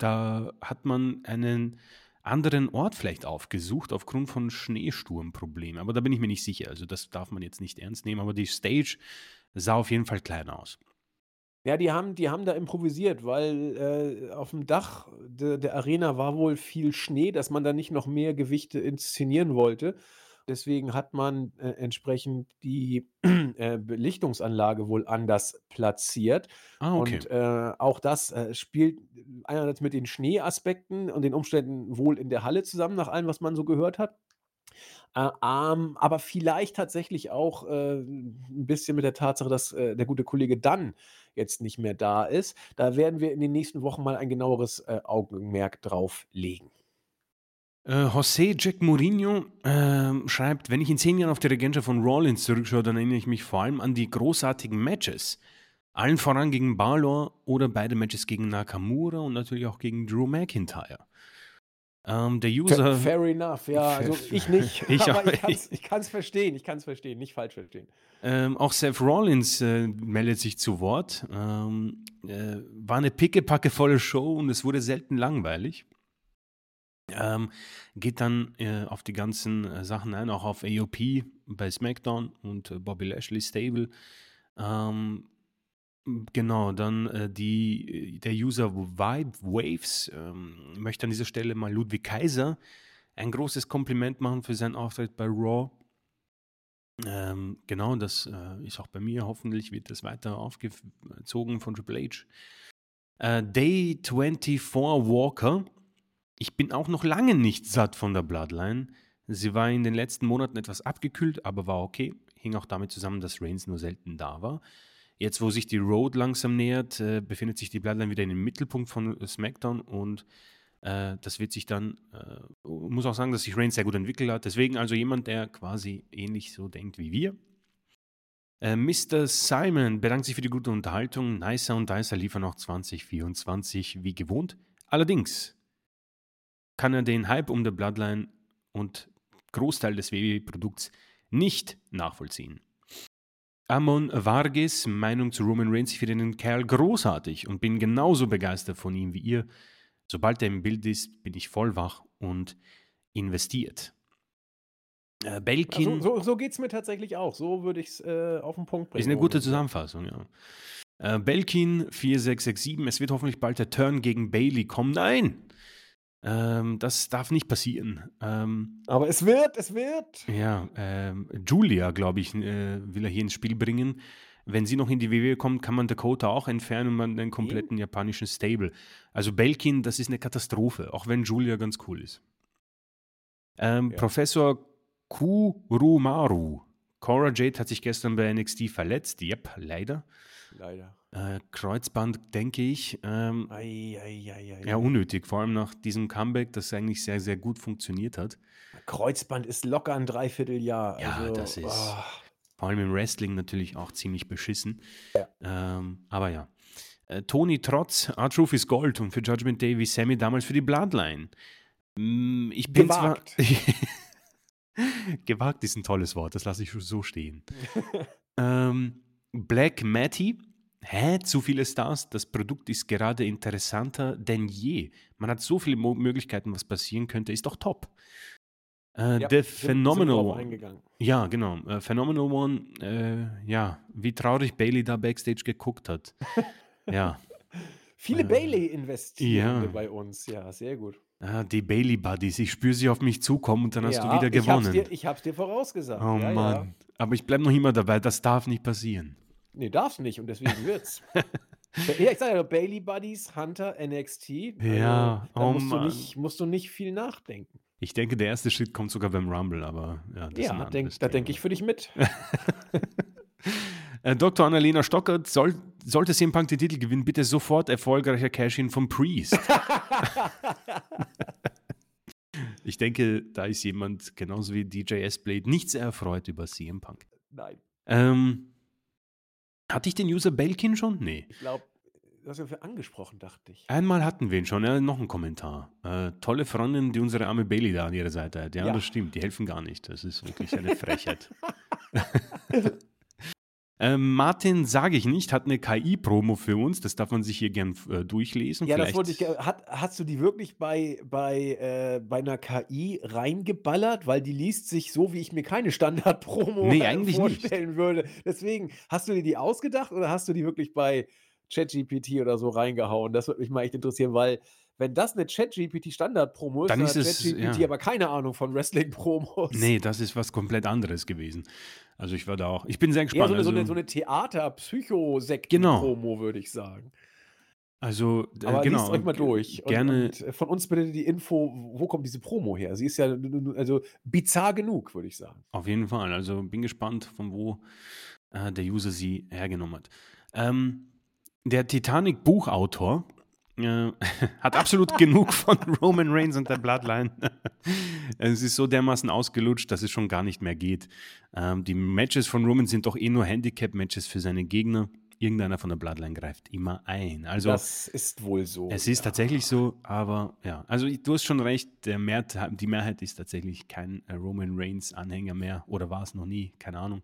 da hat man einen anderen Ort vielleicht aufgesucht aufgrund von Schneesturmproblemen. Aber da bin ich mir nicht sicher. Also das darf man jetzt nicht ernst nehmen. Aber die Stage sah auf jeden Fall klein aus. Ja, die haben, die haben da improvisiert, weil äh, auf dem Dach de, der Arena war wohl viel Schnee, dass man da nicht noch mehr Gewichte inszenieren wollte. Deswegen hat man äh, entsprechend die äh, Belichtungsanlage wohl anders platziert. Ah, okay. Und äh, auch das äh, spielt einerseits mit den Schneeaspekten und den Umständen wohl in der Halle zusammen, nach allem, was man so gehört hat. Äh, ähm, aber vielleicht tatsächlich auch äh, ein bisschen mit der Tatsache, dass der gute Kollege Dann jetzt nicht mehr da ist. Da werden wir in den nächsten Wochen mal ein genaueres Augenmerk drauf legen. Äh, José Jack Mourinho äh, schreibt, wenn ich in zehn Jahren auf die Regentschaft von Rollins zurückschaue, dann erinnere ich mich vor allem an die großartigen Matches. Allen voran gegen Balor oder beide Matches gegen Nakamura und natürlich auch gegen Drew McIntyre. Ähm, der User. Fair, enough, ja. Also ich nicht, Ich aber ich kann es verstehen. Ich kann es verstehen, nicht falsch verstehen. Ähm, auch Seth Rollins äh, meldet sich zu Wort. Ähm, äh, war eine pickepackevolle Show und es wurde selten langweilig. Ähm, geht dann äh, auf die ganzen äh, Sachen ein, auch auf AOP bei SmackDown und äh, Bobby Lashley Stable. Ähm, genau, dann äh, die, der User Vibe Waves ähm, möchte an dieser Stelle mal Ludwig Kaiser ein großes Kompliment machen für seinen Auftritt bei Raw. Ähm, genau, das äh, ist auch bei mir. Hoffentlich wird das weiter aufgezogen von Triple H. Äh, Day 24 Walker. Ich bin auch noch lange nicht satt von der Bloodline. Sie war in den letzten Monaten etwas abgekühlt, aber war okay. Hing auch damit zusammen, dass Reigns nur selten da war. Jetzt, wo sich die Road langsam nähert, äh, befindet sich die Bloodline wieder in dem Mittelpunkt von SmackDown und äh, das wird sich dann, äh, muss auch sagen, dass sich Reigns sehr gut entwickelt hat. Deswegen also jemand, der quasi ähnlich so denkt wie wir. Äh, Mr. Simon bedankt sich für die gute Unterhaltung. Nicer und Dicer liefern auch 2024 wie gewohnt. Allerdings kann er den Hype um der Bloodline und Großteil des WWE-Produkts nicht nachvollziehen. Amon Vargas, Meinung zu Roman Reigns, ich finde den Kerl großartig und bin genauso begeistert von ihm wie ihr. Sobald er im Bild ist, bin ich voll wach und investiert. Äh, Belkin. Also, so so geht es mir tatsächlich auch. So würde ich es äh, auf den Punkt bringen. Ist eine gute. Zusammenfassung, ja. Äh, Belkin 4667, es wird hoffentlich bald der Turn gegen Bailey kommen. Nein! Ähm, das darf nicht passieren. Ähm, Aber es wird, es wird. ja, ähm, Julia, glaube ich, äh, will er hier ins Spiel bringen. Wenn sie noch in die WWE kommt, kann man Dakota auch entfernen und man den kompletten japanischen Stable. Also Belkin, das ist eine Katastrophe, auch wenn Julia ganz cool ist. Ähm, Ja. Professor Kurumaru. Cora Jade hat sich gestern bei NXT verletzt. Yep, leider. Leider. Äh, Kreuzband, denke ich. Ähm, Ei, ei, ei, ei. ja, unnötig, vor allem nach diesem Comeback, das eigentlich sehr, sehr gut funktioniert hat. Kreuzband ist locker ein Dreivierteljahr. Ja, also, das ist- ah, Vor allem im Wrestling natürlich auch ziemlich beschissen. Ja. Ähm, aber ja. Äh, Tony Trotz, R-Truth ist Gold und für Judgment Day wie Sammy damals für die Bloodline. Mm, Ich bin Gewagt. zwar. Gewagt ist ein tolles Wort, das lasse ich so stehen. ähm, Black Matty. Hä? Zu viele Stars? Das Produkt ist gerade interessanter denn je. Man hat so viele Mo Möglichkeiten, was passieren könnte. Ist doch top. Äh, Ja, sind Phenomenal One. Ja, genau. Äh, Phenomenal One, äh, ja, wie traurig Bailey da backstage geguckt hat. ja, Viele Äh, Bailey-Investierende ja. bei uns, ja, sehr gut. ah, die Bailey Buddies, ich spüre sie auf mich zukommen und dann hast du wieder Ich hab's, gewonnen. dir, ich hab's dir vorausgesagt. oh ja, Mann. Aber ich bleibe noch immer dabei, das darf nicht passieren. Nee, darf's nicht und deswegen wird's. ja, ich sage ja, Bailey Buddies, Hunter, NXT. Also, Ja, da oh musst, du Mann. nicht, musst du nicht viel nachdenken. Ich denke, der erste Schritt kommt sogar beim Rumble, aber ja, das ist ja, anderes denk, da denke ich für dich mit. Äh, Dr. Annalena Stockert, soll, sollte CM Punk den Titel gewinnen, bitte sofort erfolgreicher Cash-In vom Priest. ich denke, da ist jemand, genauso wie DJ S-Blade, nicht sehr erfreut über CM Punk. Nein, Ähm, hatte ich den User Belkin schon? Nee. ich glaube, du hast ja für angesprochen, dachte ich. Einmal hatten wir ihn schon, ja, noch ein Kommentar. Äh, tolle Freundin, die unsere arme Bailey da an ihrer Seite hat. Ja, Ja. das stimmt, die helfen gar nicht. Das ist wirklich eine Frechheit. ähm, Martin, sage ich nicht, hat eine KI-Promo für uns. Das darf man sich hier gern äh, durchlesen. Ja, das Vielleicht- wollte ich. ge- Hat, hast du die wirklich bei, bei, äh, bei einer KI reingeballert? Weil die liest sich so, wie ich mir keine Standard-Promo Nee, äh, eigentlich nicht. vorstellen würde. Deswegen, hast du dir die ausgedacht oder hast du die wirklich bei ChatGPT oder so reingehauen? Das würde mich mal echt interessieren, weil wenn das eine ChatGPT-Standard-Promo ist, Dann ist hat es, ChatGPT ja. aber keine Ahnung von Wrestling-Promos. Nee, das ist was komplett anderes gewesen. Also ich war da auch. Ich bin sehr Eher gespannt. so eine, so eine, also, so eine Theater-Psychosekten-Promo, Genau. würde ich sagen. also äh, Aber genau. liest euch mal und durch. Und, Gerne. und äh, von uns bitte die Info, wo kommt diese Promo her? Sie ist ja also bizarr genug, würde ich sagen. Auf jeden Fall. Also bin gespannt, von wo äh, der User sie hergenommen hat. Ähm, der Titanic-Buchautor äh, hat absolut genug von Roman Reigns und der Bloodline. es ist so dermaßen ausgelutscht, dass es schon gar nicht mehr geht. Ähm, die Matches von Roman sind doch eh nur Handicap-Matches für seine Gegner. Irgendeiner von der Bloodline greift immer ein. Also das ist wohl so. es ist ja. tatsächlich so, aber ja, also du hast schon recht, Mehrte- die Mehrheit ist tatsächlich kein äh, Roman Reigns-Anhänger mehr oder war es noch nie, keine Ahnung.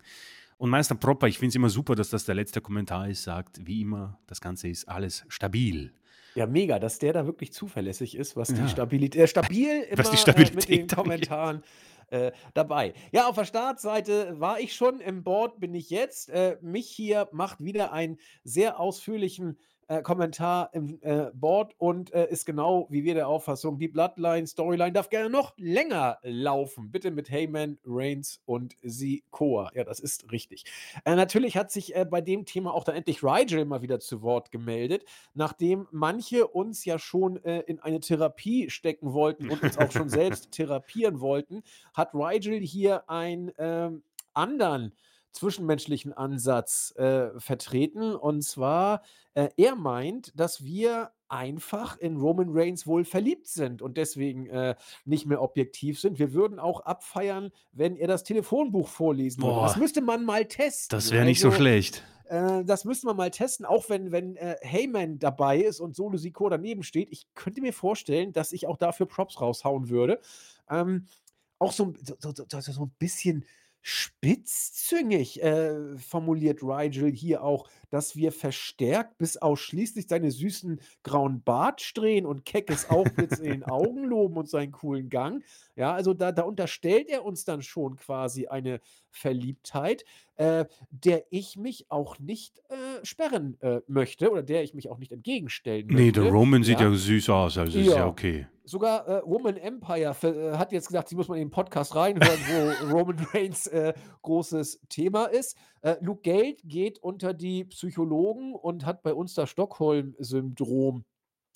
Und Meister Propper, ich finde es immer super, dass das der letzte Kommentar ist, sagt, wie immer, das Ganze ist alles stabil. Ja, mega, dass der da wirklich zuverlässig ist, was die Stabilität, äh, stabil immer Was die äh, mit Stabilität den. Kommentaren äh, dabei. Ja, auf der Startseite war ich schon, im Board bin ich jetzt. Äh, mich hier macht wieder einen sehr ausführlichen äh, Kommentar im äh, Board und äh, ist genau wie wir der Auffassung, die Bloodline Storyline darf gerne noch länger laufen. Bitte mit Heyman, Reigns und Sikoa. Ja, das ist richtig. Äh, natürlich hat sich äh, bei dem Thema auch dann endlich Rigel mal wieder zu Wort gemeldet nachdem manche uns ja schon äh, in eine Therapie stecken wollten und uns auch schon selbst therapieren wollten, hat Rigel hier einen ähm, anderen zwischenmenschlichen Ansatz äh, vertreten. Und zwar, äh, er meint, dass wir einfach in Roman Reigns wohl verliebt sind und deswegen äh, nicht mehr objektiv sind. Wir würden auch abfeiern, wenn er das Telefonbuch vorlesen würde. Das müsste man mal testen. Das wäre nicht so Also, schlecht. äh, das müssen wir mal testen, auch wenn, wenn äh, Heyman dabei ist und Solo Sikoa daneben steht. Ich könnte mir vorstellen, dass ich auch dafür Props raushauen würde. Ähm, auch so, so, so, so, so ein bisschen spitzzüngig äh, formuliert Rigel hier auch, dass wir verstärkt bis ausschließlich seine süßen grauen Bartsträhnen und keckes Aufblitz in den Augen loben und seinen coolen Gang. Ja, also da, da unterstellt er uns dann schon quasi eine Verliebtheit, äh, der ich mich auch nicht äh, sperren äh, möchte oder der ich mich auch nicht entgegenstellen Nee, möchte. der Roman sieht ja. ja, süß aus, also ist ja Ja. okay. Sogar äh, Woman Empire äh, hat jetzt gesagt, sie muss mal in den Podcast reinhören, wo Roman Reigns äh, großes Thema ist. Äh, Luke Geld geht unter die Psychologen und hat bei uns das Stockholm-Syndrom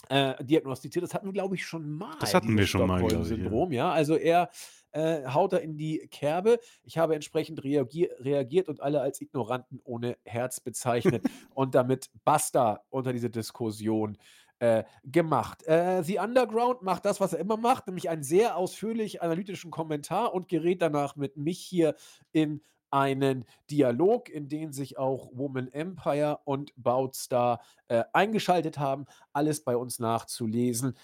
äh, diagnostiziert. Das hatten wir, glaube ich, schon mal. Das hatten wir schon mal, glaub ich, ja. Stockholm-Syndrom, ja. Also er äh, haut da in die Kerbe. Ich habe entsprechend reagier reagiert und alle als Ignoranten ohne Herz bezeichnet und damit basta unter diese Diskussion äh, gemacht. Äh, The Underground macht das, was er immer macht, nämlich einen sehr ausführlich analytischen Kommentar und gerät danach mit mich hier in einen Dialog, in den sich auch Woman Empire und Boutstar äh, eingeschaltet haben. Alles bei uns nachzulesen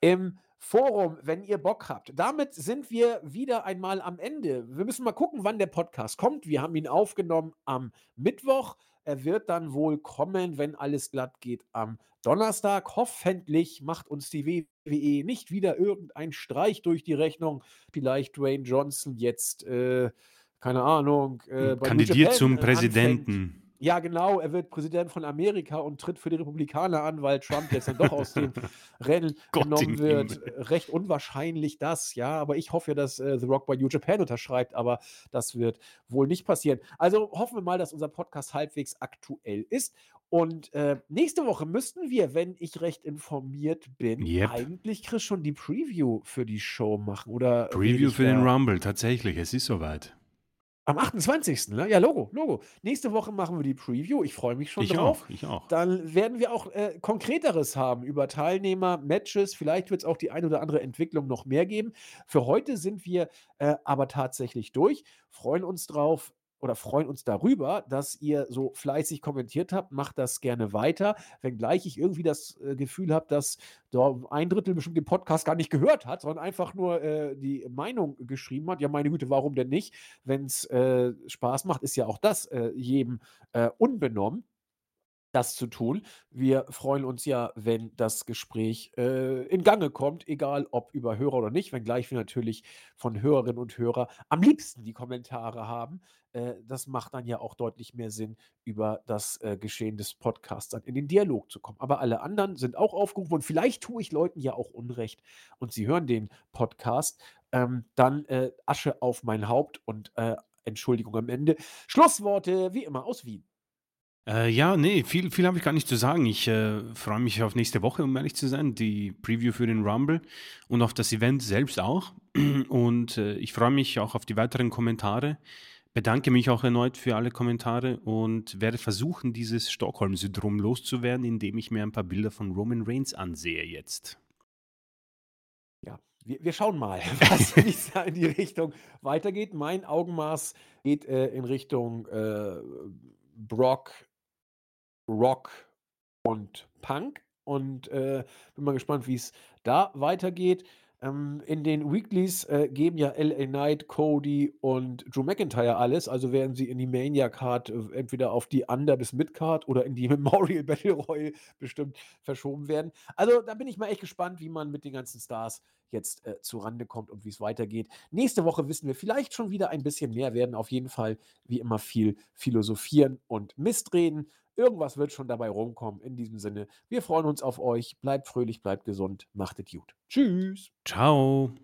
im Forum, wenn ihr Bock habt. Damit sind wir wieder einmal am Ende. Wir müssen mal gucken, wann der Podcast kommt. Wir haben ihn aufgenommen am Mittwoch. Er wird dann wohl kommen, wenn alles glatt geht, am Donnerstag. Hoffentlich macht uns die WWE nicht wieder irgendein Streich durch die Rechnung. Vielleicht Dwayne Johnson jetzt, äh, keine Ahnung, äh, kandidiert zum äh, Präsidenten. Anfängt. Ja, genau, er wird Präsident von Amerika und tritt für die Republikaner an, weil Trump jetzt dann doch aus dem Rennen genommen wird. Recht unwahrscheinlich das, ja, aber ich hoffe ja, dass äh, The Rock bei New Japan unterschreibt, aber das wird wohl nicht passieren. Also hoffen wir mal, dass unser Podcast halbwegs aktuell ist. Und äh, nächste Woche müssten wir, wenn ich recht informiert bin, yep. eigentlich, Chris, schon die Preview für die Show machen. Oder Preview für den Rumble, tatsächlich, es ist soweit. Am 28. Ne? Ja, Logo, Logo. Nächste Woche machen wir die Preview. Ich freue mich schon ich drauf. Auch, ich auch. Dann werden wir auch äh, Konkreteres haben über Teilnehmer, Matches. Vielleicht wird es auch die ein oder andere Entwicklung noch mehr geben. Für heute sind wir äh, aber tatsächlich durch. Freuen uns drauf oder freuen uns darüber, dass ihr so fleißig kommentiert habt. Macht das gerne weiter. Wenngleich ich irgendwie das äh, Gefühl habe, dass da ein Drittel bestimmt den Podcast gar nicht gehört hat, sondern einfach nur äh, die Meinung geschrieben hat. Ja, meine Güte, warum denn nicht? Wenn es äh, Spaß macht, ist ja auch das äh, jedem äh, unbenommen das zu tun. Wir freuen uns ja, wenn das Gespräch äh, in Gange kommt, egal ob über Hörer oder nicht, wenngleich wir natürlich von Hörerinnen und Hörern am liebsten die Kommentare haben. Äh, das macht dann ja auch deutlich mehr Sinn, über das äh, Geschehen des Podcasts dann in den Dialog zu kommen. Aber alle anderen sind auch aufgerufen und vielleicht tue ich Leuten ja auch Unrecht und sie hören den Podcast. Ähm, dann äh, Asche auf mein Haupt und äh, Entschuldigung am Ende. Schlussworte wie immer aus Wien. Äh, ja, nee, viel, viel habe ich gar nicht zu sagen. Ich äh, freue mich auf nächste Woche, um ehrlich zu sein, die Preview für den Rumble und auf das Event selbst auch. Und äh, ich freue mich auch auf die weiteren Kommentare. Bedanke mich auch erneut für alle Kommentare und werde versuchen, dieses Stockholm-Syndrom loszuwerden, indem ich mir ein paar Bilder von Roman Reigns ansehe jetzt. Ja, wir, wir schauen mal, was in die Richtung weitergeht. Mein Augenmaß geht äh, in Richtung äh, Brock Rock und Punk. Und äh, bin mal gespannt, wie es da weitergeht. Ähm, in den Weeklies äh, geben ja LA Knight, Cody und Drew McIntyre alles. Also werden sie in die Mania-Card äh, entweder auf die Under- bis Mid-Card oder in die Memorial Battle Royal bestimmt verschoben werden. Also da bin ich mal echt gespannt, wie man mit den ganzen Stars jetzt äh, Rande kommt und wie es weitergeht. Nächste Woche wissen wir vielleicht schon wieder ein bisschen mehr, werden auf jeden Fall wie immer viel philosophieren und Mistreden. Irgendwas wird schon dabei rumkommen. In diesem Sinne, wir freuen uns auf euch. Bleibt fröhlich, bleibt gesund, macht es gut. Tschüss. Ciao.